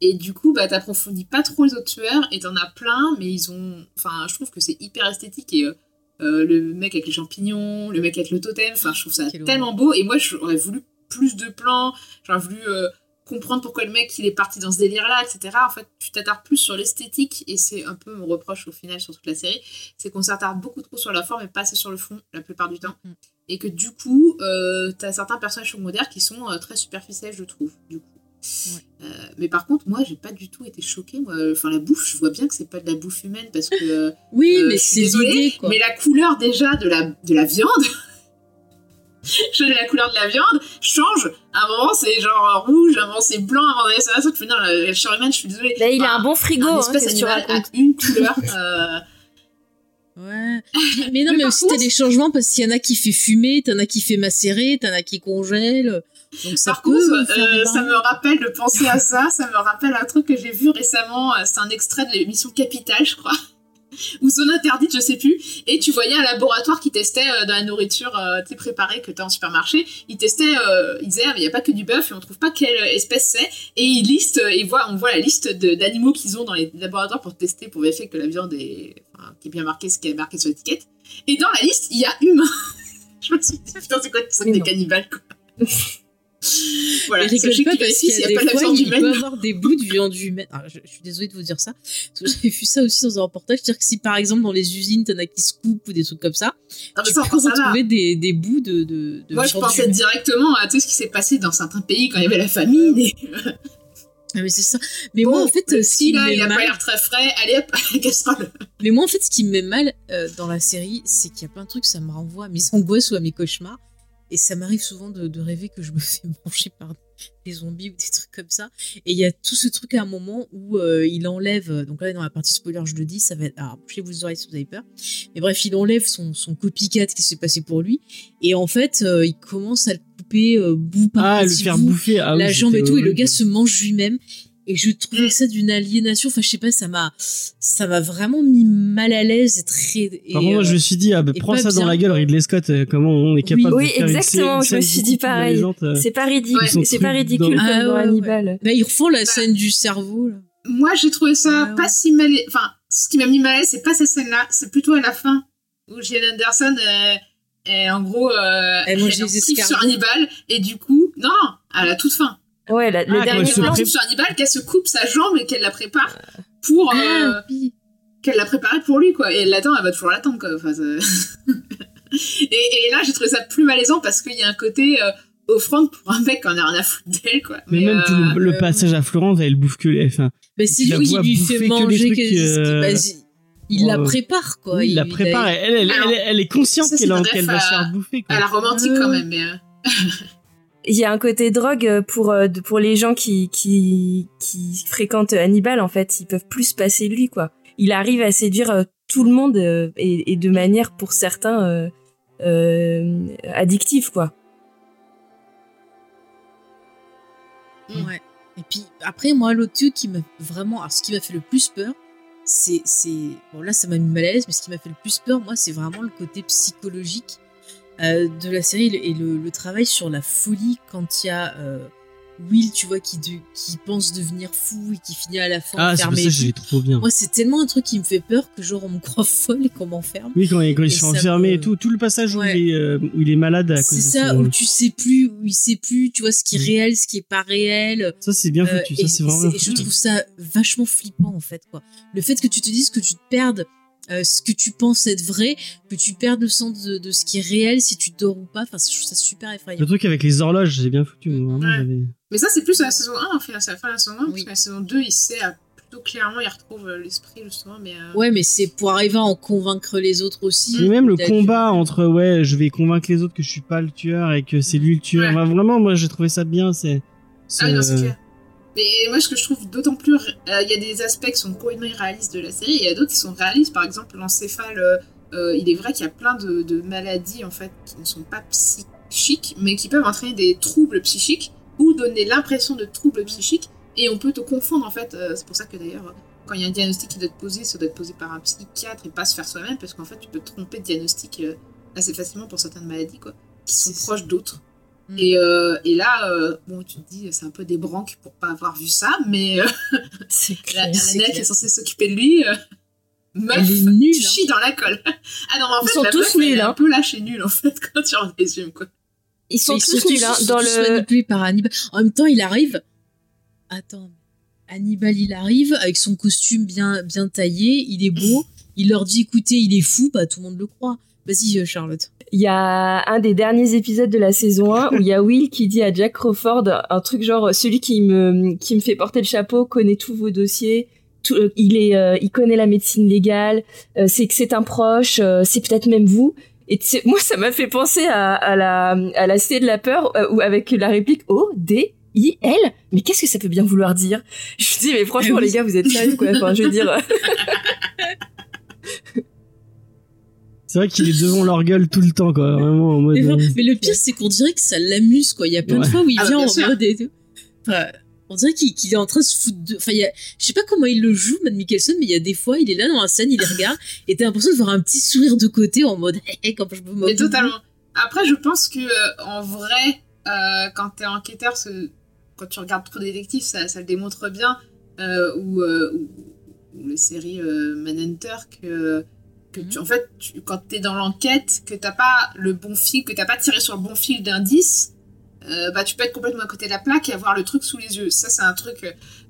D: Et du coup, bah, t'approfondis pas trop les autres tueurs et t'en as plein, mais ils ont. Enfin, je trouve que c'est hyper esthétique et euh, le mec avec les champignons, le mec avec le totem, enfin, je trouve ça
A: Quel
D: tellement beau. Et moi, j'aurais voulu plus de plans, j'aurais voulu comprendre pourquoi le mec il est parti dans ce délire-là, etc. En fait, tu t'attardes plus sur l'esthétique et c'est un peu mon reproche au final sur toute la série, c'est qu'on s'attarde beaucoup trop sur la forme et pas assez sur le fond la plupart du temps.
A: Mhm.
D: Et que du coup, euh, t'as certains personnages secondaires qui sont euh, très superficiels, je trouve. Du coup. Euh, mais par contre, moi, j'ai pas du tout été choquée. Moi. Enfin, la bouffe, je vois bien que c'est pas de la bouffe humaine parce que.
A: Oui,
D: Euh,
A: mais c'est l'idée.
D: Mais la couleur déjà de la, de la viande, change la couleur de la viande, change. À un moment, c'est genre rouge, à un moment, c'est blanc, à un moment, c'est ça. Tu fais, non, le Sherman, je suis désolée.
C: Là, il a un bon frigo,
D: un
C: hein,
D: espèce
C: tu
D: animal une couleur. euh,
A: Ouais. Mais non,
D: Mais
A: mais, aussi t'as des changements parce qu'il y en a qui fait fumer, t'en as qui fait macérer, t'en as qui congèle. Donc ça
D: Par
A: peut
D: contre, euh, ça me rappelle de penser à ça, ça me rappelle un truc que j'ai vu récemment, euh, c'est un extrait de l'émission Capital, je crois, ou Zone Interdite, je sais plus, et tu voyais un laboratoire qui testait euh, dans la nourriture euh, tu préparée que t'as en supermarché, il testait, euh, il disait, ah, mais il n'y a pas que du bœuf et on trouve pas quelle espèce c'est, et il liste, euh, et voit, on voit la liste de- d'animaux qu'ils ont dans les laboratoires pour tester, pour vérifier que la viande est, enfin, qui est bien marquée, ce qui est marqué sur l'étiquette, et dans la liste, il y a humain. je me suis dit, putain, c'est quoi, c'est des cannibales, quoi. Voilà,
A: rigole
D: sachez
A: pas parce qu'il y a
D: pas
A: des fois, il peut avoir des bouts de viande humaine. Ah, je, je suis désolée de vous dire ça. Parce que j'ai vu ça aussi dans un reportage. C'est-à-dire que si par exemple dans les usines, t'en as qui se coupent ou des trucs comme ça,
D: Non,
A: tu
D: ça,
A: peux retrouver des, des bouts de, de, de
D: Moi, je pensais
A: humaine.
D: directement à tout ce qui s'est passé dans certains pays quand il y avait la famine. Et...
A: Ah, mais c'est ça. Mais
D: Bon,
A: moi, en fait,
D: le
A: ce qui
D: là, il a pas
A: mal,
D: l'air très frais. Allez hop, casserole.
A: mais moi, en fait, ce qui me met mal euh, dans la série, c'est qu'il y a plein de trucs, ça me renvoie à mes angoisses ou à mes cauchemars. Et ça m'arrive souvent de, de rêver que je me fais manger par des zombies ou des trucs comme ça. Et il y a tout ce truc à un moment où euh, il enlève, donc là dans la partie spoiler je le dis, ça va être, alors bouchez-vous les oreilles si vous avez peur. Mais bref, il enlève son, son copycat qui s'est passé pour lui. Et en fait, euh, il commence à le couper euh, bout par
B: Ah, le faire
A: bout,
B: bouffer. Ah, oui,
A: la jambe et tout, et le gars se mange lui-même. Et je trouvais ça d'une aliénation. Enfin, je sais pas, ça m'a, ça m'a vraiment mis mal à l'aise et très. et,
B: Par contre, moi,
A: euh,
B: je me suis dit, ah, bah, prends ça dans la gueule. Ridley Scott, euh, comment on est capable
C: Oui,
B: de faire une
C: exactement,
B: scène-
C: je me
B: une
C: suis
B: scène
C: dit pareil.
B: euh.
C: C'est pas ridicule, c'est pas ridicule
B: dans-
C: comme
A: Ah,
C: dans
A: ouais,
C: Hannibal.
A: Bah, ils refont la
D: Bah.
A: scène du cerveau. Là.
D: Moi, j'ai trouvé ça
A: Ah ouais.
D: pas si mal. Enfin, ce qui m'a mis mal à l'aise, c'est pas cette scène-là. C'est plutôt à la fin où Gillian Anderson est, est en gros. Euh,
A: Elle des
D: kiff sur. Hannibal. Et du coup, non, à la toute fin.
C: Ouais, la- le
B: Ah,
C: dernier
B: elle se
D: Elle
C: plan.
B: pré-
D: sur Hannibal, qu'elle se coupe sa jambe et qu'elle la prépare pour. euh,
A: Ah, oui.
D: qu'elle l'a préparé pour lui, quoi. Et elle l'attend, elle va toujours l'attendre, quoi. Enfin, et, et là, j'ai trouvé ça plus malaisant parce qu'il y a un côté euh, offrande pour un mec en a rien à foutre d'elle, quoi.
B: Mais même
D: euh,
B: le, le
A: euh,
B: passage à Florence, elle bouffe que les. Enfin,
A: c'est
B: Tu la
A: lui qui
B: vois
A: lui fait manger. que-
B: euh,
A: il- il la prépare, quoi.
B: oui, il la prépare. Elle, elle, elle,
D: Alors,
B: elle- elle est consciente qu'elle va se faire bouffer. Quoi.
D: à la romantique, quand même, mais.
C: Il y a un côté drogue euh, pour euh, pour les gens qui qui fréquentent Hannibal en fait, ils peuvent plus se passer lui quoi. Il arrive à séduire euh, tout le monde et, de manière pour certains euh, addictive quoi.
A: Ouais. Et puis après, moi, l'autre truc qui m'a vraiment. Alors, ce qui m'a fait le plus peur, c'est- Bon, là, ça m'a mis mal à l'aise, mais ce qui m'a fait le plus peur, moi, c'est vraiment le côté psychologique euh, de la série et le, le travail sur la folie quand il y a euh, Will, tu vois, qui, de- qui pense devenir fou et qui finit à la fin
B: Ah, c'est
A: enfermé. et
B: j'ai
A: tout.
B: trop bien.
A: Moi, c'est tellement un truc qui me fait peur que genre on me croit folle et qu'on m'enferme.
B: Oui, quand, il- quand ils
A: Et
B: sont enfermés
A: me-
B: et tout, tout le passage où, il est, euh, où il est malade à cause
A: C'est
B: de
A: ça, où tu sais plus, où il sait plus, tu vois, ce qui est
B: Mm.
A: réel, ce qui est pas réel.
B: Ça, c'est bien
A: Euh,
B: foutu.
A: et
B: ça, c'est vraiment bien
A: c'est- je trouve ça vachement flippant en fait quoi. Le fait que tu te dises que tu te perdes euh, ce que tu penses être vrai, que tu perdes le sens de, de ce qui est réel si tu dors ou pas. Enfin, je trouve ça super effrayant.
B: Le truc avec les horloges, c'est bien foutu. moi, Vraiment,
D: Ouais.
B: j'avais-
D: Mais ça, c'est plus à la saison 1, en fait, à la fin de la saison 1, parce
A: Oui.
D: que la saison 2, il sait euh, plutôt clairement, il retrouve euh, l'esprit, justement, mais. euh,
A: Ouais, mais c'est pour arriver à en convaincre les autres aussi.
B: Et même le combat entre ouais, je vais convaincre les autres que je suis pas le tueur et que c'est lui le tueur.
D: Ouais.
B: Enfin, vraiment, moi, j'ai trouvé ça bien. C'est.
D: Ah oui, Mais moi, ce que je trouve d'autant plus. euh, Il y a des aspects qui sont complètement irréalistes de la série, et il y a d'autres qui sont réalistes. Par exemple, l'encéphale, euh, euh, il est vrai qu'il y a plein de, de maladies, en fait, qui ne sont pas psychiques, mais qui peuvent entraîner des troubles psychiques ou donner l'impression de troubles psychiques, et on peut te confondre, en fait. euh, c'est pour ça que d'ailleurs, quand il y a un diagnostic qui doit être posé, ça doit être posé par un psychiatre et pas se faire soi-même, parce qu'en fait, tu peux te tromper de diagnostic assez facilement pour certaines maladies, quoi, qui sont proches d'autres.
A: Mm.
D: Et, euh, et là, euh, bon, tu te dis, c'est un peu des branques pour pas avoir vu ça, mais euh,
C: C'est
D: la, la
C: clair.
D: nana
A: clair.
D: qui est censée s'occuper de lui, euh, meuf,
A: Elle est nulle,
D: tu
A: hein.
D: chies dans la colle. ah non, mais en
C: Ils
D: fait,
C: sont
D: la
C: tous
D: meuf, elle est
C: nuls,
D: un
C: hein.
D: peu lâchée nulle, en fait, quand tu en résumes, quoi.
C: Ils sont
A: Ils
C: tous nuls hein,
A: ils sont
C: dans
A: tous
C: le
A: manipulés par Hannibal. En même temps, il arrive. Attends, Hannibal, il arrive avec son costume bien, bien taillé, il est beau. Il leur dit, écoutez, il est fou, bah tout le monde le croit. Vas-y, euh, Charlotte.
C: Il y a un des derniers épisodes de la saison 1 où il y a Will qui dit à Jack Crawford un truc genre celui qui me qui me fait porter le chapeau connaît tous vos dossiers, tout, euh, il est euh, il connaît la médecine légale, euh, c'est que c'est un proche, euh, c'est peut-être même vous Et moi, ça m'a fait penser à, à la à la cité de la peur euh, où avec la réplique O D I L. Mais qu'est-ce que ça peut bien vouloir dire? Je dis mais franchement les gars, vous êtes sérieux quoi Enfin, je veux dire.
B: C'est vrai qu'il est devant leur gueule tout le temps, quoi. Vraiment en mode.
A: Mais,
B: euh,
A: mais le pire, c'est qu'on dirait que ça l'amuse, quoi. Il y a plein de fois où il
D: Ah
A: vient en
D: sûr.
A: mode et tout. Enfin, on dirait qu'il est en train de se foutre de. Enfin, il y a... je sais pas comment il le joue, Matt Mikkelsen, mais il y a des fois, il est là dans la scène, il les regarde, et t'as l'impression de voir un petit sourire de côté en mode, hé, quand je me.
D: Mais totalement. Après, je pense que euh, en vrai, euh, quand t'es enquêteur, ce- quand tu regardes trop détective, ça, ça le démontre bien. Euh, ou, euh, ou, ou les séries euh, Manhunter, que, que tu, en fait, tu, quand t'es dans l'enquête, que t'as pas le bon fil, que t'as pas tiré sur le bon fil d'indice, euh, bah tu peux être complètement à côté de la plaque et avoir le truc sous les yeux. Ça, c'est un truc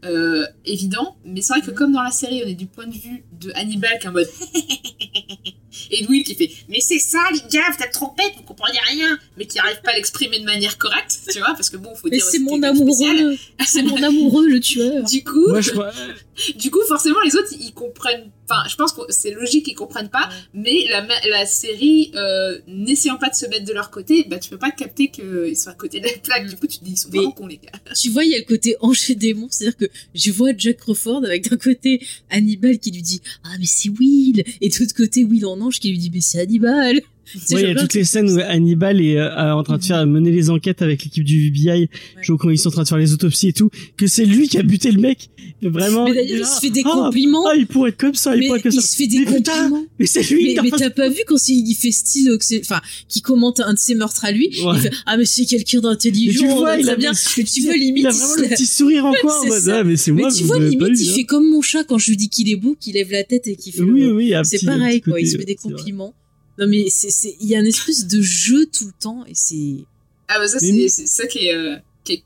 D: euh, évident. Mais c'est vrai que comme dans la série, on est du point de vue de Hannibal qui est en mode et de Will qui fait mais c'est ça les gars vous êtes trompette vous comprenez rien mais qui arrive pas à l'exprimer de manière correcte tu vois parce que bon faut
A: Mais
D: dire
A: c'est mon amoureux, c'est mon amoureux, le tueur.
D: du coup
B: Moi, je.
D: du coup forcément les autres ils comprennent enfin je pense que c'est logique qu'ils comprennent pas mais la, série euh, n'essayant pas de se mettre de leur côté bah tu peux pas capter qu'ils sont à côté de la plaque du coup tu te dis ils sont vraiment cons les gars.
A: Tu vois, il y a le côté ange et démon, c'est-à-dire que je vois Jack Crawford avec d'un côté Hannibal qui lui dit Ah, mais c'est Will! Et de l'autre côté, Will en ange qui lui dit Mais c'est Hannibal Tu
B: il y a toutes les scènes où Hannibal est euh, en train de faire mener les enquêtes avec l'équipe du FBI, genre quand ils sont en train de faire les autopsies et tout, que c'est lui qui a buté le mec. Vraiment.
A: Mais d'ailleurs, il se fait des
B: Ah,
A: compliments.
B: Ah, il pourrait être comme ça, il
A: mais
B: pourrait être comme
A: il
B: ça.
A: se fait des
B: Mais putain,
A: compliments.
B: Mais c'est lui
A: Mais, mais t'as pas vu quand il il fait style, c'est- enfin, qui commente un de ses meurtres à lui,
B: Ouais.
A: il fait ah mais c'est quelqu'un
B: Mais
A: d'intelligent,
B: tu vois, il a
A: bien. tu vois limite,
B: il a
A: il
B: vraiment le petit sourire en coin
A: C'est
B: ah, mais c'est
A: Mais
B: moi,
A: tu
B: vous
A: vois limite, il
B: hein.
A: fait comme mon chat quand je lui dis qu'il est beau, qu'il lève la tête et qu'il fait.
B: Oui, oui,
A: C'est pareil quoi, il se fait des compliments. Non mais c'est c'est il y a une espèce de jeu tout le temps et c'est
D: ah bah ça
B: Mais-
D: c'est ça qui est euh, qui est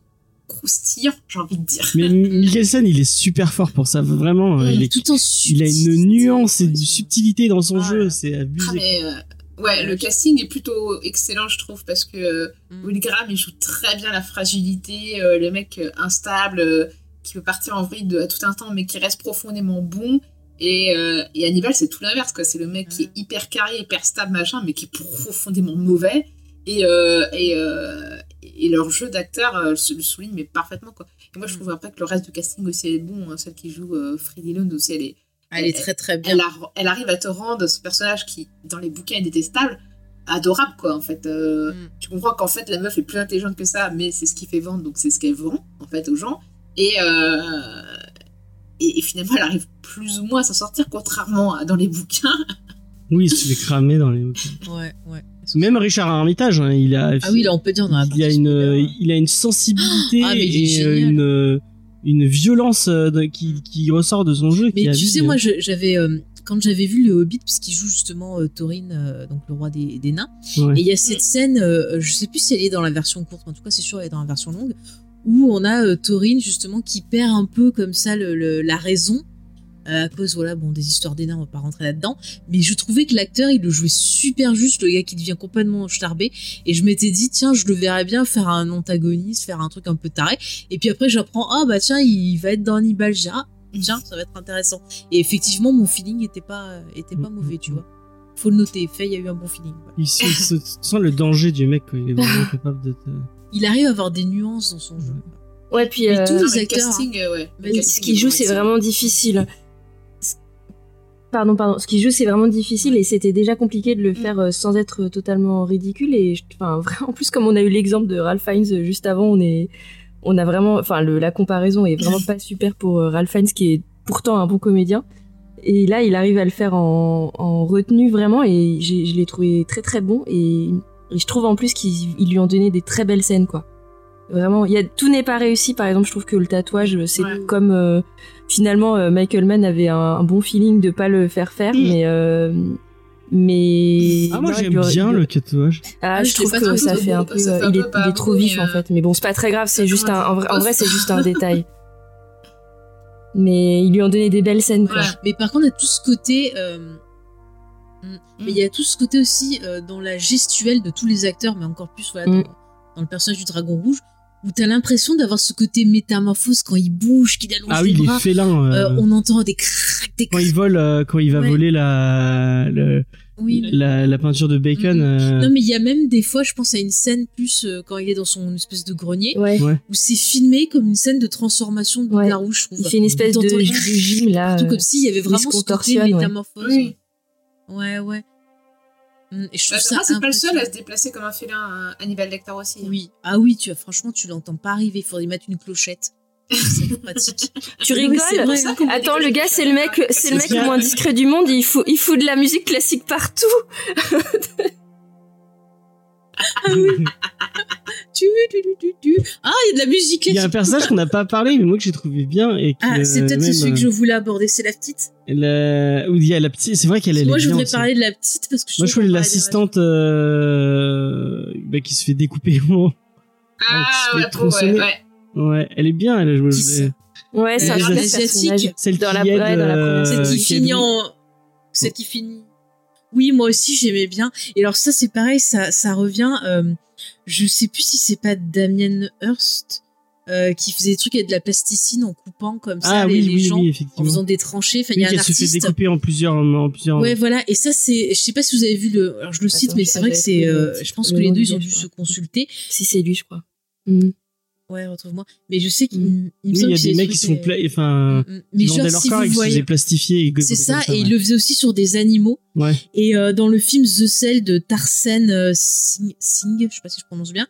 D: croustillant j'ai envie de dire
B: Mais Mikkelsen, il est super fort pour ça, vraiment. euh, il, est,
A: tout en
B: il a une nuance et une subtilité dans son
A: Ah,
B: jeu,
A: ouais.
B: c'est abusé.
D: Ah, mais euh, ouais le casting est plutôt excellent je trouve parce que euh,
A: Mm.
D: Will Graham il joue très bien la fragilité euh, le mec instable euh, qui peut partir en vrille de, à tout un temps mais qui reste profondément bon et, euh, et Hannibal c'est tout l'inverse quoi c'est le mec qui est hyper carré hyper stable machin mais qui est profondément mauvais et euh, et, euh, et leur jeu d'acteur euh, le souligne mais parfaitement quoi et moi je trouve après que le reste du casting aussi est bon hein. celle qui joue Freddie Lund aussi elle est
A: Elle est très très bien.
D: elle, a- elle arrive à te rendre ce personnage qui, dans les bouquins, est détestable, adorable, quoi, en fait.
A: Mm.
D: Tu comprends qu'en fait, la meuf est plus intelligente que ça, mais c'est ce qui fait vendre, donc c'est ce qu'elle vend, en fait, aux gens. Et, euh, et, et finalement, elle arrive plus ou moins à s'en sortir, contrairement à dans les bouquins.
B: Oui, il se fait cramer dans les.
A: Ouais, ouais.
B: Même Richard Armitage, hein, il a.
A: Ah oui, là on peut dire dans la
B: il a une,
A: spoiler.
B: il a une sensibilité
A: Ah,
B: et euh,
A: génial.
B: une, euh, une violence euh, de- qui, qui ressort de son jeu.
A: Mais
B: a
A: tu sais,
B: euh.
A: moi, j'avais euh, quand j'avais vu le Hobbit, puisqu'il joue justement euh, Thorin, euh, donc le roi des, des nains,
B: Ouais.
A: et il y a cette scène, euh, je sais plus si elle est dans la version courte, mais en tout cas, c'est sûr, elle est dans la version longue, où on a euh, Thorin justement qui perd un peu comme ça le, le- la raison. euh, à cause voilà bon des histoires nains on va pas rentrer là-dedans mais je trouvais que l'acteur il le jouait super juste le gars qui devient complètement starbé et je m'étais dit tiens je le verrais bien faire un antagoniste faire un truc un peu taré et puis après j'apprends ah bah tiens il va être dans Hannibal ah tiens ça va être intéressant et effectivement mon feeling était pas était pas mauvais tu vois faut le noter fait il y a eu un bon feeling
B: tu sens le danger du mec, quoi. il est vraiment capable de te.
A: Il arrive à avoir des nuances dans son jeu
C: Ouais, puis euh,
A: tous les
D: le
A: acteurs,
D: casting, euh, ouais. le
A: Mais
D: casting
C: ce qu'il joue, c'est vraiment difficile. Pardon, pardon. Ce qu'il joue, c'est vraiment difficile et c'était déjà compliqué de le faire euh, sans être totalement ridicule. Et enfin, en plus, comme on a eu l'exemple de Ralph Fiennes euh, juste avant, on est, on a vraiment, enfin, la comparaison est vraiment pas super pour euh, Ralph Fiennes, qui est pourtant un bon comédien. Et là, il arrive à le faire en, en retenue vraiment, et je l'ai trouvé très très bon. Et, et je trouve en plus qu'ils ils lui ont donné des très belles scènes, quoi. Vraiment, il y a tout n'est pas réussi. Par exemple, je trouve que le tatouage, c'est
D: Ouais.
C: comme euh, finalement euh, Michael Mann avait un, un bon feeling de pas le faire faire, mais euh, mais
B: Ah, moi j'aime bien
C: il-
B: le tatouage.
C: Ah,
A: Ah,
C: je
A: je
C: trouve que ça fait un peu,
D: Ça fait un
C: il est, il trop vif en fait. Mais bon, c'est pas très grave, c'est juste un, en vrai, c'est juste un
D: à-
C: détail. Mais ils lui ont donné des belles scènes, quoi.
A: Mais par contre a tout ce côté mais il y a tout ce côté aussi euh, dans la gestuelle de tous les acteurs mais encore plus voilà,
C: Mm.
A: dans, dans le personnage du dragon rouge où t'as l'impression d'avoir ce côté métamorphose quand il bouge, qu'il allonge
B: Ah
A: les
B: oui, les
A: bras.
B: félins. euh,
A: Euh, on entend des craques, des
B: Quand il
A: craques.
B: vole, euh, quand il va
A: Ouais.
B: voler la, le-
A: Oui, le-
B: la, la peinture de Bacon.
A: Non mais il y a même des fois, je pense à une scène plus euh, quand il est dans son espèce de grenier,
C: Ouais.
A: où c'est filmé comme une scène de transformation de
C: Ouais.
A: la rouge, je trouve.
C: Il fait une espèce de, de gym là.
A: Tout
C: euh,
A: comme s'il y avait vraiment ce côté métamorphose.
D: Oui.
A: Ouais, ouais. Mm, Et je
D: Bah,
A: trouve
D: c'est
A: ça
D: c'est pas le seul à se déplacer comme un félin, euh, Hannibal Lecter aussi. hein.
A: Oui. Ah oui, tu as, franchement, tu l'entends pas arriver. Il faudrait y mettre une clochette. C'est pratique.
C: Tu rigoles
A: vrai.
D: ça
C: Attends, le gars, c'est le mec, c'est le mec le moins discret du monde. Il faut, il faut de la musique classique partout.
A: Tu, tu, tu, tu, tu. Ah, il y a de la musique
B: Il y a un personnage qu'on n'a pas parlé, mais moi que j'ai trouvé bien et
A: Ah, c'est
B: euh,
A: peut-être
B: même,
A: celui que
B: euh,
A: je voulais aborder. C'est la petite.
B: la- où il y a la petite. C'est vrai qu'elle elle
A: Moi,
B: est
A: je
B: aussi.
A: parler de la petite parce que je
B: Moi, je voulais l'assistante euh, bah, qui se fait découper.
D: Ah,
B: fait
D: ouais, trop, ouais, ouais.
B: ouais, elle est bien. Elle a joué.
C: Ouais, c'est un personnage.
B: Celle
C: Dans
B: qui
C: la-
B: aide,
C: ouais, dans la
B: euh,
A: Celle qui
B: qui
A: finit en. Celle qui finit. Oui, moi aussi, j'aimais bien. Et alors, ça, c'est pareil, ça, ça revient. euh, je sais plus si c'est pas Damien Hirst euh, qui faisait des trucs avec de la plasticine en coupant comme ça
B: Ah
A: les,
B: oui,
A: les
B: oui,
A: gens,
B: oui,
A: en faisant des tranchées. Enfin, il
B: Oui,
A: y a un
B: se fait découper en plusieurs, en plusieurs.
A: Ouais, voilà. Et ça, c'est. Je sais pas si vous avez vu le. Alors, je le cite,
C: Attends,
A: mais c'est vrai que c'est. euh, je pense que les deux, ils ont dû se consulter.
C: Si c'est lui, je crois. Mm.
A: Ouais, retrouve-moi. Mais je sais qu'il
C: Mm.
A: me
B: Oui,
A: semble
B: il y a
A: que
B: des
A: c'est
B: mecs qui sont pla... enfin,
A: mm, mm. Mais genre,
B: leur
A: si
B: corps
A: vous
B: et qui se faisaient plastifier.
A: C'est ça, et
B: ouais.
A: il le faisait aussi sur des animaux.
B: Ouais.
A: Et euh, dans le film The Cell de Tarsène euh, Singh, Singh, je sais pas si je prononce bien,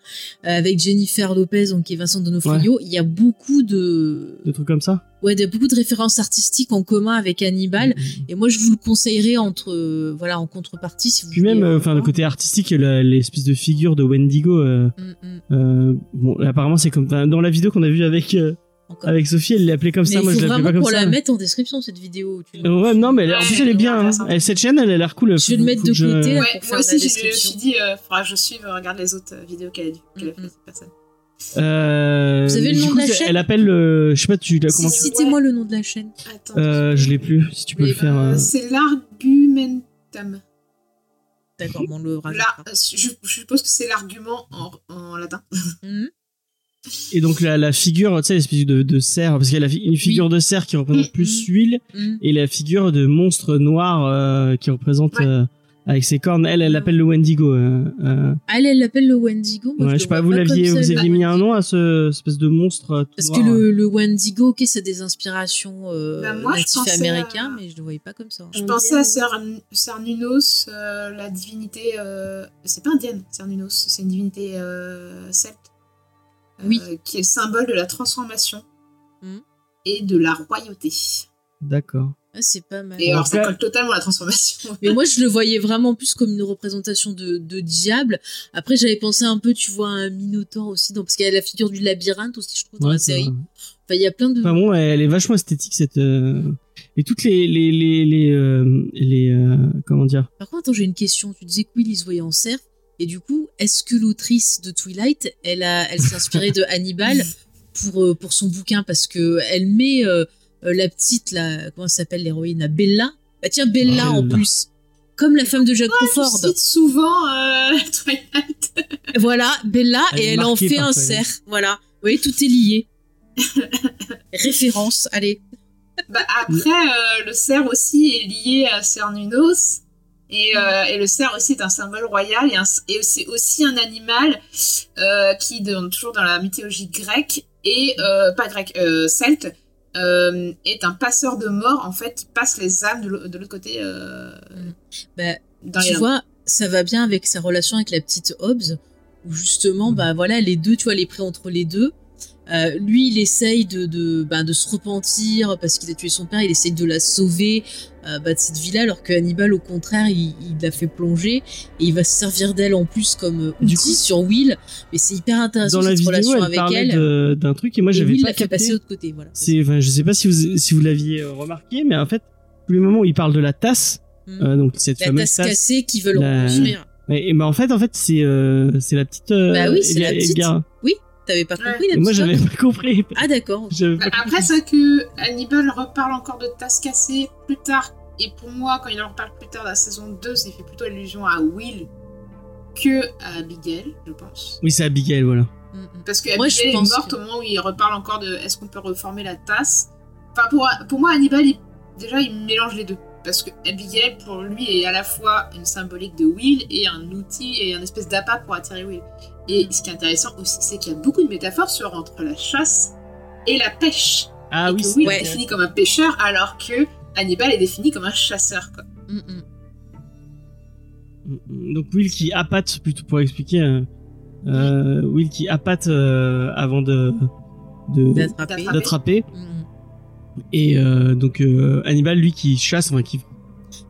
A: euh, avec Jennifer Lopez, donc est Vincent Donofrio, il y a beaucoup de,
B: Des trucs comme ça.
A: ouais, de, beaucoup de références artistiques en commun avec Hannibal.
B: Mm.
A: Et moi, je vous le conseillerais entre, voilà, en contrepartie, si vous
B: Puis même, enfin, le
A: voir.
B: côté artistique, l'espèce de figure de Wendigo.
A: Mm, mm.
B: bon, apparemment, c'est comme dans la vidéo qu'on a vue avec
A: Encore.
B: avec Sophie, elle l'appelait comme
A: Mais
B: ça. Moi, je l'appelais pas comme
A: pour
B: ça.
A: la
B: mais-
A: mettre en description, cette vidéo. Tu-
B: Euh, Ouais, non, mais elle- en
D: Ouais,
B: plus elle est bien. hein. Cette chaîne, elle a l'air cool.
A: Je vais le mettre de
B: que je-
A: côté.
D: Ouais,
A: pour
D: moi aussi,
A: la
D: je me suis dit, euh, faudra que je suive, euh, regarde les autres euh, vidéos qu'elle a, qu'elle a fait, cette personne.
B: Euh,
A: Vous avez le nom
B: coup,
A: de la chaîne
B: Elle appelle le. Je sais pas, tu la comment
A: Citez-moi le nom de la chaîne.
D: Attends.
B: Euh, je l'ai plus. Si tu peux
A: Mais,
B: le faire. euh,
D: Euh, c'est l'argumentum.
A: D'accord, bon, on le
D: Là,
A: rajoutera.
D: euh, je, je suppose que c'est l'argument en, en latin.
A: Mhm.
B: Et donc la, la figure, tu sais, l'espèce de, de cerf, parce qu'il y a la fi- une figure de cerf qui représente
A: Mm,
B: plus
A: mm.
B: l'huile,
A: Mhm.
B: et la figure de monstre noir euh, qui représente
D: Ouais.
B: euh, avec ses cornes. Elle, elle l'appelle le Wendigo. euh, euh,
A: Elle, elle l'appelle le Wendigo. Moi,
B: ouais,
A: le
B: je sais pas, vous l'aviez, vous aviez mis un
A: Wendigo.
B: nom à ce espèce de monstre tout
A: Parce
B: noir,
A: que
B: euh.
A: le, le Wendigo, ok, c'est des inspirations euh,
D: Bah, moi, je
A: américains,
D: à-
A: mais je le voyais pas comme ça.
D: Je pensais à Cern- Cernunos, euh, la divinité. euh, c'est pas indienne, Cernunos, c'est une divinité euh, celte. euh,
A: Oui.
D: Qui est le symbole de la transformation
A: Mhm.
D: et de la royauté.
B: D'accord.
A: Ah, c'est pas mal.
D: Et alors, ça colle totalement à la transformation.
A: Mais moi, je le voyais vraiment plus comme une représentation de, de diable. Après, j'avais pensé un peu, tu vois, à un minotaure aussi, donc, parce qu'il y a la figure du labyrinthe aussi, je trouve, dans
B: Ouais,
A: la série. Enfin, il y a plein de.
B: Enfin bon, elle est vachement esthétique cette. euh, Et toutes les les les les, euh, les euh, comment dire?
A: Par contre, attends, j'ai une question. Tu disais que Will, il se voyait en cerf. Et du coup, est-ce que l'autrice de Twilight, elle, a, elle s'est inspirée de Hannibal pour, euh, pour son bouquin? Parce que elle met euh, la petite, la, comment elle s'appelle l'héroïne la Bella? Bah tiens, Bella en
B: Bella.
A: plus. Comme la femme de Jack
D: Je
A: Crawford.
D: cite souvent euh, Twilight.
A: Voilà, Bella,
B: Elle
A: et elle en fait un cerf. Voilà. Vous voyez, tout est lié. Référence, allez.
D: Bah, après, euh, le cerf aussi est lié à Cernunos. Et, euh, et le cerf aussi est un symbole royal et, c'est aussi un animal euh, qui, dans- toujours dans la mythologie grecque, et euh, pas grecque, celte, est un passeur de mort. En fait, il passe les âmes de l'au- de l'autre côté.
A: Bah,
D: dans
A: tu
D: les
A: vois, ça va bien avec sa relation avec la petite Hobbs, où justement, bah voilà, les deux, tu vois, les pris entre les deux. Euh, lui, il essaye de, de, bah, de se repentir parce qu'il a tué son père, il essaye de la sauver euh, bah, de cette vie-là, alors que Hannibal, au contraire, il, il l'a fait plonger et il va se servir d'elle en plus comme euh,
B: Du
A: outil
B: coup-
A: sur Will. Mais c'est hyper intéressant
B: Dans la
A: cette
B: vidéo,
A: relation
B: elle
A: avec
B: parlait
A: elle.
B: d'un truc et moi j'avais
A: Will
B: pas capté.
A: passer de l'autre côté. Voilà.
B: C'est, enfin, je sais pas si vous si vous l'aviez euh, remarqué, mais en fait, tous les moments où il parle de la tasse,
A: Mm.
B: euh, donc cette
A: La
B: fameuse
A: tasse cassée qu'ils veulent
B: La-
A: reconstruire.
B: Et, et bah en fait, en fait, c'est euh, c'est la petite. euh,
A: Bah oui, c'est la petite.
B: Edgar.
A: T'avais pas
D: Ouais.
A: compris la
B: Et moi, j'avais pas compris.
A: Ah d'accord.
D: Bah, après, c'est que Hannibal reparle encore de tasse cassée plus tard. Et pour moi, quand il en reparle plus tard dans la saison 2, ça fait plutôt allusion à Will que à Abigail, je pense.
B: Oui, c'est Abigail, voilà.
D: Parce que
A: Moi, je
D: Abigail est morte
A: que-
D: au moment où il reparle encore de est-ce qu'on peut reformer la tasse. Enfin, pour, pour moi, Hannibal, il- déjà, il mélange les deux. Parce que Abigail, pour lui, est à la fois une symbolique de Will et un outil et un espèce d'appât pour attirer Will. Et ce qui est intéressant aussi, c'est qu'il y a beaucoup de métaphores sur entre la chasse et la pêche.
B: Ah
D: et
B: oui,
D: que
B: c'est
D: Will
A: ouais.
D: est défini comme un pêcheur alors que Hannibal est défini comme un chasseur. Quoi.
A: Mm, mm.
B: Mm, Donc Will qui appâte, plutôt pour expliquer, euh, euh, Will qui appâte euh, avant de de-
A: D'attraper. Mm, mm.
B: Et euh, donc euh, Hannibal, lui, qui chasse, enfin qui,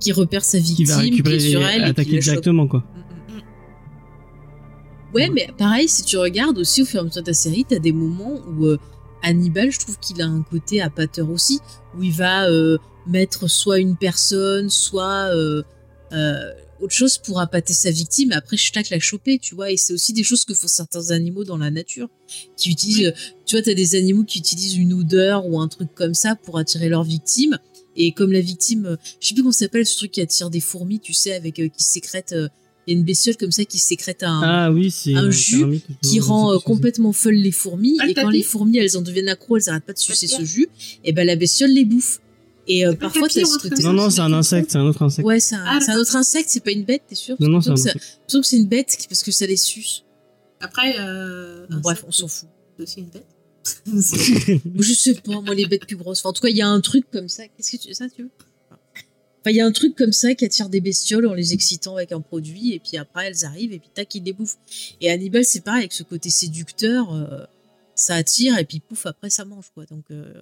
A: Qui repère sa
B: qui
A: victime,
B: va récupérer,
A: qui est sur elle, et qui
B: attaquer directement, quoi.
A: Mm, mm. Ouais, mais pareil, si tu regardes aussi au fur et à mesure de ta série, t'as des moments où euh, Hannibal, je trouve qu'il a un côté appâteur aussi, où il va euh, mettre soit une personne, soit euh, autre chose pour appâter sa victime, et après, je tac la choper, tu vois. Et c'est aussi des choses que font certains animaux dans la nature, qui utilisent, tu vois, t'as des animaux qui utilisent une odeur ou un truc comme ça pour attirer leur victime. Et comme la victime, je sais plus comment ça s'appelle ce truc qui attire des fourmis, tu sais, avec qui sécrète, il y a une bestiole comme ça qui sécrète un,
B: Ah oui, c'est
A: un jus qui rend euh, complètement folle les fourmis.
D: Ah, le
A: et quand les fourmis, elles en deviennent accro, elles arrêtent pas de sucer ce jus. Et ben la bestiole les bouffe. Et euh, parfois, t'as ce côté.
B: Non, non, c'est un insecte, c'est un autre insecte.
A: Ouais, c'est un,
D: Ah,
A: c'est un
D: d'accord.
A: autre insecte, c'est pas une bête, t'es sûr?
B: Non, non, c'est un insecte.
A: Sauf que c'est une bête qui- parce que ça les suce.
D: Après, euh,
A: Bon, bref, on s'en fout.
D: C'est aussi une bête?
A: Je sais pas, moi, les bêtes plus grosses. Enfin, en tout cas, il y a un truc comme ça. Qu'est-ce que tu, ça, tu veux? Enfin, il y a un truc comme ça qui attire des bestioles en les excitant avec un produit, et puis après, elles arrivent, et puis tac, ils les bouffent. Et Hannibal, c'est pareil, avec ce côté séducteur, euh, ça attire, et puis pouf, après, ça mange, quoi. Donc, euh,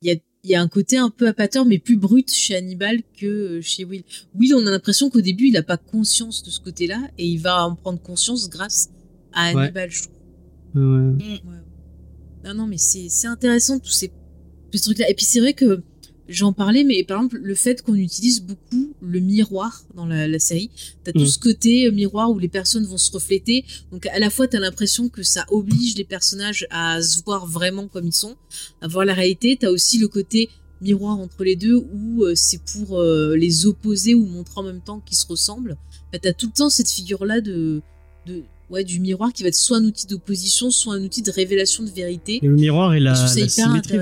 A: il y, a, y a un côté un peu appâteur, mais plus brut chez Hannibal que euh, chez Will. Will, on a l'impression qu'au début, il n'a pas conscience de ce côté-là, et il va en prendre conscience grâce à
B: Ouais.
A: Hannibal, je trouve.
B: Ouais, ouais.
A: Ouais. Non, non, mais c'est c'est intéressant tous ces, tous ces trucs-là. Et puis c'est vrai que j'en parlais, mais par exemple, le fait qu'on utilise beaucoup le miroir dans la, la série, t'as tout
B: Mm.
A: ce côté euh, miroir où les personnes vont se refléter. Donc à la fois, t'as l'impression que ça oblige les personnages à se voir vraiment comme ils sont, à voir la réalité. T'as aussi le côté miroir entre les deux où euh, c'est pour euh, les opposer ou montrer en même temps qu'ils se ressemblent. Enfin, t'as tout le temps cette figure-là de, de, ouais, du miroir qui va être soit un outil d'opposition, soit un outil de révélation de vérité.
B: Et le miroir et la, la symétrie,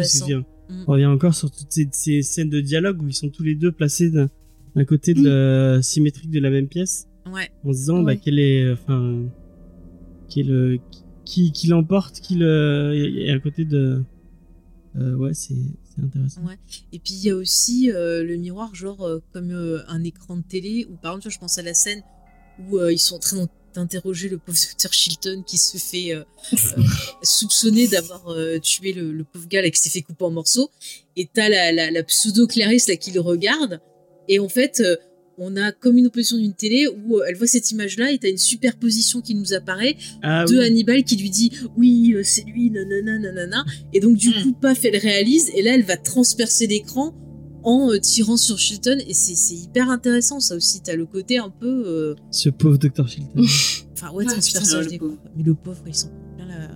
A: Mm.
B: on revient encore sur toutes ces, ces scènes de dialogue où ils sont tous les deux placés d'un côté de la symétrique de la même pièce,
A: Ouais.
B: en se disant bah,
A: Ouais.
B: quel est, enfin, quel, euh, qui, qui l'emporte, qui le, et, et à côté de, euh, ouais, c'est intéressant.
A: Ouais. Et puis il y a aussi euh, le miroir, genre euh, comme euh, un écran de télé, où par exemple, tu vois, je pense à la scène où euh, ils sont en train d'interroger le pauvre docteur Chilton qui se fait euh, euh, soupçonner d'avoir euh, tué le, le pauvre gars là, qui s'est fait couper en morceaux. Et t'as la, la, la pseudo-Clarisse là qui le regarde. Et en fait, euh, on a comme une opposition d'une télé où euh, elle voit cette image-là et t'as une superposition qui nous apparaît
B: Ah
A: de
B: oui.
A: Hannibal qui lui dit oui euh, c'est lui nanana nanana et donc du
D: Mm.
A: coup paf elle réalise et là elle va transpercer l'écran en euh, tirant sur Chilton et c'est c'est hyper intéressant ça aussi t'as le côté un peu euh,
B: Ce pauvre Dr. Chilton.
A: enfin ouais
D: Ah, putain, le
A: d'écran
D: pauvre.
A: mais le pauvre il s'en plein la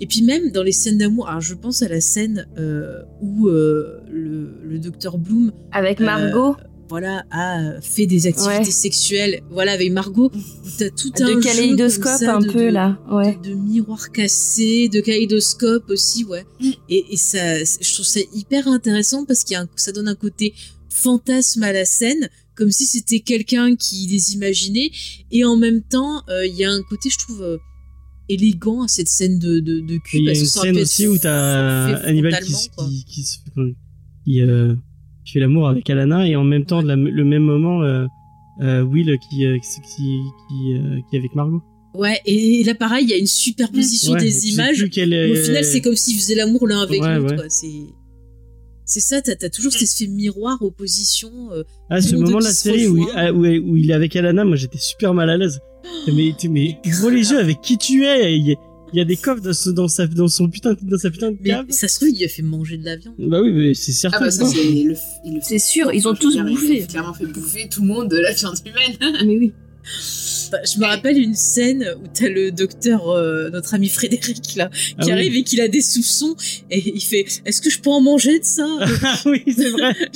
A: et puis même dans les scènes d'amour alors je pense à la scène euh, où euh, le, le docteur Bloom
C: Avec
A: Euh,
C: Margot,
A: voilà a fait des activités
C: Ouais.
A: sexuelles voilà avec Margot t'as tout un
C: de kaléidoscope un
A: de-
C: peu
A: de-
C: là. Ouais.
A: de, de miroirs cassés, de kaléidoscope aussi, ouais.
D: Mm.
A: Et, et ça, je trouve ça hyper intéressant parce qu'il y a un- ça donne un côté fantasme à la scène, comme si c'était quelqu'un qui les imaginait. Et en même temps, euh, il y a un côté, je trouve, euh, élégant à cette scène de, de, de cul.
B: Il y a une
A: que
B: scène aussi où t'as Hannibal qui, qui, qui, qui, euh, qui fait l'amour avec Alana et en même temps, de la- le même moment, euh, euh, Will qui, euh, qui, qui, qui, qui est avec Margot.
A: Ouais, et là, pareil, il y a une superposition
B: Ouais,
A: des images.
B: est-
A: Au final, c'est comme s'ils faisaient l'amour l'un avec
B: Ouais,
A: l'autre,
B: ouais.
A: C'est. C'est ça, t'as as toujours cet effet miroir, opposition. euh,
B: Ah, ce moment de la série où, ah, où, où il est avec Alana, moi j'étais super mal à l'aise. Mais, tu- mais gros les yeux avec qui tu es Il il y a des coffres dans, ce- dans, sa, dans son putain, dans sa putain de
A: Mais
B: cave.
A: ça se trouve, il a fait manger de la viande.
B: Bah oui, mais c'est certain.
D: Ah bah ça, c'est
C: sûr, ils ont tous bouffé.
D: Il a clairement fait bouffer tout le monde de la viande humaine.
C: Mais oui.
A: Bah, je me rappelle une scène où t'as le docteur, euh, notre ami Frédéric, là, qui
B: Ah oui.
A: arrive et qu'il a des soupçons et il fait Est-ce que je peux en manger de ça?
B: Ah oui, c'est vrai.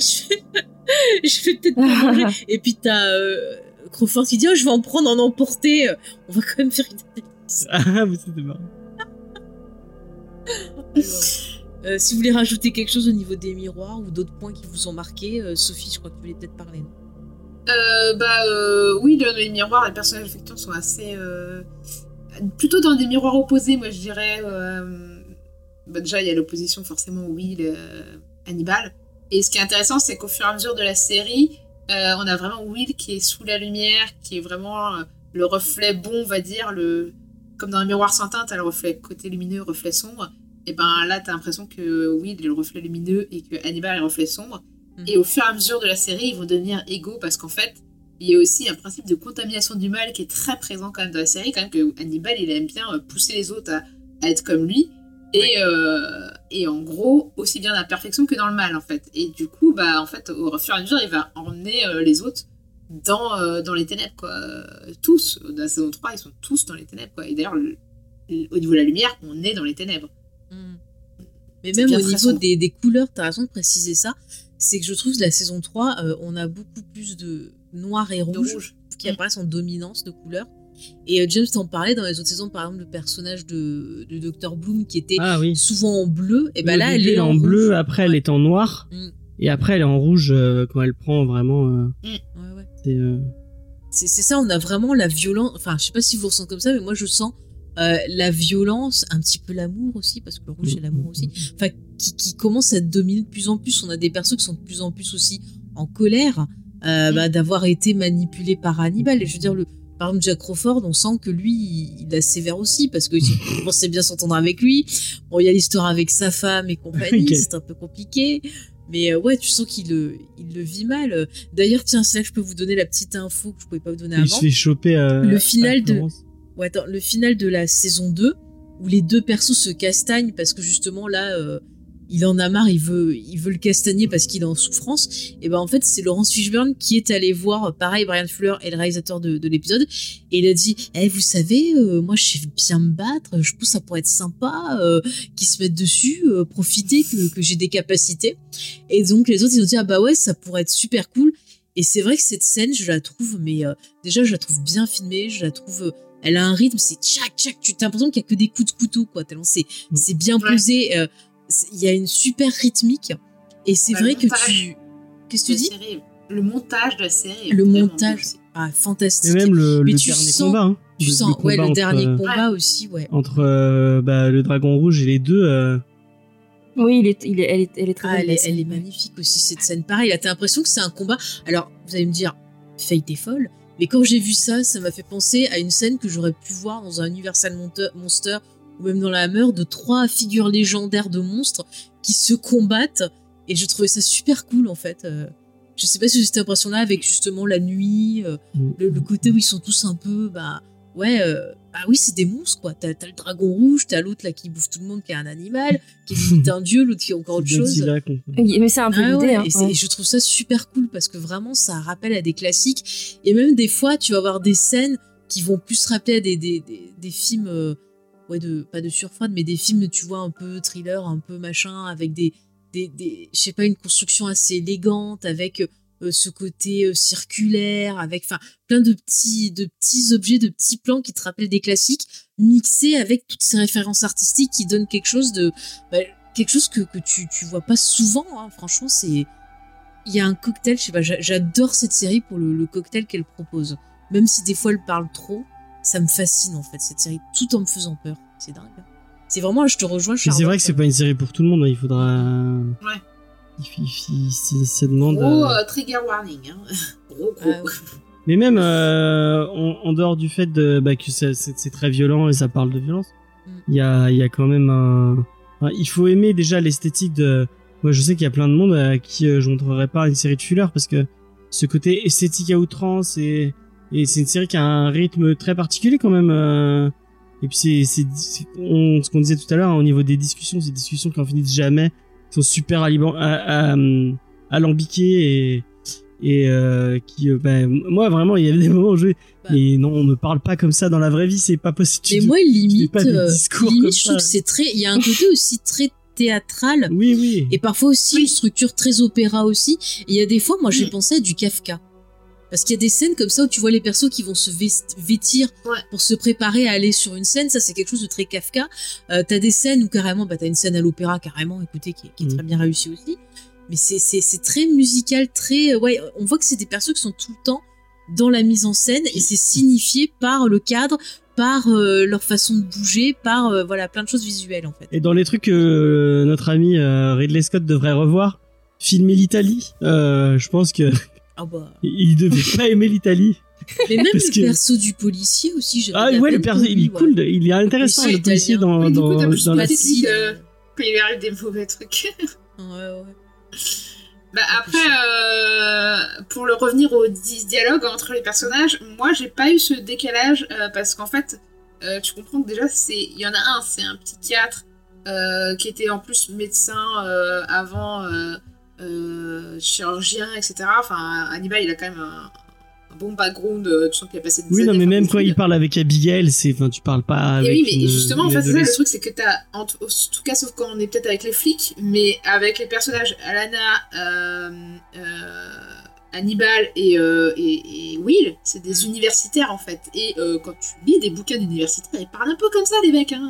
A: Je vais peut-être pas manger. Et puis t'as euh, Crawford qui dit Oh, Je vais en prendre, en emporter. On va quand même faire une
B: Ah, mais c'était marrant.
A: Euh, si vous voulez rajouter quelque chose au niveau des miroirs ou d'autres points qui vous ont marqué, euh, Sophie, je crois que tu voulais peut-être parler. non?
D: Euh, bah euh, oui, dans les miroirs, les personnages effectivement sont assez euh, plutôt dans des miroirs opposés, moi je dirais. euh, bah, déjà, il y a l'opposition forcément Will, euh, Hannibal. Et ce qui est intéressant, c'est qu'au fur et à mesure de la série, euh, on a vraiment Will qui est sous la lumière, qui est vraiment le reflet bon, on va dire, le comme dans un miroir sans teint, t'as le reflet côté lumineux, reflet sombre. Et ben là, t'as l'impression que Will est le reflet lumineux et que Hannibal est le reflet sombre.
A: Mhm.
D: Et au fur et à mesure de la série, ils vont devenir égaux parce qu'en fait, il y a aussi un principe de contamination du mal qui est très présent quand même dans la série, quand même que Hannibal, il aime bien euh, pousser les autres à, à être comme lui. Et, euh, et en gros, aussi bien dans la perfection que dans le mal, en fait. Et du coup, bah, en fait, au fur et à mesure, il va emmener euh, les autres dans, euh, dans les ténèbres, quoi. Tous. Dans la saison 3, ils sont tous dans les ténèbres, quoi. Et d'ailleurs, le- le- au niveau de la lumière, on est dans les ténèbres.
A: Mm. Mais même au niveau des, des couleurs, t'as raison de préciser ça. C'est que je trouve que la saison 3, euh, on a beaucoup plus de noir et rouge,
D: rouge.
A: qui
D: Mm.
A: apparaissent en dominance de couleurs. Et euh, James t'en parlait dans les autres saisons, par exemple, le personnage de, de Dr. Bloom qui était
B: Ah oui.
A: souvent en bleu. Et ben là, elle est en,
B: bleu,
A: rouge.
B: après elle est en noir,
A: Mm.
B: et après elle est en rouge euh, quand elle prend vraiment. euh,
A: ouais.
B: C'est, euh,
A: C'est c'est ça, on a vraiment la violence. Enfin, je sais pas si vous ressentez comme ça, mais moi je sens euh, la violence, un petit peu l'amour aussi, parce que le rouge c'est l'amour aussi. Enfin, qui, qui commence à dominer de plus en plus. On a des persos qui sont de plus en plus aussi en colère euh,
D: Mm.
A: bah, d'avoir été manipulés par Hannibal. Et je veux dire, le, par exemple, Jack Crawford, on sent que lui, il, il a sévère aussi, parce que il pensait bien s'entendre avec lui. Bon, il y a l'histoire avec sa femme et compagnie,
B: Ok.
A: c'est un peu compliqué. Mais euh, ouais, tu sens qu'il le, il le vit mal. D'ailleurs, tiens, c'est là que je peux vous donner la petite info que je pouvais pas vous donner
B: il se
A: avant.
B: fait choper.
A: Le final
B: à
A: de-
B: Florence.
A: Ouais, attends, le final de la saison 2, où les deux persos se castagnent parce que justement là, euh, il en a marre, il veut, il veut le castagner parce qu'il est en souffrance. Et ben en fait, c'est Laurence Fishburne qui est allé voir, pareil, Brian Fuller et le réalisateur de, de l'épisode, et il a dit, eh, vous savez, euh, moi je sais bien me battre, je pense que ça pourrait être sympa, euh, qu'ils se mettent dessus, euh, profiter que, que j'ai des capacités. Et donc les autres, ils ont dit, ah bah ouais, ça pourrait être super cool. Et c'est vrai que cette scène, je la trouve, mais euh, déjà, je la trouve bien filmée, je la trouve elle a un rythme, c'est tchac tchac, tu as l'impression qu'il y a que des coups de couteau quoi, tellement c'est
B: Mm.
A: c'est bien
D: Ouais.
A: posé, euh, il y a une super rythmique et c'est
D: Bah,
A: vrai que
D: montage.
A: tu qu'est-ce que tu dis?
D: série- le montage de la série. est
A: Le montage. Ah fantastique.
B: Et même le,
A: Mais
B: le
A: tu
B: dernier
A: sens-
B: combat. hein.
A: tu
B: Le-
A: sens ouais le
B: entre,
A: dernier
B: euh,
A: combat aussi ouais.
B: entre euh, bah, le dragon rouge et les deux. euh,
C: Oui, il est, il est- elle, est, elle est très
A: Ah,
C: belle.
A: elle, est,
C: scène.
A: elle est magnifique aussi cette scène. Pareil, là t'as l'impression que c'est un combat. Alors vous allez me dire, Fate est folle, mais quand j'ai vu ça, ça m'a fait penser à une scène que j'aurais pu voir dans un Universal Monster ou même dans la Hammer de trois figures légendaires de monstres qui se combattent et je trouvais ça super cool en fait. Euh, je sais pas si j'ai cette impression-là avec justement la nuit, euh, le, le côté où ils sont tous un peu, bah ouais, euh, bah oui, c'est des monstres quoi. T'as le dragon rouge, t'as l'autre là qui bouffe tout le monde qui est un animal, qui est un dieu, l'autre qui est encore autre chose.
C: Oui, Mais c'est un peu
A: Ah
C: l'idée.
A: ouais,
C: hein,
A: et,
C: ouais.
A: et je trouve ça super cool parce que vraiment ça rappelle à des classiques et même des fois tu vas avoir des scènes qui vont plus rappeler à des, des, des, des films euh, ouais de pas de surfroide mais des films tu vois un peu thriller un peu machin avec des des, je sais pas une construction assez élégante avec euh, ce côté euh, circulaire avec plein de petits de petits objets de petits plans qui te rappellent des classiques mixés avec toutes ces références artistiques qui donnent quelque chose de bah, quelque chose que, tu, tu vois pas souvent. hein. Franchement, c'est. Il y a un cocktail, je sais pas, j'a- j'adore cette série pour le, le cocktail qu'elle propose. Même si des fois elle parle trop, ça me fascine en fait, cette série, tout en me faisant peur. C'est dingue. hein. C'est vraiment, je te rejoins,
B: Mais c'est vrai que c'est pas une série pour tout le monde. hein, Il faudra.
D: Ouais.
B: Il, il- il- si ça demande.
D: Gros
B: euh,
D: euh, trigger warning. Hein. Gros, gros.
A: Ah ouais.
B: Mais même euh, en, en dehors du fait de, bah, que c'est c'est- c'est très violent et ça parle de violence,
A: Mm.
B: il y, a, il y a quand même un. enfin, il faut aimer déjà l'esthétique de. Moi, je sais qu'il y a plein de monde à qui euh, je montrerai pas une série de thrillers parce que ce côté esthétique à outrance et, et c'est une série qui a un rythme très particulier quand même. euh, et puis c'est ce qu'on disait tout à l'heure hein, au niveau des discussions, ces discussions qui en finissent jamais, qui sont super à- hum, alambiquées et et euh, qui euh, bah, moi vraiment il y avait des moments où je
A: Bah.
B: mais non on ne parle pas comme ça dans la vraie vie c'est pas possible te-
A: moi, limite,
B: pas des
A: euh,
B: discours
A: limite
B: comme
A: je trouve que c'est très. Il y a un côté aussi très théâtral
B: oui oui
A: et parfois aussi
D: Oui.
A: une structure très opéra aussi. Et il y a des fois, moi, j'ai pensé à du Kafka. Parce qu'il y a des scènes comme ça où tu vois les persos qui vont se vêtir
D: Ouais.
A: pour se préparer à aller sur une scène. Ça, c'est quelque chose de très Kafka. Euh, t'as des scènes où carrément, bah, t'as une scène à l'opéra carrément, écoutez, qui, est- qui est
B: Mhm.
A: très bien réussie aussi. Mais c'est, très musical, très, euh, ouais, on voit que c'est des persos qui sont tout le temps dans la mise en scène et c'est signifié par le cadre, par euh, leur façon de bouger, par, euh, voilà, plein de choses visuelles, en fait.
B: Et dans les trucs que euh, notre ami euh, Ridley Scott devrait revoir, filmer l'Italie, euh, je pense que
A: Ah bah.
B: il devait pas aimer l'Italie.
A: Mais même
B: Parce
A: le
B: que-
A: perso du policier aussi, j'avais
B: Ah ouais, le perso, il est cool,
A: ouais.
B: il est intéressant
A: Oui,
B: le policier
A: italien.
B: dans,
D: Oui, du coup,
B: dans, dans la
D: que-
A: euh,
D: Quand il arrive des mauvais trucs.
A: Ouais, ouais.
D: Bah après, euh, pour le revenir au di- dialogue entre les personnages, moi j'ai pas eu ce décalage euh, parce qu'en fait, euh, tu comprends que déjà c'est, il y en a un, c'est un psychiatre euh, qui était en plus médecin euh, avant, euh, euh, chirurgien, etc. Enfin, Hannibal, il a quand même un, un bon background, euh, tu sens qu'il a passé des
B: Oui, non, mais même quand il parle avec Abigail, c'est, enfin, tu parles pas
D: Et
B: avec.
D: oui, mais
B: une-
D: justement, en fait, c'est ça le truc, c'est que t'as, en, tout- en tout cas, sauf quand on est peut-être avec les flics, mais avec les personnages Alana, euh, euh, Hannibal et, euh, et, et Will, c'est des universitaires en fait. Et euh, quand tu lis des bouquins d'universitaires, ils parlent un peu comme ça, les mecs. Hein.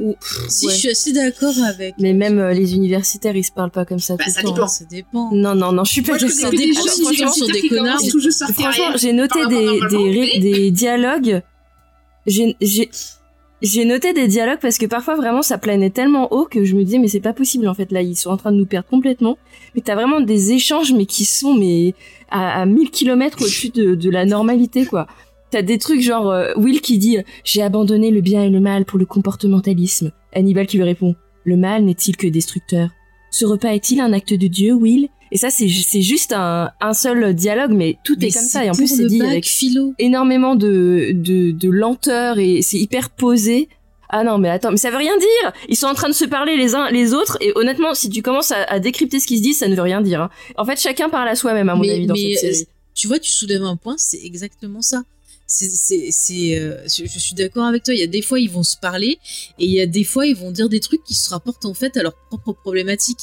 C: Ou-
A: Si,
C: ouais.
A: je suis assez d'accord avec.
C: Mais même euh, les universitaires, ils se parlent pas comme ça
D: Bah,
C: tout
D: ça
C: le temps.
D: dépend.
A: Ça dépend.
C: Non, non, non, je suis pas d'accord.
D: des
A: dépend
D: gens
A: si les gens sont
D: universitaires
A: des connards
C: Franchement, j'ai noté des, des, dialogues. J'ai j'ai- j'ai noté des dialogues parce que parfois vraiment ça planait tellement haut que je me disais mais c'est pas possible en fait là ils sont en train de nous perdre complètement. Mais t'as vraiment des échanges mais qui sont mais à, à 1000 km au-dessus de, de la normalité quoi. T'as des trucs genre euh, Will qui dit j'ai abandonné le bien et le mal pour le comportementalisme. Hannibal qui lui répond le mal n'est-il que destructeur? Ce repas est-il un acte de Dieu, Will? Et ça c'est ju- c'est juste un, un seul dialogue mais tout
A: Mais
C: est comme ça et en plus c'est dit avec
A: philo.
C: énormément de, de, de lenteur et c'est hyper posé. Ah non, mais attends, mais ça veut rien dire Ils sont en train de se parler les uns les autres, et honnêtement, si tu commences à, à décrypter ce qu'ils se disent, ça ne veut rien dire. hein. En fait, chacun parle à soi-même, à mon
A: Mais-
C: avis, dans
A: mais,
C: cette série.
A: euh, Tu vois, tu soulèves un point, c'est exactement ça. C'est, c'est, c'est, euh, je, suis d'accord avec toi. Il y a des fois ils vont se parler et il y a des fois ils vont dire des trucs qui se rapportent en fait à leurs propres problématiques.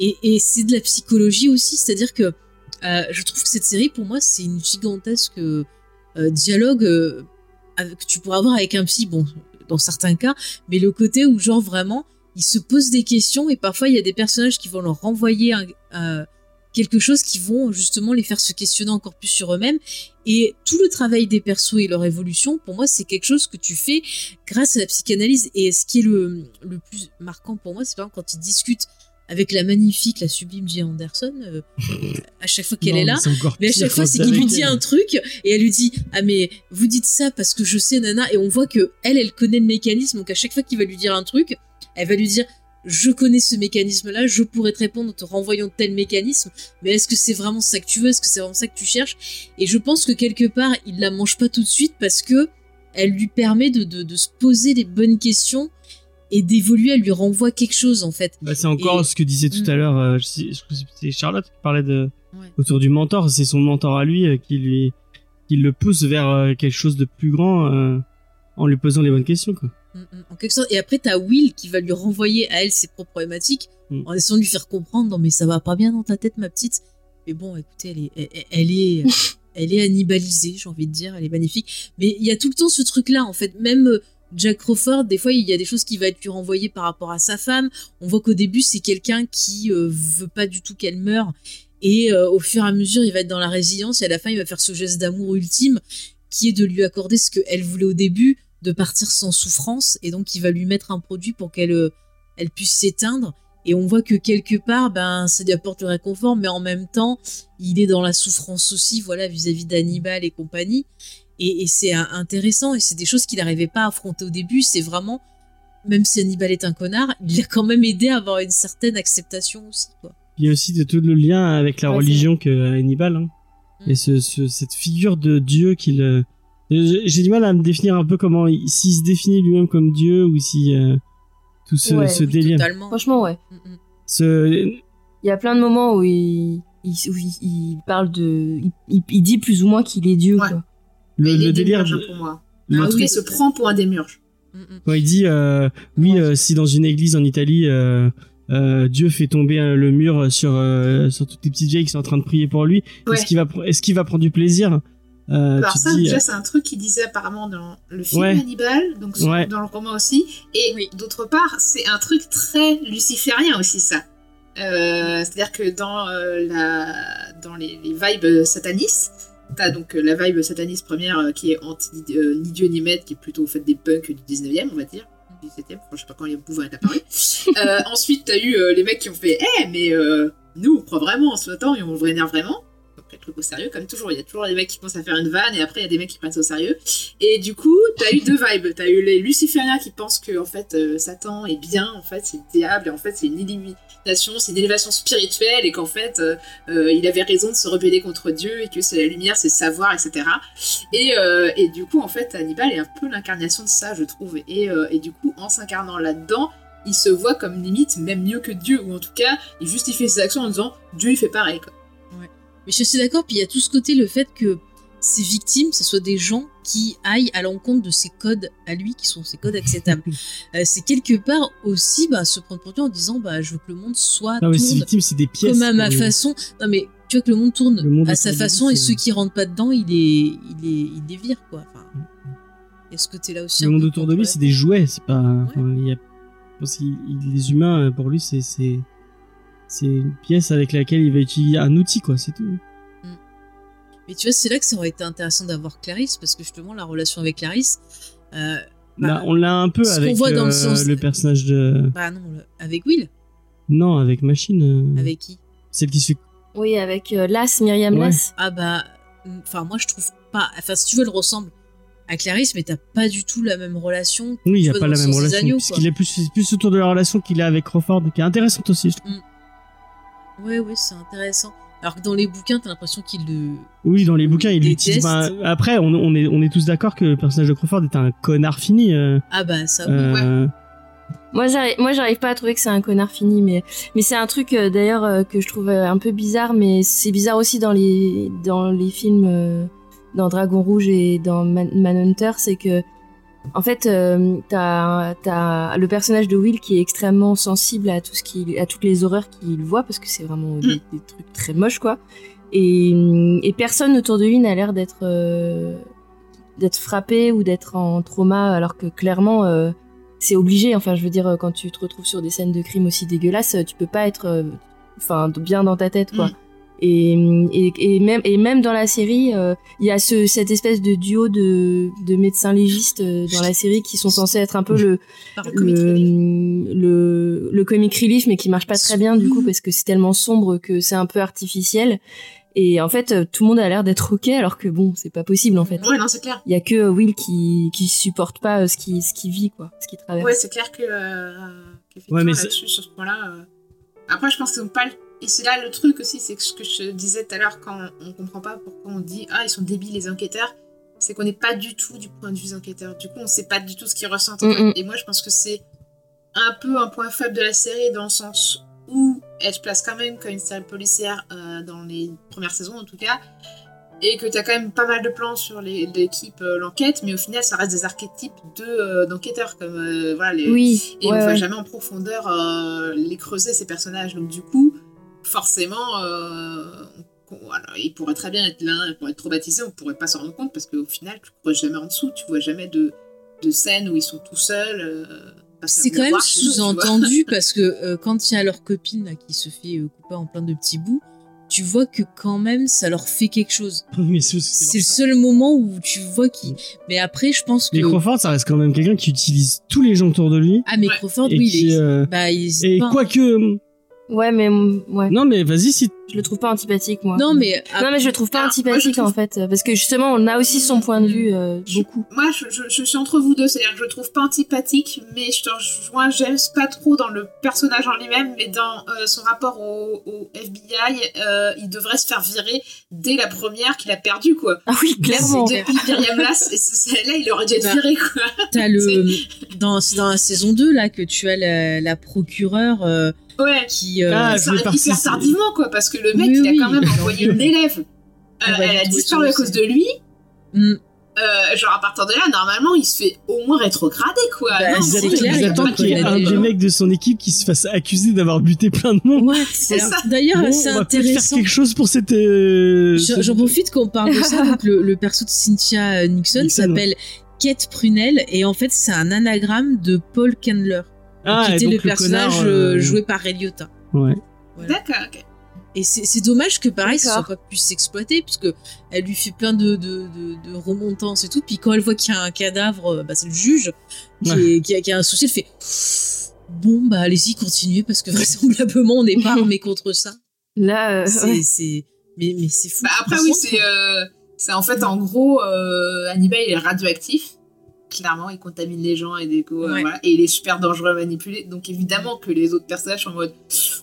A: Et, et c'est de la psychologie aussi, c'est-à-dire que euh, je trouve que cette série pour moi c'est une gigantesque euh, dialogue avec- que tu pourras avoir avec un psy. Bon, dans certains cas, mais le côté où genre vraiment ils se posent des questions et parfois il y a des personnages qui vont leur renvoyer quelque chose qui vont justement les faire se questionner encore plus sur eux-mêmes. Et tout le travail des persos et leur évolution, pour moi, c'est quelque chose que tu fais grâce à la psychanalyse. Et ce qui est le, le plus marquant pour moi, c'est par quand ils discutent avec la magnifique, la sublime J. Anderson, euh, à chaque fois qu'elle est là.
B: mais
A: à chaque fois, c'est qu'il lui dit
B: elle.
A: un truc et elle lui dit ah mais vous dites ça parce que je sais nana et on voit que elle elle connaît le mécanisme donc à chaque fois qu'il va lui dire un truc, elle va lui dire je connais ce mécanisme là, je pourrais te répondre en te renvoyant tel mécanisme, mais est-ce que c'est vraiment ça que tu veux, est-ce que c'est vraiment ça que tu cherches Et je pense que quelque part il la mange pas tout de suite parce que elle lui permet de, de, de se poser les bonnes questions et d'évoluer, elle lui renvoie quelque chose en fait.
B: Bah, c'est encore
A: Et-
B: ce que disait tout
A: Mm.
B: à l'heure, euh, je je Charlotte qui parlait de
A: Ouais.
B: autour du mentor. C'est son mentor à lui euh, qui lui qui le pousse vers euh, quelque chose de plus grand euh, en lui posant les bonnes questions. Quoi.
A: Mm, mm, En quelque sorte. Et après, t'as Will qui va lui renvoyer à elle ses propres problématiques
B: Mm.
A: en essayant de lui faire comprendre non, mais ça va pas bien dans ta tête, ma petite. Mais bon, écoutez, elle est, elle, elle est, elle est annibalisée, j'ai envie de dire, elle est magnifique. Mais il y a tout le temps ce truc-là, en fait. Même euh, Jack Crawford, des fois, il y a des choses qui va être lui renvoyer par rapport à sa femme. On voit qu'au début, c'est quelqu'un qui euh, veut pas du tout qu'elle meure. Et euh, au fur et à mesure, il va être dans la résilience et à la fin, il va faire ce geste d'amour ultime qui est de lui accorder ce qu'elle voulait au début, de partir sans souffrance. Et donc, il va lui mettre un produit pour qu'elle euh, elle puisse s'éteindre. Et on voit que quelque part, ben, ça lui apporte le réconfort, mais en même temps, il est dans la souffrance aussi, voilà, vis-à-vis d'Hannibal et compagnie. Et, et c'est intéressant, et c'est des choses qu'il n'arrivait pas à affronter au début. C'est vraiment, même si Hannibal est un connard, il l'a quand même aidé à avoir une certaine acceptation aussi, quoi.
B: Il y a aussi de, tout le lien avec la
C: Ouais,
B: religion que Hannibal. Hein.
A: Mm.
B: Et ce, ce- cette figure de Dieu qu'il. euh, J'ai du mal à me définir un peu comment il- s'il se définit lui-même comme Dieu ou si euh, tout ce,
C: Ouais,
B: ce
A: Oui,
B: délire.
A: Totalement.
C: Franchement, ouais.
A: Mm, mm.
B: Ce,
C: Il y a plein de moments où il, il, où il, il parle de. Il, il- il dit plus ou moins qu'il est Dieu,
D: Ouais.
C: quoi.
B: Le, délire.
D: démiurge,
B: de-
D: pour moi.
B: le
D: En tout
B: truc-
D: cas, il se prend pour un démiurge.
A: Mm, mm.
B: Quand il dit, euh, oui, euh, si dans une église en Italie, euh, euh, Dieu fait tomber euh, le mur sur euh, sur toutes les petites vieilles qui sont en train de prier pour lui.
D: Ouais.
B: Est-ce qu'il va pr- est-ce qu'il va prendre du plaisir euh,
D: Alors
B: tu te
D: ça,
B: dis,
D: déjà, c'est un truc qu'il disait apparemment dans le film
B: Ouais.
D: Hannibal, donc sur-
B: Ouais.
D: dans le roman aussi. Et
A: Oui.
D: d'autre part, c'est un truc très luciférien aussi, ça. Euh, C'est-à-dire que dans, euh, la, dans les, les vibes satanistes, t'as donc euh, la vibe sataniste première euh, qui est anti euh, ni Dieu ni maître, qui est plutôt au fait des punks du 19e, on va dire. Du 17e, je sais pas quand les Bouvin est apparu. Euh, ensuite, t'as eu euh, les mecs qui ont fait Eh, mais euh, nous, on croit vraiment en ce temps et on le vénère vraiment. Donc, les trucs au sérieux, comme toujours. Il y a toujours des mecs qui pensent à faire une vanne et après, il y a des mecs qui prennent ça au sérieux. Et du coup, t'as eu deux vibes. T'as eu les lucifériens qui pensent que, en fait, Satan est bien, en fait, c'est le diable, et en fait, c'est une c'est une élévation spirituelle, et qu'en fait, euh, euh, il avait raison de se rebeller contre Dieu, et que c'est la lumière, c'est savoir, etc. Et, euh, et du coup, en fait, Hannibal est un peu l'incarnation de ça, je trouve. Et, et du coup, en s'incarnant là-dedans, il se voit comme limite même mieux que Dieu, ou en tout cas, il justifie ses actions en disant Dieu, il fait pareil, quoi.
A: Mais je suis d'accord, puis il y a tout ce côté, le fait que ces victimes, ce soit des gens qui aillent à l'encontre de ses codes à lui, qui sont ses codes acceptables. Euh, c'est quelque part aussi bah, se prendre pour Dieu en disant bah, je veux que le monde soit
B: Non mais
A: tourne
B: victimes c'est des pièces.
A: comme à ma
B: quoi.
A: façon. Non mais tu vois que le monde tourne
B: Le monde
A: à sa façon et ceux qui rentrent pas dedans, il est, il est, il les vire quoi. Enfin, il y a ce côté-là aussi.
B: Le monde autour de lui c'est des jouets, c'est pas. enfin, il y a... les humains euh, pour lui c'est c'est c'est une pièce avec laquelle il va utiliser un outil quoi, c'est tout.
A: Mais tu vois, c'est là que ça aurait été intéressant d'avoir Clarisse parce que justement la relation avec Clarisse. euh, Bah,
B: Là, on l'a un peu avec
A: voit dans le
B: euh,
A: sens-
B: le personnage de.
A: bah non, le- avec Will,
B: Non, avec Machine. euh,
A: avec qui?
B: Celle qui se fait.
C: Oui, avec euh, Las, Myriam
B: Ouais.
C: Las.
A: Ah bah, enfin moi je trouve pas. Enfin si tu veux, elle ressemble à Clarisse, mais t'as pas du tout la même relation.
B: Oui, il n'y a pas la
A: le
B: même relation.
A: agneaux,
B: Puisqu'il est plus, c'est plus autour de la relation qu'il a avec Crawford, qui est intéressante aussi, je trouve.
A: quoi. Ouais, ouais, c'est intéressant. Alors que dans les bouquins, t'as l'impression qu'il le.
B: Oui, dans les bouquins, il
A: Déteste.
B: utilise. ben, après, on, on est, on est tous d'accord que le personnage de Crawford est un connard fini. euh,
A: Ah bah ça. oui.
B: euh,
C: Moi, j'arrive, moi, j'arrive pas à trouver que c'est un connard fini, mais, mais c'est un truc euh, d'ailleurs euh, que je trouve un peu bizarre, mais c'est bizarre aussi dans les, dans les films, euh, dans Dragon Rouge et dans Man- Manhunter, c'est que, en fait, euh, t'as, t'as le personnage de Will qui est extrêmement sensible à tout ce qui, à toutes les horreurs qu'il voit, parce que c'est vraiment des, des trucs très moches, quoi. Et, et personne autour de lui n'a l'air d'être, euh, d'être frappé ou d'être en trauma, alors que clairement, euh, c'est obligé. Enfin, je veux dire, quand tu te retrouves sur des scènes de crime aussi dégueulasses, tu peux pas être, enfin, bien dans ta tête, quoi.
D: Mm.
C: Et, et, et même et même dans la série, euh, il y a ce, cette espèce de duo de, de médecins légistes euh, dans la série qui sont censés être un peu le le,
D: relief.
C: le le comic relief, mais qui marche pas très bien du coup parce que c'est tellement sombre que c'est un peu artificiel. Et en fait, euh, tout le monde a l'air d'être ok, alors que bon, c'est pas possible en fait.
D: Ouais, non, c'est clair.
C: Il y a que Will qui qui supporte pas ce qui ce vit quoi, ce qu'il traverse.
D: Ouais, c'est clair que euh,
B: Ouais, mais c'est-
D: là-dessus, sur ce point-là. euh, Après, je pense qu'ils ont pas. le- Et c'est là le truc aussi, c'est que ce que je disais tout à l'heure quand on comprend pas pourquoi on dit ah ils sont débiles les enquêteurs, c'est qu'on n'est pas du tout du point de vue des enquêteurs. Du coup, on sait pas du tout ce qu'ils ressentent.
C: Mm, mm.
D: Et moi, je pense que c'est un peu un point faible de la série dans le sens où elle se place quand même comme une série policière euh, dans les premières saisons en tout cas. Et que t'as quand même pas mal de plans sur l'équipe, euh, l'enquête, mais au final, ça reste des archétypes de, euh, d'enquêteurs, comme voilà, les,
C: Oui.
D: et
C: ouais,
D: on va
C: ouais.
D: jamais en profondeur les creuser ces personnages donc du coup forcément euh, on- voilà, il pourrait très bien être l'un pour être traumatisé on pourrait pas s'en rendre compte parce qu'au final tu creuses jamais en dessous tu vois jamais de, de scènes où ils sont tout seuls euh,
A: C'est quand même sous-entendu parce que euh, quand il y a leur copine là, qui se fait euh, couper en plein de petits bouts, tu vois que quand même ça leur fait quelque chose.
B: c'est-
A: C'est le seul moment où tu vois qui. Mais après, je pense que.
B: Mais Crawford, ça reste quand même quelqu'un qui utilise tous les gens autour de lui.
A: Ah, mais
D: Ouais.
A: Crawford,
B: et
A: oui,
B: qui,
A: il est.
B: euh,
A: Bah, il hésite
B: Et
A: pas.
B: quoique.
C: Ouais, mais ouais.
B: Non, mais vas-y, si.
C: Je le trouve pas antipathique moi.
A: Non, mais.
C: Non mais je le trouve pas
D: Alors,
C: antipathique
D: trouve-
C: en fait parce que justement on a aussi son point de vue euh,
D: Je-
C: beaucoup.
D: moi je, je- je suis entre vous deux c'est à dire que je le trouve pas antipathique mais je te rejoins James pas trop dans le personnage en lui-même mais dans euh, son rapport au, au FBI euh, il devrait se faire virer dès la première qu'il a perdu quoi
C: Ah oui clairement.
D: C'est depuis Myriam Lass, là, il aurait dû être
A: Bah,
D: viré, quoi.
A: T'as le. dans, c'est dans la saison 2, là, que tu as la, la procureure euh,
D: Ouais.
A: qui. euh,
B: Ah,
D: Ça hyper tardivement, quoi, parce que le mec,
A: Oui,
D: il a
A: oui,
D: quand même envoyé
A: en
D: une élève.
A: Ah
D: Euh,
A: bah,
D: elle
A: j'ai
D: a
A: trouvé
D: disparu à cause de lui.
A: hmm,
D: euh, genre à partir de là, normalement, il se fait au moins rétrograder, quoi.
A: Bah,
D: Non,
A: c'est clair,
B: ils attendent
A: attend
B: qu'il y ait un
A: des
B: mecs de son équipe qui se fasse accuser d'avoir buté plein de monde.
A: Ouais,
D: C'est ça.
A: D'ailleurs,
B: Bon,
A: c'est
B: on va peut-être faire
A: intéressant.
B: quelque chose pour cette. euh,
A: J'en
B: cette-
A: j'en profite qu'on parle de ça. Donc le, le perso de Cynthia euh, Nixon,
B: Nixon,
A: s'appelle Kate Prunell et en fait c'est un anagramme de Paul Candler,
B: Ah,
A: qui était le personnage
B: connard,
A: euh,
B: euh,
A: joué par Ray Liotta.
B: Ouais.
D: D'accord.
A: Et c'est c'est dommage que pareil, ça soit pas pu s'exploiter, parce que elle lui fait plein de, de, de, de remontances et tout. Puis quand elle voit qu'il y a un cadavre, euh, bah, c'est le juge qui,
B: Ouais.
A: est- qui a, qui a un souci, elle fait Bon, bah allez-y, continuez, parce que vraisemblablement on n'est pas armé contre ça.
C: Là, euh,
A: C'est.
C: ouais.
A: Mais, mais c'est fou.
D: Bah après, oui, c'est euh, c'est en fait, en gros, euh, Hannibal, il est radioactif. Clairement, il contamine les gens et des co- euh,
A: Ouais.
D: voilà. Et il est super dangereux à manipuler. Donc évidemment que les autres personnages sont en mode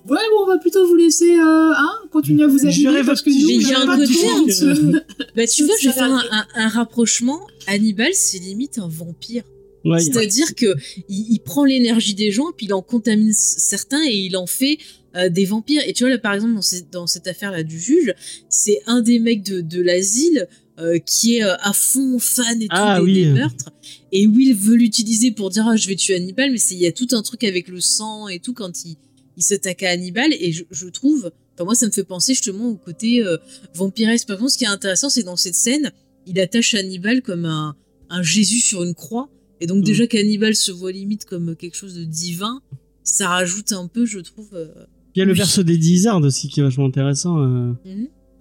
D: Ouais, bon, on va plutôt vous laisser hein, continuer à vous habiller parce que nous,
A: il y a un
D: pas
A: côté. Bah, tu vois, je vais faire un, un- un rapprochement. Hannibal, c'est limite un vampire.
B: Ouais,
A: C'est-à-dire que il, il prend l'énergie des gens, puis il en contamine certains et il en fait euh, des vampires. Et tu vois, là, par exemple, dans, ces- dans cette affaire-là du juge, c'est un des mecs de, de l'asile euh, qui est euh, à fond fan et tout
B: Ah,
A: des,
B: oui.
A: des meurtres. Et Will veut l'utiliser pour dire ah, je vais tuer Hannibal, mais c'est- il y a tout un truc avec le sang et tout quand il, il s'attaque à Hannibal. Et je, je trouve, enfin, moi, ça me fait penser justement au côté euh, vampiresque. Par contre, ce qui est intéressant, c'est dans cette scène, il attache Hannibal comme un, un Jésus sur une croix. Et donc,
B: Mm.
A: déjà qu'Hannibal se voit limite comme quelque chose de divin, ça rajoute un peu, je trouve. euh,
B: Il y a le
A: Oui.
B: perso d'Eddie Izzard aussi qui est vachement intéressant. euh.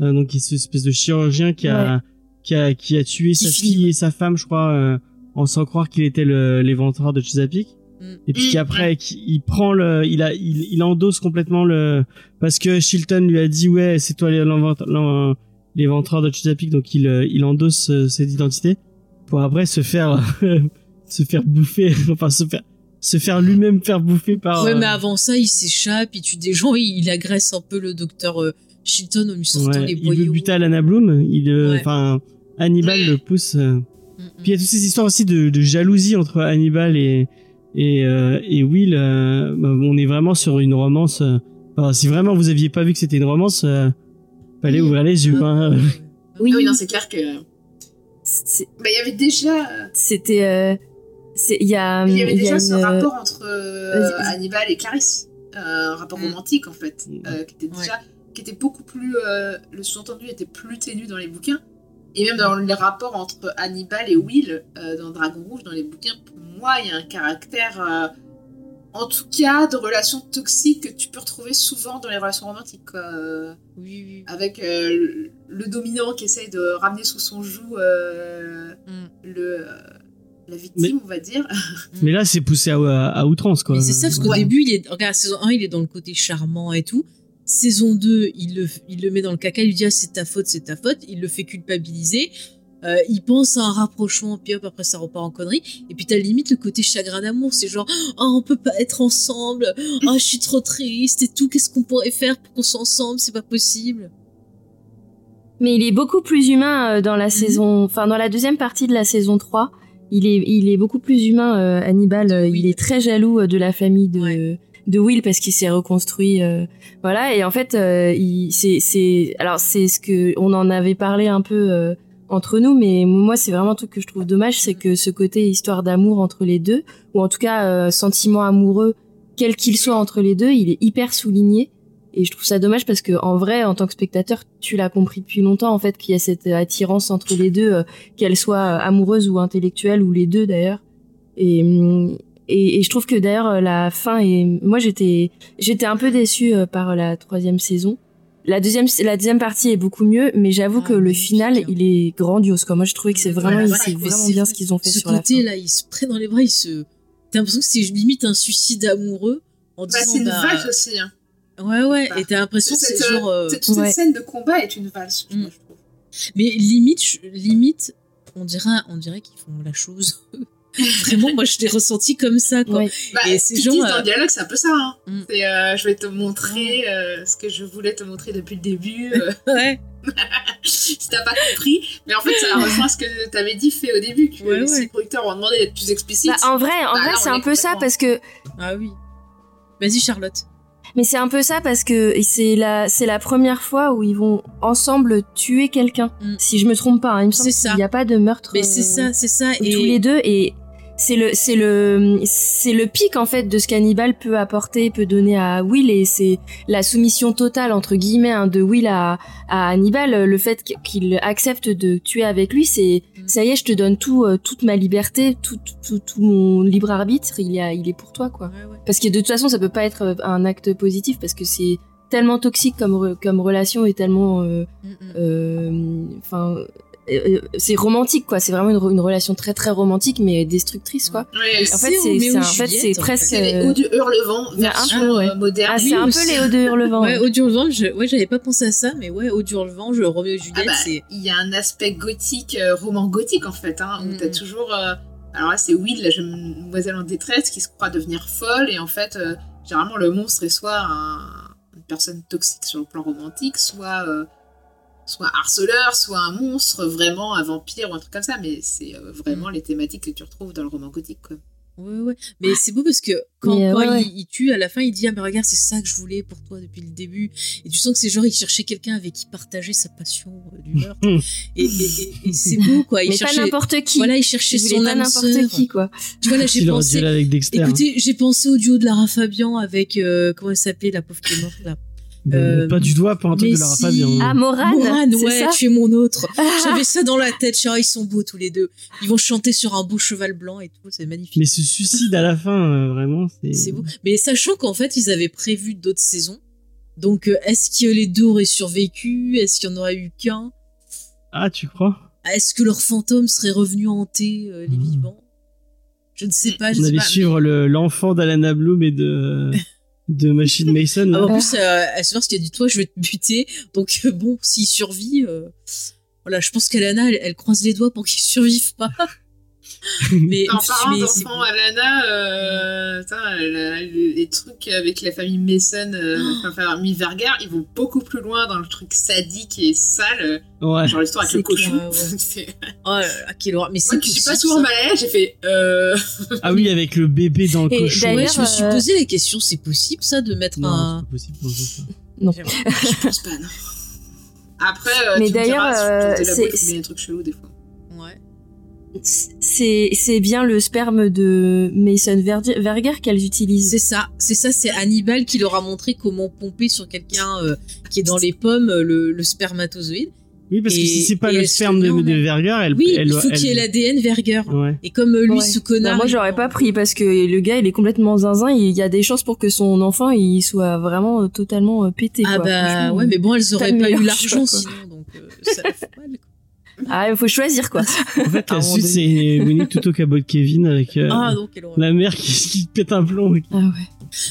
B: Euh, donc, il est cette espèce de chirurgien qui a, qui a, qui a tué sa fille et sa femme, je crois, euh, en sans croire qu'il était l'éventreur de Chesapeake.
A: Mm.
B: Et puis qu'après, qu'il- il prend le, il a, il, il endosse complètement le, parce que Shilton lui a dit, ouais, c'est toi l'éventreur de Chesapeake, donc il, euh, il endosse euh, cette identité pour après se faire, se faire bouffer, enfin se faire, se faire lui-même faire bouffer par.
A: Ouais,
B: euh,
A: mais avant ça, il s'échappe, il tue des gens, il, il agresse un peu le docteur euh, Chilton en lui sortant
B: Ouais,
A: les
B: il veut
A: boyaux.
B: buter Alana Bloom, il, euh,
A: Ouais.
B: Hannibal
D: Ouais.
B: le pousse. euh.
A: Mm, mm.
B: Puis il y a toutes ces histoires aussi de, de jalousie entre Hannibal et et, euh, et Will. euh, bah, on est vraiment sur une romance. euh, enfin, si vraiment vous aviez pas vu que c'était une romance, euh, fallait
A: Oui.
B: ouvrir les yeux. Hein.
C: Oui,
D: Ah oui, non, c'est clair que. Bah, il y avait déjà.
C: c'était. euh, Il y a,
D: Il y avait
C: il y a
D: déjà ce
C: une-
D: rapport entre euh. Hannibal et Clarisse, Euh, un rapport
A: Mm.
D: romantique en fait,
B: Mm.
D: euh, qui était
A: Ouais.
D: déjà, qui était beaucoup plus, euh, le sous-entendu était plus ténu dans les bouquins, et même dans les rapports entre Hannibal et Will euh, dans Dragon Rouge, dans les bouquins, pour moi, il y a un caractère, euh, en tout cas, de relations toxiques que tu peux retrouver souvent dans les relations romantiques, quoi. Euh,
A: Oui, oui.
D: avec euh, le- dominant qui essaye de ramener sous son joug euh,
A: Mm.
D: le, euh, la victime, on va dire.
B: Mais là, c'est poussé à, à, à outrance, quoi.
A: C'est ça, parce qu'au
D: Ouais.
A: début, il est, regarde, saison 1, il est dans le côté charmant et tout. Saison 2, il le, il le met dans le caca, il lui dit ah, c'est ta faute, c'est ta faute. Il le fait culpabiliser. Euh, il pense à un rapprochement, puis hop, après ça repart en connerie. Et puis t'as limite le côté chagrin d'amour, c'est genre, oh, on peut pas être ensemble, oh, je suis trop triste et tout, qu'est-ce qu'on pourrait faire pour qu'on soit ensemble, c'est pas possible.
C: Mais il est beaucoup plus humain euh, dans la
A: Mhm.
C: saison, enfin dans la deuxième partie de la saison 3. Il est, il est beaucoup plus humain, euh, Hannibal.
A: Oui.
C: Il est très jaloux de la famille de,
A: Ouais.
C: De Will parce qu'il s'est reconstruit. euh, voilà, et en fait, euh, c'est, c'est, alors c'est ce que on en avait parlé un peu euh, entre nous, mais moi c'est vraiment un truc que je trouve dommage, c'est que ce côté histoire d'amour entre les deux, ou en tout cas euh, sentiment amoureux, quel qu'il soit entre les deux, il est hyper souligné. Et je trouve ça dommage parce que en vrai, en tant que spectateur, tu l'as compris depuis longtemps en fait qu'il y a cette euh, attirance entre les deux, euh, qu'elle soit amoureuse ou intellectuelle ou les deux d'ailleurs. Et, hum, et et je trouve que d'ailleurs euh, la fin est, moi j'étais j'étais un peu déçue euh, par la troisième saison. La deuxième la deuxième partie est beaucoup mieux, mais j'avoue
A: Ah,
C: que le final
A: hein.
C: il est grandiose. Quoi. Moi je trouvais que c'est vraiment c'est
A: mais
C: vraiment bien ce qu'ils ont fait
A: Ce
C: sur la
A: côté
C: fin.
A: là, il se prend dans les bras, il se. T'as l'impression que c'est limite un suicide amoureux en
D: Bah,
A: disant
D: c'est une
A: bah,
D: valse aussi. Hein.
A: Ouais, ouais,
D: Bah,
A: et t'as l'impression que c'est
D: euh,
A: genre. euh,
D: cette- toute
C: ouais.
D: cette scène de combat est une valse,
A: Mm.
D: moi, je trouve.
A: Mais limite, limite, on dirait, on dirait qu'ils font la chose. Vraiment, moi, je l'ai ressenti comme ça, quoi.
C: Ouais.
D: Bah,
A: Et ces
D: c'est
A: gens,
D: dans
A: euh,
D: le dialogue, c'est un peu ça. Hein.
A: Mm.
D: C'est, euh, je vais te montrer euh, ce que je voulais te montrer depuis le début. euh,
A: Ouais.
D: si t'as pas compris. Mais en fait, ça rejoint ce que t'avais dit fait au début, que
A: Ouais,
D: les producteurs ont demandé d'être plus explicite.
C: Bah, en vrai, en
D: Bah,
C: vrai c'est un peu ça parce que
A: Ah oui. Vas-y, Charlotte.
C: Mais c'est un peu ça parce que c'est la, c'est la première fois où ils vont ensemble tuer quelqu'un.
A: Mm.
C: Si je me trompe pas, hein, il me semble qu'il n'y a pas de meurtre.
A: Mais c'est ça, c'est ça.
C: tous
A: Et
C: les deux et c'est le c'est le c'est le pic en fait de ce qu'Hannibal peut apporter peut donner à Will et c'est la soumission totale entre guillemets hein, de Will à, à Hannibal le fait qu'il accepte de tuer avec lui c'est ça y est je te donne tout euh, toute ma liberté tout, tout tout mon libre arbitre il y a il est pour toi quoi
A: Ouais, ouais.
C: parce que de toute façon ça peut pas être euh, un acte positif parce que c'est tellement toxique comme re- comme relation et tellement euh,
A: Mm, mm.
C: enfin euh, c'est romantique quoi c'est vraiment une, une relation très très romantique mais destructrice quoi
D: Ouais,
C: en
A: C'est
C: fait c'est en fait c'est presque
D: c'est les
C: euh,
D: hauts du Hurlevent,
C: il y a un
D: version
C: peu, ouais.
D: euh, moderne.
C: ah c'est un peu les hauts de Hurlevent
A: Ouais, au Hurlevent, je... ouais, j'avais pas pensé à ça, mais ouais, au Hurlevent, je Roméo et Juliette,
D: Ah bah,
A: c'est.
D: il y a un aspect gothique, euh, roman gothique en fait, hein, où
A: Mm.
D: t'as toujours. euh, alors là, c'est Will, la jeune demoiselle en détresse, qui se croit devenir folle, et en fait, euh, généralement, le monstre est soit un- une personne toxique sur le plan romantique, soit, euh, soit un harceleur, soit un monstre, vraiment un vampire ou un truc comme ça, mais c'est euh, vraiment les thématiques que tu retrouves dans le roman gothique. Quoi.
A: Ouais, ouais. Mais c'est beau parce que quand,
C: euh,
A: quand
C: ouais,
A: il, il tue, à la fin, il dit Ah, mais regarde, c'est ça que je voulais pour toi depuis le début. Et tu sens que c'est genre, il cherchait quelqu'un avec qui partager sa passion euh, du meurtre. et et, et, et c'est beau, quoi. Il
C: mais
A: cherchait.
C: pas n'importe qui
A: Voilà, il cherchait
C: Il
A: son
C: pas
A: âme
C: n'importe
A: sœur.
C: qui quoi
A: Tu vois, là, j'ai pensé.
B: avec Dexter. hein.
A: Écoutez, j'ai pensé au duo de Lara Fabian avec. euh, comment elle s'appelait, la pauvre qui est morte, là?
B: Euh, pas du doigt pour un truc de Lara
A: si.
B: Fabian.
C: ah Morane,
A: Morane, ouais,
C: ça
A: tu es mon autre.
C: Ah,
A: J'avais ça dans la tête. Genre, ils sont beaux tous les deux. Ils vont chanter sur un beau cheval blanc et tout. C'est magnifique.
B: Mais ce suicide à la fin, euh, vraiment, c'est.
A: C'est beau. Mais sachant qu'en fait, ils avaient prévu d'autres saisons. Donc, euh, est-ce que les deux auraient survécu? Est-ce qu'il y en aurait eu qu'un?
B: Ah, tu crois?
A: Est-ce que leur fantôme serait revenu hanter euh, les
B: Hmm.
A: vivants? Je ne sais pas. Je
B: On
A: sais
B: allait
A: pas.
B: suivre le- l'enfant d'Alana Bloom et de, de Machine Mason.
A: Ah, en plus, euh, elle se parce qu'il a dit toi, je vais te buter. Donc euh, bon, s'il survit, euh, voilà, je pense qu'Alana, elle, elle croise les doigts pour qu'il survive pas. mais
D: En parlant d'enfant. Alana, euh, la- les trucs avec la famille Mason, euh,
A: Oh.
D: enfin, la famille Verger, ils vont beaucoup plus loin dans le truc sadique et sale.
B: Ouais.
D: Genre l'histoire avec le cochon.
A: clair, ouais. Oh là là, quelle horreur. Mais c'est
D: Moi qui suis pas
A: possible,
D: souvent
A: ça.
D: mal à l'aise, j'ai fait. Euh...
B: Ah oui, avec le bébé dans le
C: Et
B: cochon.
C: d'ailleurs,
A: Ouais, je me suis
C: euh,
A: posé la question, c'est possible ça de mettre
B: Non,
A: un.
B: c'est pas possible. non, c'est pas.
C: non
D: Je pense pas, non. Après, euh,
C: Mais
D: tu me
C: d'ailleurs, euh, c'est-
D: des trucs chelous des fois.
C: C'est c'est bien le sperme de Mason Verger, qu'elles utilisent
A: C'est ça, c'est ça, c'est Hannibal qui leur a montré comment pomper sur quelqu'un euh, qui est dans les pommes euh, le, le spermatozoïde.
B: Oui, parce que si c'est pas le sperme de, de
A: elle.
B: Verger, elle.
A: Oui,
B: elle,
A: il faut qu'il y ait l'ADN Verger.
B: Ouais.
A: Et comme euh, lui,
C: Ouais.
A: ce
C: Non,
A: connard.
C: moi j'aurais pas pris parce que le gars il est complètement zinzin il y a des chances pour que son enfant il soit vraiment totalement pété
A: Ah
C: quoi.
A: bah ouais, mais bon, elles auraient pas eu l'argent sinon, donc euh, ça la fout mal.
C: Ah il faut choisir quoi
B: En fait, la suite, c'est Winnie Tuto Cabot Kevin avec euh,
A: Ah
B: la mère qui, qui pète un plomb.
C: ah ouais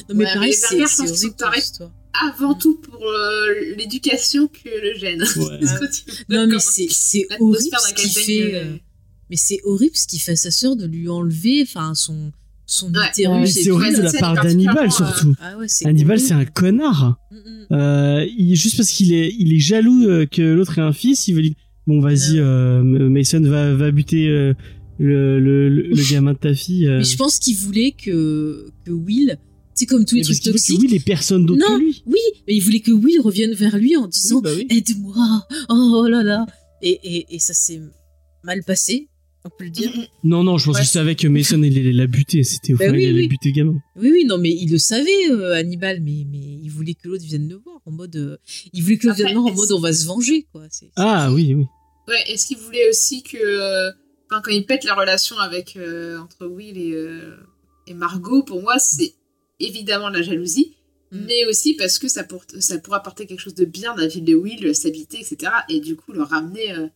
A: Non mais
D: Ouais,
A: pareil,
D: mais qu'ils
A: horrible
D: sont
A: histoire.
D: Avant tout pour euh, l'éducation que le gène.
B: Ouais.
A: Non mais
D: comment-
A: c'est horrible ce qu'il fait.
D: euh,
A: euh, Mais c'est horrible ce qu'il fait à sa sœur de lui enlever, enfin son son
D: Ouais.
A: utérus.
B: Mais c'est horrible de la part d'Hannibal surtout.
A: Ah ouais, c'est
B: Hannibal, c'est un connard.
A: Mm, mm.
B: Euh, il, juste parce qu'il est, il est jaloux euh, que l'autre ait un fils, il veut dire bon vas-y, euh, Mason va, va buter euh, le, le, le, gamin de ta fille. euh.
A: Mais je pense qu'il voulait que que Will, c'est comme tous les
B: Mais
A: trucs
B: que
A: toxiques.
B: oui, les personnes d'autres
A: Non.
B: que lui.
A: Oui, mais il voulait que Will revienne vers lui en disant
B: bah oui.
A: aide-moi, oh là là. Et, et, et ça s'est mal passé, on peut le dire.
B: Non, non, je pense
D: Ouais.
B: qu'il savait que Mason il allait la buter. C'était au
A: Bah
B: final,
A: oui,
B: il allait
A: oui.
B: buter le gamin.
A: Oui, oui, non, mais il le savait, euh, Hannibal, mais, mais il voulait que l'autre vienne le voir en mode. euh, il voulait que l'autre vienne le voir en mode on va se venger, quoi.
B: Ah oui, oui.
D: Ouais, est-ce qu'il voulait aussi que. euh, Enfin, quand il pète la relation avec, euh, entre Will et, euh, et Margot, pour moi, c'est évidemment de la jalousie,
A: Mm.
D: mais aussi parce que ça, pour, ça pourrait apporter quelque chose de bien dans la vie de Will, s'habiter, etc. Et du coup, le ramener euh,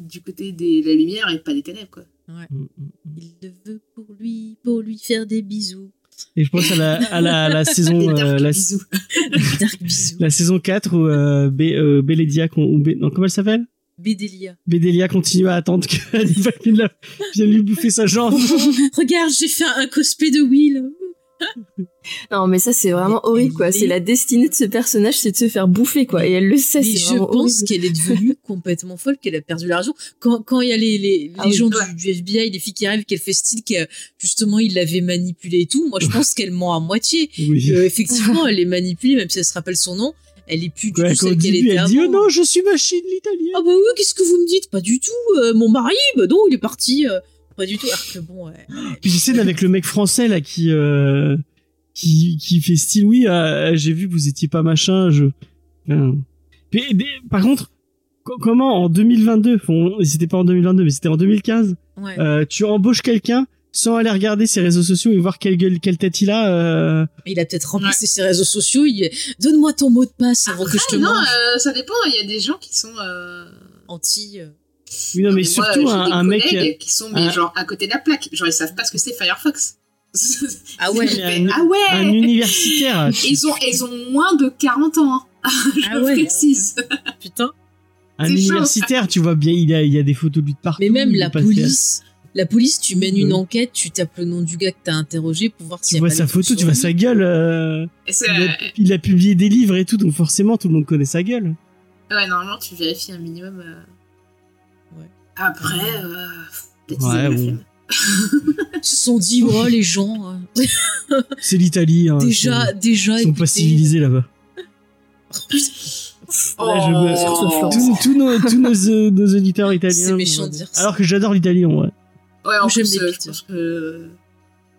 D: du côté de la lumière et pas des ténèbres, quoi.
A: Ouais.
B: Mm, mm, mm.
A: Il le veut pour lui, pour lui faire des bisous.
B: Et je pense à la, à la, à la saison, euh,
D: dark
B: la,
D: bisous.
A: Dark bisous.
B: la saison 4 où euh, Bé- euh, Bélédia, ou non, comment elle s'appelle?
A: Bédélia.
B: Bédélia continue à attendre que Hannibal vienne lui bouffer sa jambe.
A: Regarde, j'ai fait un cosplay de Will.
C: Non, mais ça, c'est vraiment
A: Mais
C: horrible, quoi. C'est
A: est-
C: la destinée de ce personnage, c'est de se faire bouffer, quoi. Et elle le sait, c'est
A: je pense qu'elle est devenue complètement folle, qu'elle a perdu l'argent. Quand quand il y a les les, les
C: Ah oui,
A: gens
D: ouais.
A: du, du FBI, les filles qui arrivent, qu'elle fait style que justement il l'avait manipulée et tout. Moi, je pense qu'elle ment à moitié.
B: Oui.
A: Euh, effectivement, elle est manipulée, même si elle se rappelle son nom. Elle est plus du
B: Ouais,
A: tout celle qu'elle était
B: elle dit. Oh non, je suis machine l'italienne.
A: Ah bah oui, qu'est-ce que vous me dites? Pas du tout. euh, mon mari, bah non, il est parti. euh, pas du tout. Alors que bon.
B: Puis j'ai scène avec le mec français là qui euh, qui qui fait style oui, euh, j'ai vu que vous étiez pas machin. Je. Enfin, puis, mais, par contre, co- comment en 2022, bon, c'était pas en 2022, mais c'était en 2015,
A: ouais.
B: euh, tu embauches quelqu'un sans aller regarder ses réseaux sociaux et voir quelle gueule, quelle tête il a. euh,
A: Il a peut-être remplacé ses réseaux sociaux. Il... Donne-moi ton mot de passe avant que je te
D: non,
A: mange.
D: euh, ça dépend. Il y a des gens qui sont. euh,
A: Anti. Euh,
B: Oui, non, mais, surtout un,
D: des
B: un mec.
D: qui sont mais
B: un-
D: genre à côté de la plaque. Genre ils savent pas ce que c'est Firefox.
A: Ah ouais.
B: Un-
D: ah ouais.
B: un universitaire. tu-
D: Ils ont ils ont moins de 40 ans. hein. Je
A: Ah ouais.
D: précise.
A: Putain.
B: Un
D: chaud.
B: universitaire, tu vois bien, il y a, il y a des photos de lui de partout.
A: Mais même la police, la police, tu mènes une
B: Euh.
A: enquête, tu tapes le nom du gars que t'as interrogé pour voir
B: Tu
A: s'il y a
B: vois
A: pas
B: sa photo, tu vois sa gueule. euh, il, a, il a publié des livres et tout, donc forcément tout le monde connaît sa gueule.
D: Ouais, normalement, tu vérifies un minimum. euh.
A: Ouais.
D: Après, euh, peut-être
B: Ouais,
D: la
B: bon.
A: Ils se sont dit, oh les gens, euh,
B: C'est l'Italie. Hein,
A: déjà, déjà,
B: ils sont pas civilisés là-bas. Là, je me-
C: surtout Florence.
B: Tous, tous nos, tous nos, euh, nos auditeurs italiens.
A: C'est méchant de dire ça.
B: Alors que j'adore l'Italie en vrai.
D: Ouais, en
A: Moi, j'aime
D: plus,
A: les
D: euh, je pense que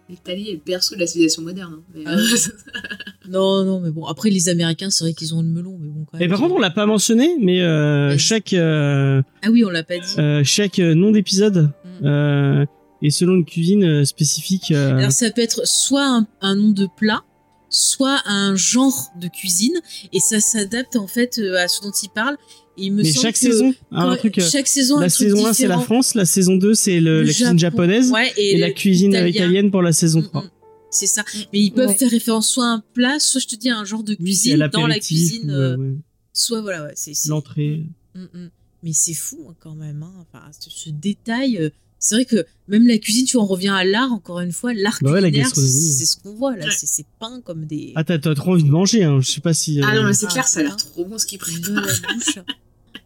D: l'Italie est le berceau de la civilisation moderne. hein. Mais,
A: Ah
D: euh,
A: Non, non, mais bon, après les Américains, c'est vrai qu'ils ont le melon, mais bon, quand même.
B: Et par contre, on l'a pas mentionné, mais euh, chaque euh,
A: Ah oui, on l'a pas dit.
B: euh, chaque nom d'épisode
A: Mm.
B: euh, est selon une cuisine spécifique. euh,
A: Alors ça peut être soit un, un nom de plat, soit un genre de cuisine, et ça s'adapte en fait à ce dont il parle. Et il me
B: mais
A: semble
B: chaque
A: que
B: saison, hein,
A: quand-
B: un truc. euh,
A: chaque saison,
B: la
A: un truc
B: saison 1 c'est la. France, la saison 2 c'est le,
A: Le
B: la cuisine
A: Japon.
B: japonaise
A: Ouais,
B: et,
A: et,
B: la cuisine
A: italien.
B: italienne pour la saison
A: Mm,
B: 3.
A: mm. C'est ça. Mais ils peuvent
C: Ouais.
A: faire référence soit à un plat, soit je te dis à un genre de cuisine dans la cuisine,
B: ou,
A: euh,
B: ouais,
A: soit voilà, ouais, c'est
B: l'entrée.
A: Mm, mm. Mais c'est fou hein, quand même. Hein. Enfin, ce, ce détail. euh, c'est vrai que même la cuisine, tu on revient à l'art encore une fois. L'art
B: Bah ouais,
A: c'est ce qu'on voit là.
D: Ouais.
A: C'est c'est peint comme des.
B: Ah t'as trop envie de manger, hein. je sais pas si.
D: Ah non, mais c'est
A: Ah,
D: clair, ça a l'air trop bon ce qu'ils préparent.
A: la bouche.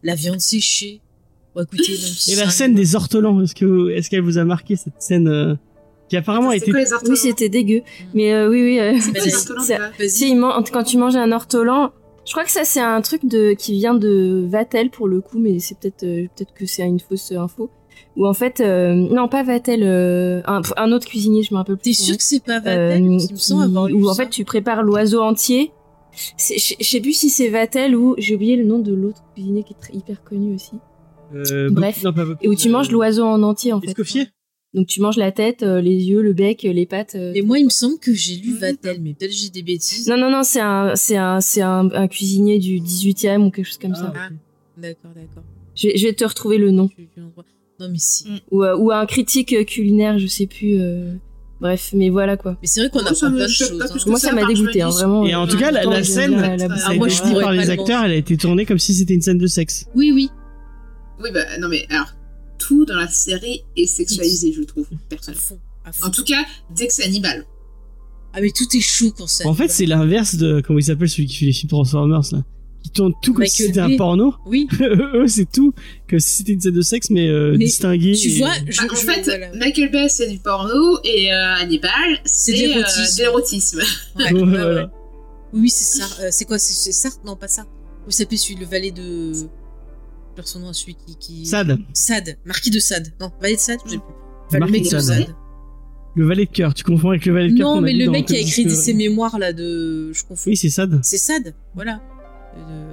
A: La viande séchée. Bon, écoutez, même si
B: Et la scène des ortolans, est-ce que est-ce qu'elle vous a marqué cette scène euh, qui apparemment
D: quoi les ortolans
C: Oui, c'était dégueu. Mais euh, oui, oui. euh,
D: C'est
C: quand tu manges un ortolan, je crois que ça c'est un truc de qui vient de Vatel pour le coup, mais c'est peut-être euh, peut-être que c'est une fausse info. Ou en fait, euh, non pas Vatel, euh, un, un autre cuisinier, je me rappelle plus.
A: T'es sûr que c'est pas Vatel
C: où en fait tu prépares l'oiseau entier. C'est- Je sais plus si c'est Vatel ou j'ai oublié le nom de l'autre cuisinier qui est très, hyper connu aussi.
B: euh,
C: Bref.
B: non, pas Bob-
C: Et où tu
B: euh,
C: manges l'oiseau en entier en fait.
B: Escoffier
C: Donc tu manges la tête, euh, les yeux, le bec, euh, les pattes. euh,
A: Mais moi, il me semble que j'ai lu
D: Mhm.
A: Vatel, mais peut-être j'ai des bêtises.
C: Non non non, c'est un c'est un c'est un, un cuisinier du 18e ou quelque chose comme ça.
B: Ah.
A: D'accord, d'accord.
C: Je, vais- je vais te retrouver le nom.
A: Non, mais si.
D: Mm.
C: ou, euh, ou un critique culinaire, je sais plus. Euh, Bref, mais voilà quoi.
A: Mais c'est vrai qu'on
D: ça me
A: plein de choses.
D: pas
A: hein.
D: plus que
C: Moi, ça m'a dégoûté, hein, vraiment.
B: Et en
C: euh,
B: tout cas, la, la scène,
C: la- la
B: ça
C: bouffe.
B: a
A: Ah, moi,
B: été
A: je
B: par
A: pas
B: les
A: le
B: acteurs, elle a été tournée comme si c'était une scène de sexe.
A: Oui, oui.
D: Oui, bah non, mais alors, tout dans la série est sexualisé, je trouve,
A: À
D: personnellement.
A: fond. À fond.
D: En tout cas, dès que c'est Hannibal.
A: Ah, mais tout est chou quand ça.
B: En fait, c'est l'inverse de comment il s'appelle celui qui fait les films Transformers là, qui tourne tout comme si
A: Michael
B: c'était un
A: Bay.
B: porno.
A: Oui.
B: Eux, c'est tout que si c'était une scène de sexe, mais, euh,
A: Mais
B: distingué.
A: Tu
B: et-
A: vois, je,
D: Bah, en
A: je-
D: fait,
A: voilà.
D: Michael Bay, c'est du porno, et euh, Hannibal, c'est
A: de
D: euh.
A: Ouais,
B: Ouais,
A: ouais. Oui, oui, c'est ça. Euh, c'est quoi C'est Sartre? Non, pas ça. Vous s'appelle celui, le valet de. Je son nom, celui qui. qui...
B: Sade,
A: Sade. Marquis de Sade. Non, valet de Sade, je sais plus. Enfin, le mec
B: de
A: de
B: Sade.
A: Sade.
B: le valet de cœur. Tu confonds avec le valet de cœur.
A: Non, mais le mec qui a écrit ses mémoires là de. Je confonds.
B: Oui, c'est Sade.
A: C'est Sade, voilà. Euh,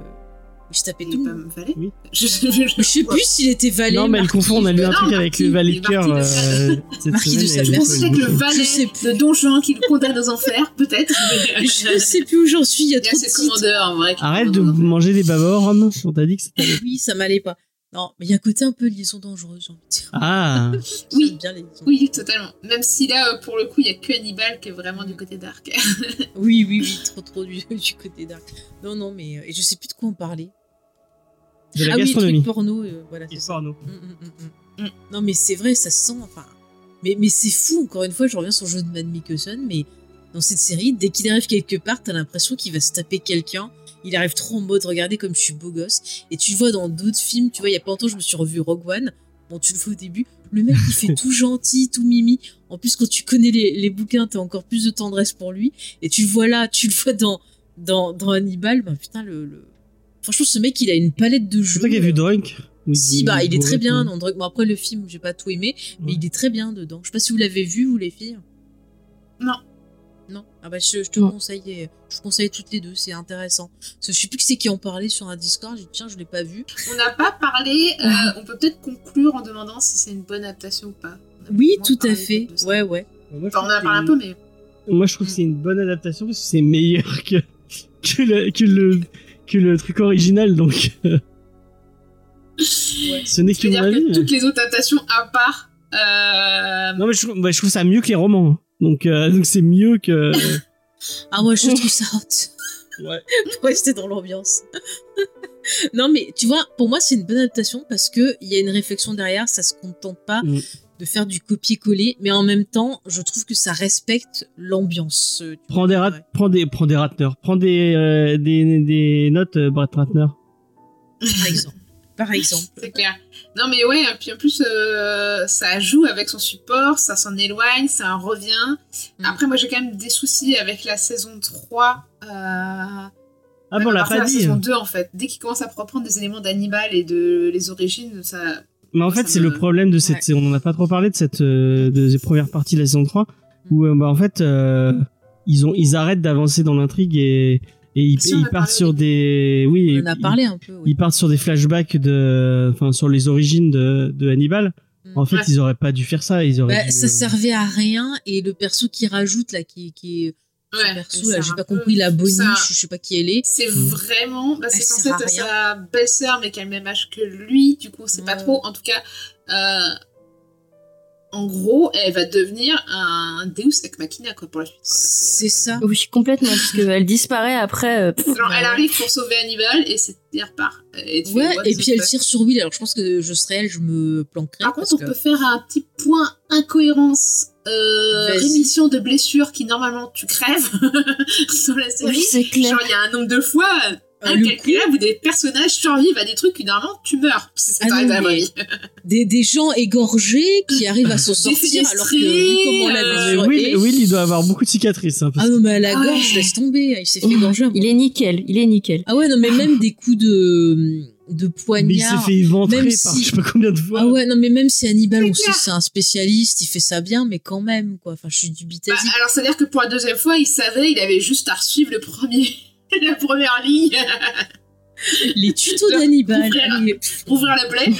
A: Je tapais tout
D: pas valet
B: Oui.
D: Je, je, je-
A: Je sais plus s'il était valet.
B: Non, mais elle confond. On a lu un truc avec le valet de cœur euh,
A: Marquis de
B: semaine.
A: Sade,
D: Je pensais que le valet de Don Juan qui le condamne aux enfers, peut-être.
A: Je sais plus où j'en suis, il y a
D: Il y a
A: trop de
D: commandeurs, en vrai.
B: Arrête de manger des babornes. On t'a dit que c'était.
A: Oui, ça m'allait pas. Non, mais il y a un côté un peu liaison dangereuse, j'ai envie de dire.
B: Ah.
D: Oui.
A: J'aime bien les liaisons.
D: Oui, totalement. Même si là, euh, pour le coup, il y a que Hannibal qui est vraiment du côté dark.
A: Oui, oui, oui, trop, trop du, du côté dark. Non, non, mais euh, et je sais plus de quoi on parlait.
B: De la
A: ah oui,
B: gastronomie.
A: truc porno, euh, voilà, c'est
B: Et porno.
A: Mm, mm, mm, mm.
D: Mm.
A: Non, mais c'est vrai, ça se sent. Enfin, mais, mais c'est fou. Encore une fois, je reviens sur le jeu de Mad Mikkelsen, mais dans cette série, dès qu'il arrive quelque part, t'as l'impression qu'il va se taper quelqu'un. Il arrive trop en mode regardez comme je suis beau gosse. Et tu le vois dans d'autres films, tu vois, il y a pas longtemps, je me suis revu Rogue One. Bon, tu le vois au début. Le mec, il fait tout gentil, tout mimi. En plus, quand tu connais les, les bouquins, t'as encore plus de tendresse pour lui. Et tu le vois là, tu le vois dans, dans, dans Hannibal. Ben putain, le, le... Franchement, ce mec, il a une palette de jeux.
B: C'est toi qui as vu Drunk Oui,
A: Si, bah, il est très bien dans Drunk. Bon, après, le film, j'ai pas tout aimé, mais
B: Ouais.
A: il est très bien dedans. Je sais pas si vous l'avez vu, vous, les filles.
D: Non.
A: Non. Ah bah, je, je te
E: Non.
A: conseille, je vous conseille toutes les deux, c'est intéressant. Parce que je sais plus qui c'est qui en parlait sur un Discord, j'ai dit, tiens, je l'ai pas vu.
D: On n'a pas parlé, euh, on peut peut-être conclure en demandant si c'est une bonne adaptation ou pas.
A: Oui, tout à fait. Ouais, ouais.
B: Moi, je
D: Enfin, on en a
B: trouve
D: parlé un
B: que
D: peu, mais.
B: c'est- Moi, je trouve que c'est une bonne adaptation parce que c'est meilleur que, que, le, que, le, que le truc original, donc euh, ce n'est
D: Je
B: que mon avis.
D: que
B: mais-
D: toutes les autres adaptations, à part. Euh...
B: Non, mais je, bah, je trouve ça mieux que les romans. Donc, euh, donc c'est mieux que.
A: Ah, moi, je trouve ça hot.
B: Ouais.
A: Pour rester dans l'ambiance. non, mais tu vois, pour moi, c'est une bonne adaptation parce que il y a une réflexion derrière, ça se contente pas
B: Mm.
A: de faire du copier-coller, mais en même temps, je trouve que ça respecte l'ambiance. euh,
B: Prends des,
A: ouais.
B: rat, prends des, prends des Ratner. Prends des, euh, des, des notes, Brett Ratner.
A: Par exemple. Par exemple.
D: C'est clair. Non, mais ouais, puis en plus, euh, ça joue avec son support, ça s'en éloigne, ça en revient.
A: Mm.
D: Après, moi, j'ai quand même des soucis avec la saison 3. Euh...
B: Ah
D: même
B: bon, l'a pas
D: de
B: dit.
D: La saison 2, en fait. Dès qu'il commence à reprendre des éléments d'Hannibal et de les origines, ça.
B: Mais en fait, c'est
D: me-
B: le problème de cette.
D: Ouais.
B: On en a pas trop parlé de cette euh, de première partie de la saison 3 où euh, bah, en fait euh, ils ont ils arrêtent d'avancer dans l'intrigue et et ils,
D: Si,
B: ils partent sur des oui
A: On en a
B: ils-
A: parlé un peu. oui.
B: ils partent sur des flashbacks de enfin sur les origines de, de Hannibal.
A: Mm.
B: En fait,
D: Ouais.
B: ils auraient pas dû faire ça. Ils auraient
A: Bah,
B: dû,
A: ça
B: euh,
A: servait à rien et le perso qui rajoute là, qui, qui est ce
D: Ouais,
A: perso là, j'ai pas
D: peu-
A: compris la boniche,
D: ça-
A: je sais pas qui elle est.
D: C'est
B: Mm.
D: vraiment. Bah, c'est censé être sa belle-sœur, mais qui a le même âge que lui. Du coup, on sait pas
A: Ouais.
D: trop. En tout cas, euh, en gros, elle va devenir un Deus Ex Machina, quoi, pour la suite.
A: C'est ça.
E: Oui, complètement, parce qu'elle disparaît après. euh, pff,
D: elle arrive pour sauver Hannibal et c'est elle repart. Et,
A: Ouais, et
D: the
A: puis elle tire sur Will. Alors je pense que je serais elle, je me planquerais.
D: Par contre, on
A: que-
D: peut faire un petit point incohérence. Euh, rémission de blessures qui normalement tu crèves sur la série.
E: Oui, c'est clair.
D: Genre, il y a un nombre de fois incalculable où des personnages survivent à des trucs qui normalement tu meurs. Si ça
A: Ah
D: t'arrive
A: non,
D: à la vraie
A: mais-
D: vie.
A: des, des gens égorgés qui arrivent à s'en sortir alors que vu comment la
D: euh,
B: Will,
A: est-
B: Will, il doit avoir beaucoup de cicatrices. Hein, parce
A: Ah non, mais à la
D: Ah
A: gorge,
D: ouais.
A: laisse tomber. Il s'est fait égorger. un
E: Il est nickel, il est nickel.
A: Ah ouais, non, mais même des coups de, de
B: mais il
A: poignard.
B: s'est fait éventrer
A: même
B: par
A: si-
B: je sais pas combien de fois.
A: Ah ouais, non, mais même si Hannibal,
D: C'est
A: on sait
D: clair.
A: que c'est un spécialiste, il fait ça bien, mais quand même, quoi. Enfin, je suis
D: Bah,
A: dubitatif.
D: alors, c'est-à-dire que pour la deuxième fois, il savait, il avait juste à suivre le premier, la première ligne
A: Les tutos d'Hannibal.
D: Pour ouvrir la plaie.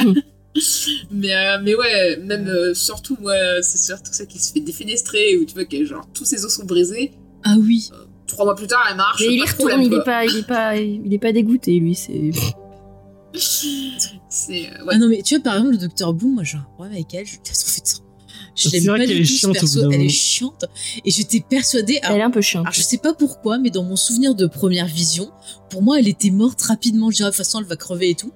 D: mais, euh, mais ouais, même euh, surtout, moi, c'est surtout ça qui se fait défenestrer, où tu vois que genre tous ses os sont brisés.
A: Ah oui.
D: Trois mois plus tard, elle marche.
E: Mais il
D: de
E: retourne, il est pas, il est pas, il est pas dégoûté, lui. C'est.
D: C'est euh, ouais.
A: Ah non, mais tu vois, par exemple, le Docteur Bloom, moi j'ai un problème avec elle. Je déteste en fait. Je
B: C'est
A: l'aime
B: vrai
A: pas
B: qu'elle
A: du
B: est
A: tout, ce
B: chiante
A: perso. Elle est chiante. Et j'étais persuadée.
E: Elle
A: Alors,
E: est un peu chiante.
A: alors, je sais pas pourquoi, mais dans mon souvenir de première vision, pour moi, elle était morte rapidement. Je dirais, de toute façon, elle va crever et tout.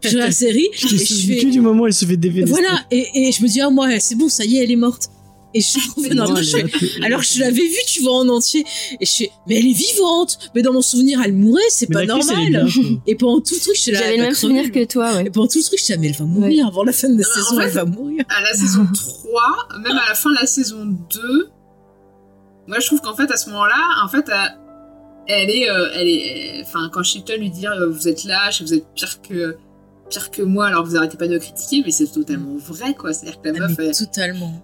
A: Puis je la série,
B: Je
A: et je fais.
B: du moment où elle se fait dévénester.
A: Voilà, et, et je me dis, ah, moi, c'est bon, ça y est, elle est morte. Et je
D: Mais
A: non,
B: Non,
A: je fais- alors que je l'avais vue, tu vois, en entier. Et je fais, mais elle est vivante. Mais dans mon souvenir, elle mourait, c'est pas normal.
B: bien.
A: Et pendant tout le truc, je.
E: J'avais le même souvenir que toi, ouais.
A: Et pendant tout le truc, je disais, mais elle va mourir avant la fin de la saison,
D: fait-
A: elle va mourir.
D: À la saison 3, même à la fin de la saison 2, moi je trouve qu'en fait, à ce moment-là, en fait, euh, elle est. euh, elle est enfin, quand Shilton lui dit euh, vous êtes lâche, vous êtes pire que. Pire que moi, alors vous arrêtez pas de me critiquer, mais c'est totalement vrai, quoi. C'est-à-dire que la
A: Ah,
D: meuf,
A: mais
D: elle,
A: totalement.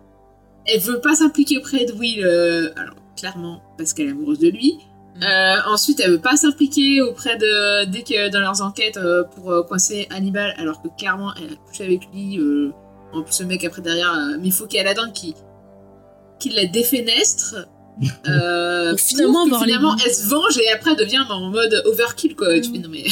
D: Elle veut pas s'impliquer auprès de Will, euh, alors clairement parce qu'elle est amoureuse de lui.
A: Mm.
D: Euh, ensuite, elle veut pas s'impliquer auprès de dès que dans leurs enquêtes euh, pour coincer Hannibal, alors que clairement elle a couché avec lui. en plus, ce mec après derrière, mais il faut qu'il y ait la dent qui qui la défenestre.
A: Pour finalement
D: finalement elle se venge et après devient en mode overkill quoi. Tu
A: Mm.
D: fais non mais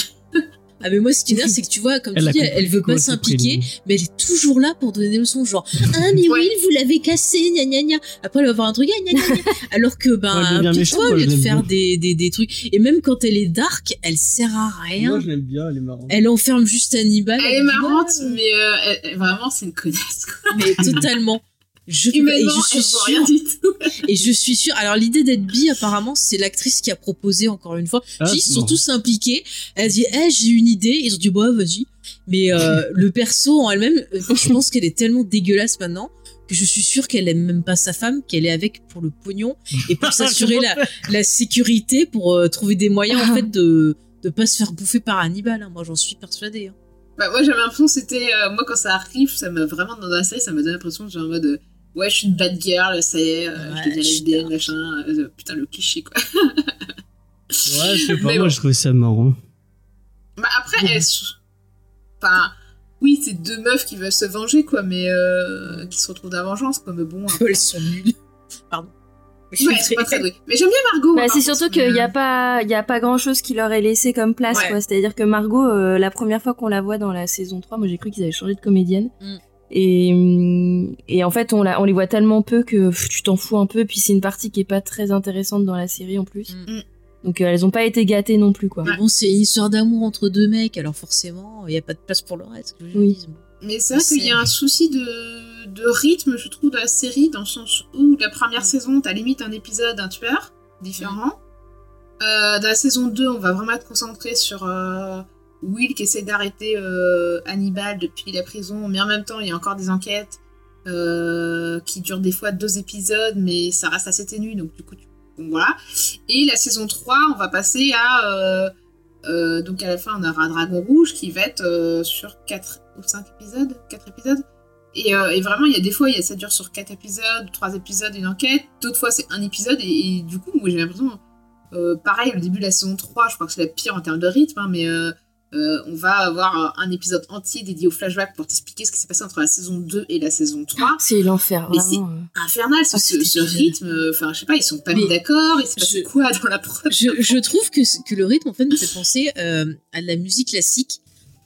A: Ah, mais moi, ce qui est bien, c'est que tu vois, comme
B: Elle
A: tu dis, elle veut pas s'impliquer, mais elle est toujours là pour donner des leçons, genre, ah, mais
D: Ouais.
A: oui, vous l'avez cassé, gna gna gna. Après, elle va avoir un truc, gna gna gna. gna. Alors que, ben,
B: Ouais, devient méchante,
A: toi, au lieu de faire des, des, des trucs, et même quand elle est dark, elle sert à rien.
B: Moi, je l'aime bien, elle est marrante.
A: Elle enferme juste Hannibal.
D: elle est marrante,
A: ouais.
D: mais euh, elle- vraiment c'est une connasse quoi.
A: mais totalement. Je pas- et
D: Humainement,
A: je suis
D: elle voit
A: sûre,
D: rien du tout.
A: et je suis sûre. Alors l'idée d'être bi, apparemment, c'est l'actrice qui a proposé encore une fois.
B: Ah,
A: ils sont
B: bon.
A: tous impliqués. Elle dit, eh, j'ai une idée. Ils ont dit, bah vas-y. Mais euh, le perso en elle-même, euh, je pense qu'elle est tellement dégueulasse maintenant que je suis sûre qu'elle aime même pas sa femme, qu'elle est avec pour le pognon et pour s'assurer la, la sécurité, pour euh, trouver des moyens en fait de de pas se faire bouffer par Hannibal. hein. Moi, j'en suis persuadée. hein.
D: Bah, moi, j'avais l'impression que c'était. euh, moi, quand ça arrive, ça me vraiment dans la série, ça me donne l'impression que j'ai en mode. Ouais, je suis une bad girl, ça y est, euh,
A: Ouais,
D: je deviens lesbienne,
A: bien.
D: machin. euh, putain, le cliché, quoi.
B: Ouais, je sais pas,
D: Mais
B: moi
D: bon.
B: je trouvais ça marrant.
D: Bah, après, elles sont- Enfin. Oui, c'est deux meufs qui veulent se venger, quoi, mais euh, qui se retrouvent dans la vengeance, quoi. Mais bon. après-
A: Elles sont nulles. Pardon.
D: Ouais, c'est pas très doué. Mais j'aime bien Margot.
E: Bah,
D: hein,
E: c'est surtout qu'il n'y a pas, il y a pas grand chose qui leur est laissé comme place,
A: Ouais.
E: quoi. C'est-à-dire que Margot, euh, la première fois qu'on la voit dans la saison 3, moi j'ai cru qu'ils avaient changé de comédienne.
A: Mm.
E: Et, et en fait, on, la, on les voit tellement peu que pff, tu t'en fous un peu. Puis c'est une partie qui est pas très intéressante dans la série en plus.
A: Mm.
E: Donc euh, elles ont pas été gâtées non plus, quoi.
A: Mais bon, c'est une histoire d'amour entre deux mecs, alors forcément, il y a pas de place pour le reste. que je
E: Oui.
A: dise.
D: Mais c'est vrai qu'il y a un souci de, de rythme, je trouve, de la série, dans le sens où la première saison, t'as limite un épisode, un tueur différent. Euh, dans la saison 2, on va vraiment être concentré sur euh, Will qui essaie d'arrêter euh, Hannibal depuis la prison, mais en même temps, il y a encore des enquêtes euh, qui durent des fois deux épisodes, mais ça reste assez ténu, donc du coup, tu... voilà. Et la saison 3, on va passer à... euh, donc à la fin, on aura Dragon Rouge qui va être sur 4 ou 5 épisodes. 4 épisodes. Et, vraiment, il y a des fois, y a, ça dure sur 4 épisodes, 3 épisodes, une enquête. D'autres fois, c'est un épisode. Et, du coup, j'ai l'impression. pareil, le début de la saison 3, je crois que c'est la pire en termes de rythme, hein, mais euh, on va avoir un épisode entier dédié au flashback pour t'expliquer ce qui s'est passé entre la saison 2 et la saison 3.
E: C'est l'enfer,
D: Mais
E: vraiment. euh.
D: Infernal, ce,
A: Ah,
D: ce, ce rythme. euh, Enfin, je sais pas, ils sont pas mis d'accord. Il s'est passé
A: je-
D: quoi dans la prod?
A: je, je trouve que, le rythme, en fait, me fait penser euh, à de la musique classique.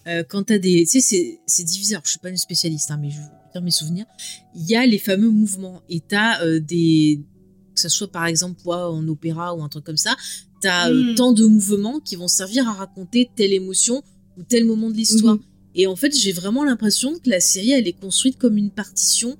A: Euh, quand t'as des. Tu sais, c'est- c'est divisé. Alors, je suis pas une spécialiste, hein, mais je dire mes souvenirs. Il y a les fameux mouvements. Et t'as des. Que ce soit par exemple toi, en opéra ou un truc comme ça, t'as euh,
D: Mm.
A: tant de mouvements qui vont servir à raconter telle émotion ou tel moment de l'histoire.
E: Mhm.
A: Et en fait, j'ai vraiment l'impression que la série, elle est construite comme une partition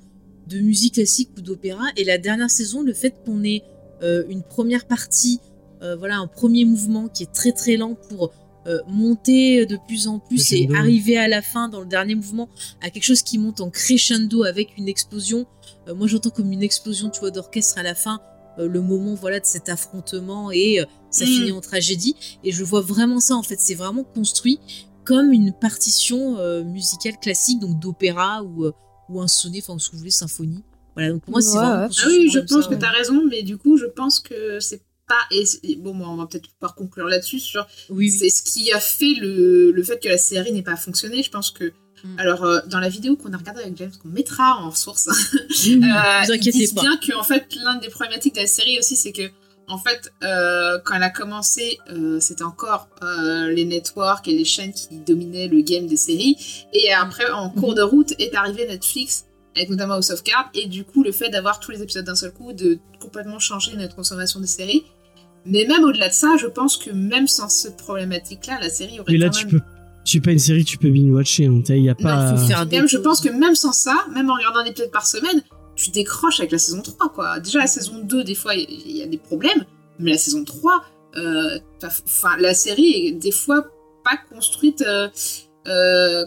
A: de musique classique ou d'opéra. Et la dernière saison, le fait qu'on ait euh, une première partie, euh, voilà, un premier mouvement qui est très très lent pour euh, monter de plus en plus et arriver à la fin dans le dernier mouvement à quelque chose qui monte en crescendo avec une explosion. Euh, moi, j'entends comme une explosion, tu vois, d'orchestre à la fin. euh, le moment voilà de cet affrontement et euh, ça
D: Mm.
A: finit en tragédie et je vois vraiment ça en fait c'est vraiment construit comme une partition euh, musicale classique, donc d'opéra ou, euh, ou un sonnet, enfin, si vous voulez, symphonie. Voilà, donc pour moi, c'est vraiment
E: ouais.
D: Ah oui, je pense
A: ça,
D: que
A: ouais.
D: tu as raison, mais du coup, je pense que c'est pas. Et bon, on va peut-être pouvoir conclure là-dessus sur.
A: Oui, oui.
D: C'est ce qui a fait le, le fait que la série n'ait pas fonctionné. Je pense que.
A: Mm.
D: Alors, euh, dans la vidéo qu'on a regardée avec James, qu'on mettra en source,
A: oui,
D: euh,
A: vous
D: ils
A: inquiétez
D: disent
A: pas.
D: bien que en fait, l'un des problématiques de la série aussi, c'est que en fait, euh, quand elle a commencé, euh, c'était encore euh, les networks et les chaînes qui dominaient le game des séries. Et après, en cours de route, est arrivé Netflix, avec notamment House of Cards. Et du coup, le fait d'avoir tous les épisodes d'un seul coup, de complètement changer notre consommation des séries. Mais même au-delà de ça, je pense que même sans cette problématique-là, la série aurait
B: Mais là,
D: quand
B: tu peux. C'est pas une série que tu peux binge-watcher. hein. Il y a pas.
A: il faut faire
D: Même, je pense que même sans ça, même en regardant un épisode par semaine, tu décroches avec la saison 3, quoi. Déjà, la saison 2, des fois, il y, a des problèmes, mais la saison 3, euh, enfin, la série est des fois pas construite, euh, euh,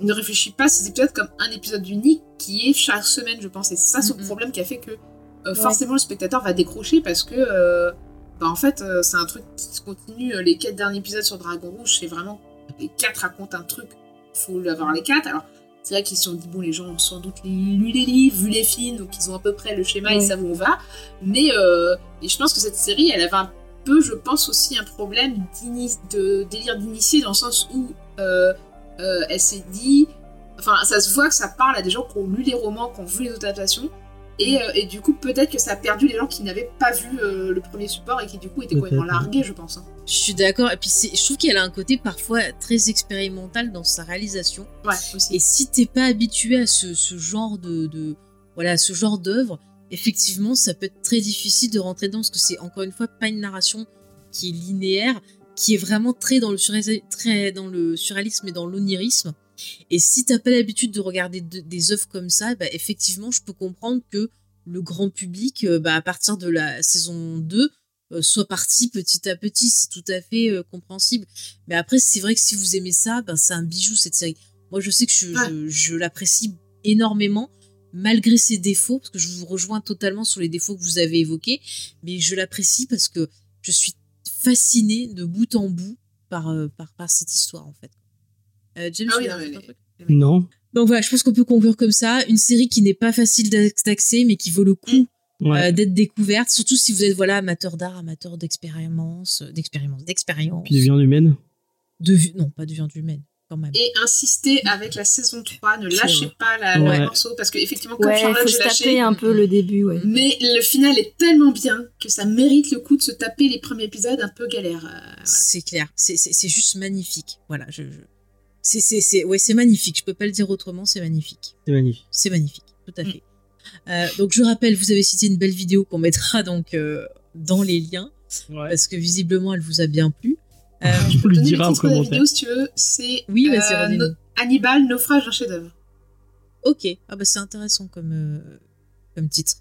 D: ne réfléchit pas à ces épisodes comme un épisode unique qui est chaque semaine, je pense. Et c'est ça
A: Mhm.
D: problème qui a fait que euh, forcément le spectateur va décrocher parce que, euh, bah, en fait, euh, c'est un truc qui se continue. Les quatre derniers épisodes sur Dragon Rouge, c'est vraiment les quatre racontent un truc, faut avoir les quatre. Alors, c'est vrai qu'ils se sont dit, bon, les gens ont sans doute lu les livres, vu les films, donc ils ont à peu près le schéma, ils
E: Ouais.
D: savent où on va. Mais euh, et je pense que cette série, elle avait un peu, je pense, aussi un problème de délire d'initié, dans le sens où euh, euh, elle s'est dit. Enfin, ça se voit que ça parle à des gens qui ont lu les romans, qui ont vu les adaptations. Et, euh, et du coup, peut-être que ça a perdu les gens qui n'avaient pas vu euh, le premier support et qui, du coup, étaient complètement
B: Peut-être.
D: largués, je pense. hein.
A: Je suis d'accord. Et puis, je trouve qu'elle a un côté parfois très expérimental dans sa réalisation.
D: Ouais, aussi.
A: Et si t'es pas habitué à ce, ce genre de, de voilà, ce genre d'œuvre, effectivement, ça peut être très difficile de rentrer dedans parce que c'est encore une fois pas une narration qui est linéaire, qui est vraiment très dans le, surré- très dans le surréalisme et dans l'onirisme. Et si t'as pas l'habitude de regarder de- des œuvres comme ça, bah, effectivement, je peux comprendre que le grand public, euh, bah, à partir de la saison 2, euh, soit parti petit à petit. C'est tout à fait euh, compréhensible. Mais après, c'est vrai que si vous aimez ça, ben, c'est un bijou cette série. Moi, je sais que je, je, je l'apprécie énormément, malgré ses défauts, parce que je vous rejoins totalement sur les défauts que vous avez évoqués. Mais je l'apprécie parce que je suis fascinée de bout en bout par, euh, par, par cette histoire, en fait. Euh, James,
D: Ah oui, non, mais
B: Non.
A: donc voilà, je pense qu'on peut conclure comme ça. Une série qui n'est pas facile d'ac- d'accès, mais qui vaut le coup
B: Ouais.
A: euh, d'être découverte, surtout si vous êtes voilà amateur d'art, amateur d'expérience, euh, d'expérience, d'expérience.
B: Puis de viande humaine.
A: De non, pas de viande humaine, quand même.
D: Et insister avec la saison 3, ne lâchez pas la,
B: Ouais.
D: le morceau, parce qu'effectivement, comme
E: Ouais,
D: Charlotte, j'ai lâché.
E: taper un peu le début, ouais.
D: Mais le final est tellement bien que ça mérite le coup de se taper les premiers épisodes un peu galère. euh.
A: C'est clair, c'est juste magnifique. Voilà, je, je- c'est c'est c'est ouais, c'est magnifique. Je peux pas le dire autrement, c'est magnifique.
B: C'est magnifique.
A: C'est magnifique, tout à
D: Mm.
A: fait. Euh, donc je rappelle, vous avez cité une belle vidéo qu'on mettra donc euh, dans les liens
B: Ouais.
A: parce que visiblement elle vous a bien plu. Euh,
D: Je peux
B: lui dira en
D: de la
B: commentaire.
D: vidéo si tu veux. C'est
A: Oui,
D: euh. No- Hannibal, naufrage d'un chef-d'œuvre.
A: Ok, ah bah c'est intéressant comme, euh, comme titre,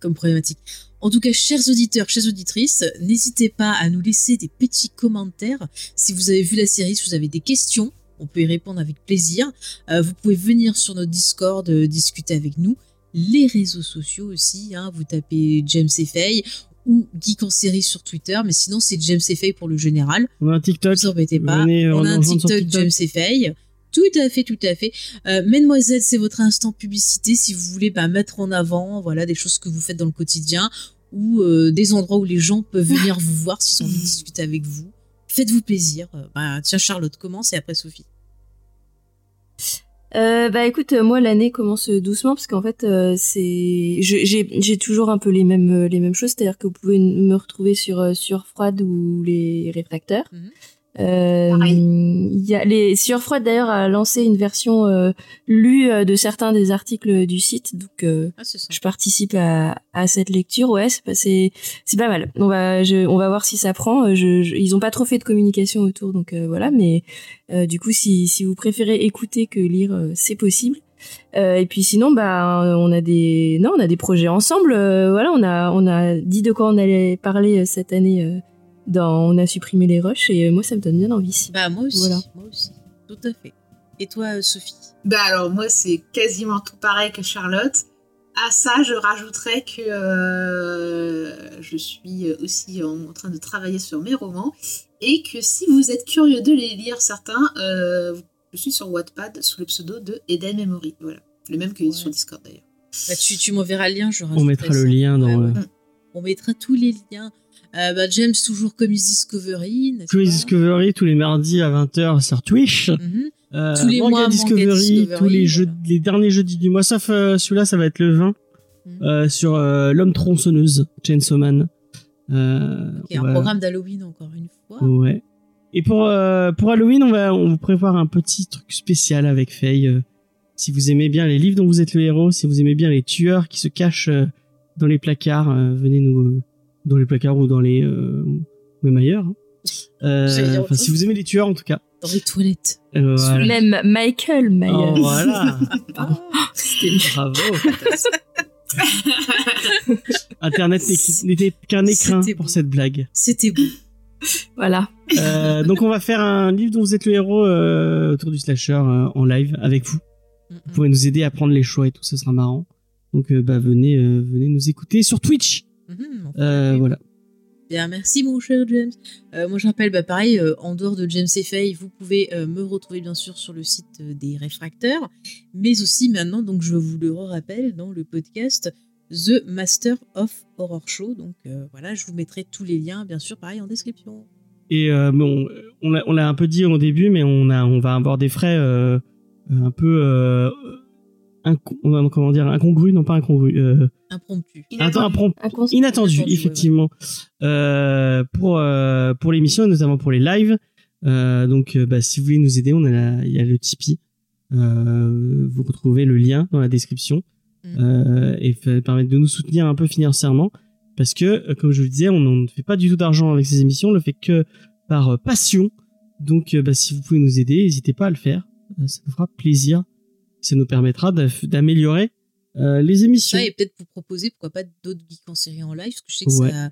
A: comme problématique. En tout cas, chers auditeurs, chères auditrices, n'hésitez pas à nous laisser des petits commentaires si vous avez vu la série, si vous avez des questions, on peut y répondre avec plaisir. Euh, vous pouvez venir sur notre Discord euh, discuter avec nous, les réseaux sociaux aussi, hein, vous tapez James et Faye ou Geek en série sur Twitter, mais sinon c'est James et Faye pour le général.
B: On a un TikTok.
A: Ne vous embêtez pas.
B: Venez, euh,
A: on a un TikTok. James et Faye. Tout à fait, tout à fait. Euh, Mademoiselle, c'est votre instant publicité si vous voulez bah, mettre en avant voilà, des choses que vous faites dans le quotidien ou euh, des endroits où les gens peuvent venir vous voir s'ils ont envie de discuter avec vous. Faites-vous plaisir. Euh, bah, tiens, Charlotte, commence et après Sophie.
E: Euh, bah écoute, moi l'année commence doucement parce qu'en fait c'est j'ai toujours un peu les mêmes les mêmes choses, c'est-à-dire que vous pouvez me retrouver sur sur Froide ou les réfracteurs.
A: Mhm.
E: Euh, y a les sur Froide d'ailleurs a lancé une version euh, lue euh, de certains des articles du site, donc euh,
A: Ah,
E: je participe à, à cette lecture. Ouais, c'est pas c'est pas mal. On va je, on va voir si ça prend. Je, je- ils ont pas trop fait de communication autour, donc euh, voilà. Mais euh, du coup, si si vous préférez écouter que lire, c'est possible. Euh, et puis sinon, bah on a des non, on a des projets ensemble. Euh, voilà, on a on a dit de quoi on allait parler euh, cette année. Dans on a supprimé les rushs et euh, moi ça me donne bien envie.
A: Bah, moi aussi.
E: Voilà.
A: Moi aussi. Tout à fait. Et toi, euh, Sophie?
D: Bah alors moi c'est quasiment tout pareil que Charlotte. À ça je rajouterais que euh, je suis aussi en train de travailler sur mes romans et que si vous êtes curieux de les lire certains, euh, je suis sur Wattpad sous le pseudo de Eden Memory. Voilà, le même que
A: Ouais.
D: sur Discord d'ailleurs.
A: bah, Tu, tu m'enverras le lien, je
B: On mettra le
A: ça.
B: lien dans.
A: Ouais, ouais. On mettra tous les liens. Euh, bah, James, toujours Comics Discovery.
B: Comics Discovery tous les mardis à 20h sur Twitch.
A: Mhm.
B: Euh,
A: Tous les
B: Manga
A: mois, Manga
B: Discovery, tous les,
A: voilà.
B: jeux, les derniers jeudis du mois, sauf euh, celui-là, ça va être le 20
A: Mhm.
B: euh, sur l'homme tronçonneuse, Chainsaw Man.
A: Ok, un programme d'Halloween encore une fois.
B: Ouais. Et pour pour Halloween, on va on vous prépare un petit truc spécial avec Faye. si vous aimez bien les livres dont vous êtes le héros, si vous aimez bien les tueurs qui se cachent dans les placards, venez nous dans les placards ou dans les euh, même ailleurs. hein. Euh, Enfin, si vous aimez les tueurs en tout cas.
A: Dans les toilettes.
B: Euh, voilà.
E: Même Michael Myers.
B: Oh, voilà.
E: C'était
B: Bravo. Internet n'était qu'un écrin
A: C'était
B: pour
A: beau.
B: cette blague.
A: C'était beau.
E: voilà.
B: Euh, donc on va faire un livre dont vous êtes le héros euh, autour du slasher euh, en live avec vous. Vous pourrez nous aider à prendre les choix et tout, ça sera marrant. Donc euh, bah venez euh, venez nous écouter sur Twitch.
A: Mhm,
B: Euh, voilà.
A: Bien, merci mon cher James. Euh, moi je rappelle, bah, pareil, euh, en dehors de James et Faye, vous pouvez euh, me retrouver bien sûr sur le site euh, des réfracteurs, mais aussi maintenant, donc je vous le rappelle, dans le podcast The Master of Horror Show. Donc euh, voilà, je vous mettrai tous les liens, bien sûr, pareil en description.
B: Et euh, bon, on l'a un peu dit au début, mais on a on va avoir des frais euh, un peu comment dire incongrus, non pas incongrus. Euh,
A: Impromptu.
B: attends, improm-
E: Incons-
B: inattendu,
A: Inattendu,
B: effectivement, Euh, pour euh, pour l'émission et notamment pour les lives. Euh, donc, bah, si vous voulez nous aider, on a la- il y a le Tipeee. Euh, vous retrouvez le lien dans la description
A: Mm.
B: euh, et permettre de nous soutenir un peu financièrement parce que, comme je vous le disais, on ne fait pas du tout d'argent avec ces émissions. On le fait que par passion. Donc, bah, si vous pouvez nous aider, n'hésitez pas à le faire. Ça nous fera plaisir. Ça nous permettra d'améliorer euh, les émissions.
A: Ça, et peut-être vous proposer, pourquoi pas, d'autres geeks en série en live, parce que je sais que
B: Ouais.
A: ça,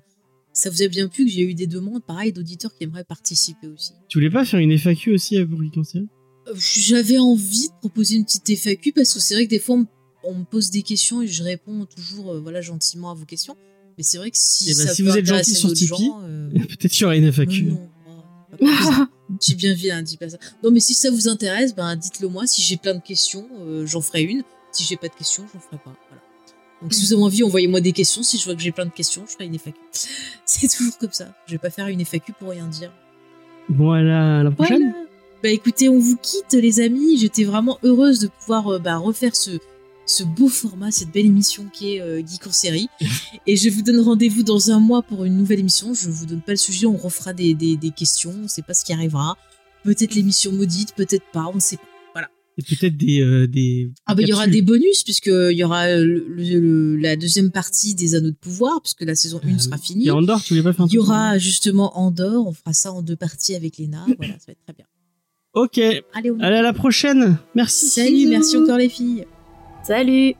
A: ça vous a bien plu, que j'ai eu des demandes, pareil, d'auditeurs qui aimeraient participer aussi.
B: Tu voulais pas faire une FAQ aussi pour Geek en série?
A: Euh, J'avais envie de proposer une petite FAQ, parce que c'est vrai que des fois, on, me- on me pose des questions et je réponds toujours euh, voilà, gentiment à vos questions. Mais c'est vrai que si,
B: Eh ben,
A: ça
B: si
A: peut
B: vous êtes gentil sur Tipeee,
A: euh,
B: Peut-être qu'il y aura une FAQ.
A: non, non, J'ai bien vilain, dis pas ça. Non, mais si ça vous intéresse, ben dites-le moi. Si j'ai plein de questions, euh, j'en ferai une. Si j'ai pas de questions, j'en ferai pas. Voilà. Donc si vous avez envie, envoyez-moi des questions. Si je vois que j'ai plein de questions, je ferai une FAQ. C'est toujours comme ça. Je vais pas faire une FAQ pour rien dire.
B: Bon, à la, à la prochaine.
A: Voilà. Bah écoutez, on vous quitte les amis. J'étais vraiment heureuse de pouvoir euh, bah, refaire ce, ce beau format, cette belle émission qui est euh, Geek en série. Et je vous donne rendez-vous dans un mois pour une nouvelle émission. Je vous donne pas le sujet, on refera des, des, des questions. On sait pas ce qui arrivera. Peut-être l'émission maudite, peut-être pas, on ne sait pas.
B: Et peut-être des, euh, des.
A: Ah bah il y aura des bonus puisque il y aura euh, le- le- la deuxième partie des Anneaux de pouvoir puisque la saison 1
B: Ah
A: sera finie.
B: Et Andorre, tu voulais pas faire un
A: Il y aura justement Andorre, on fera ça en deux parties avec Léna. Voilà, ça va être très bien.
B: Ok.
A: Allez, on y
B: Allez, à la prochaine. Merci.
A: Salut, merci encore les filles.
E: Salut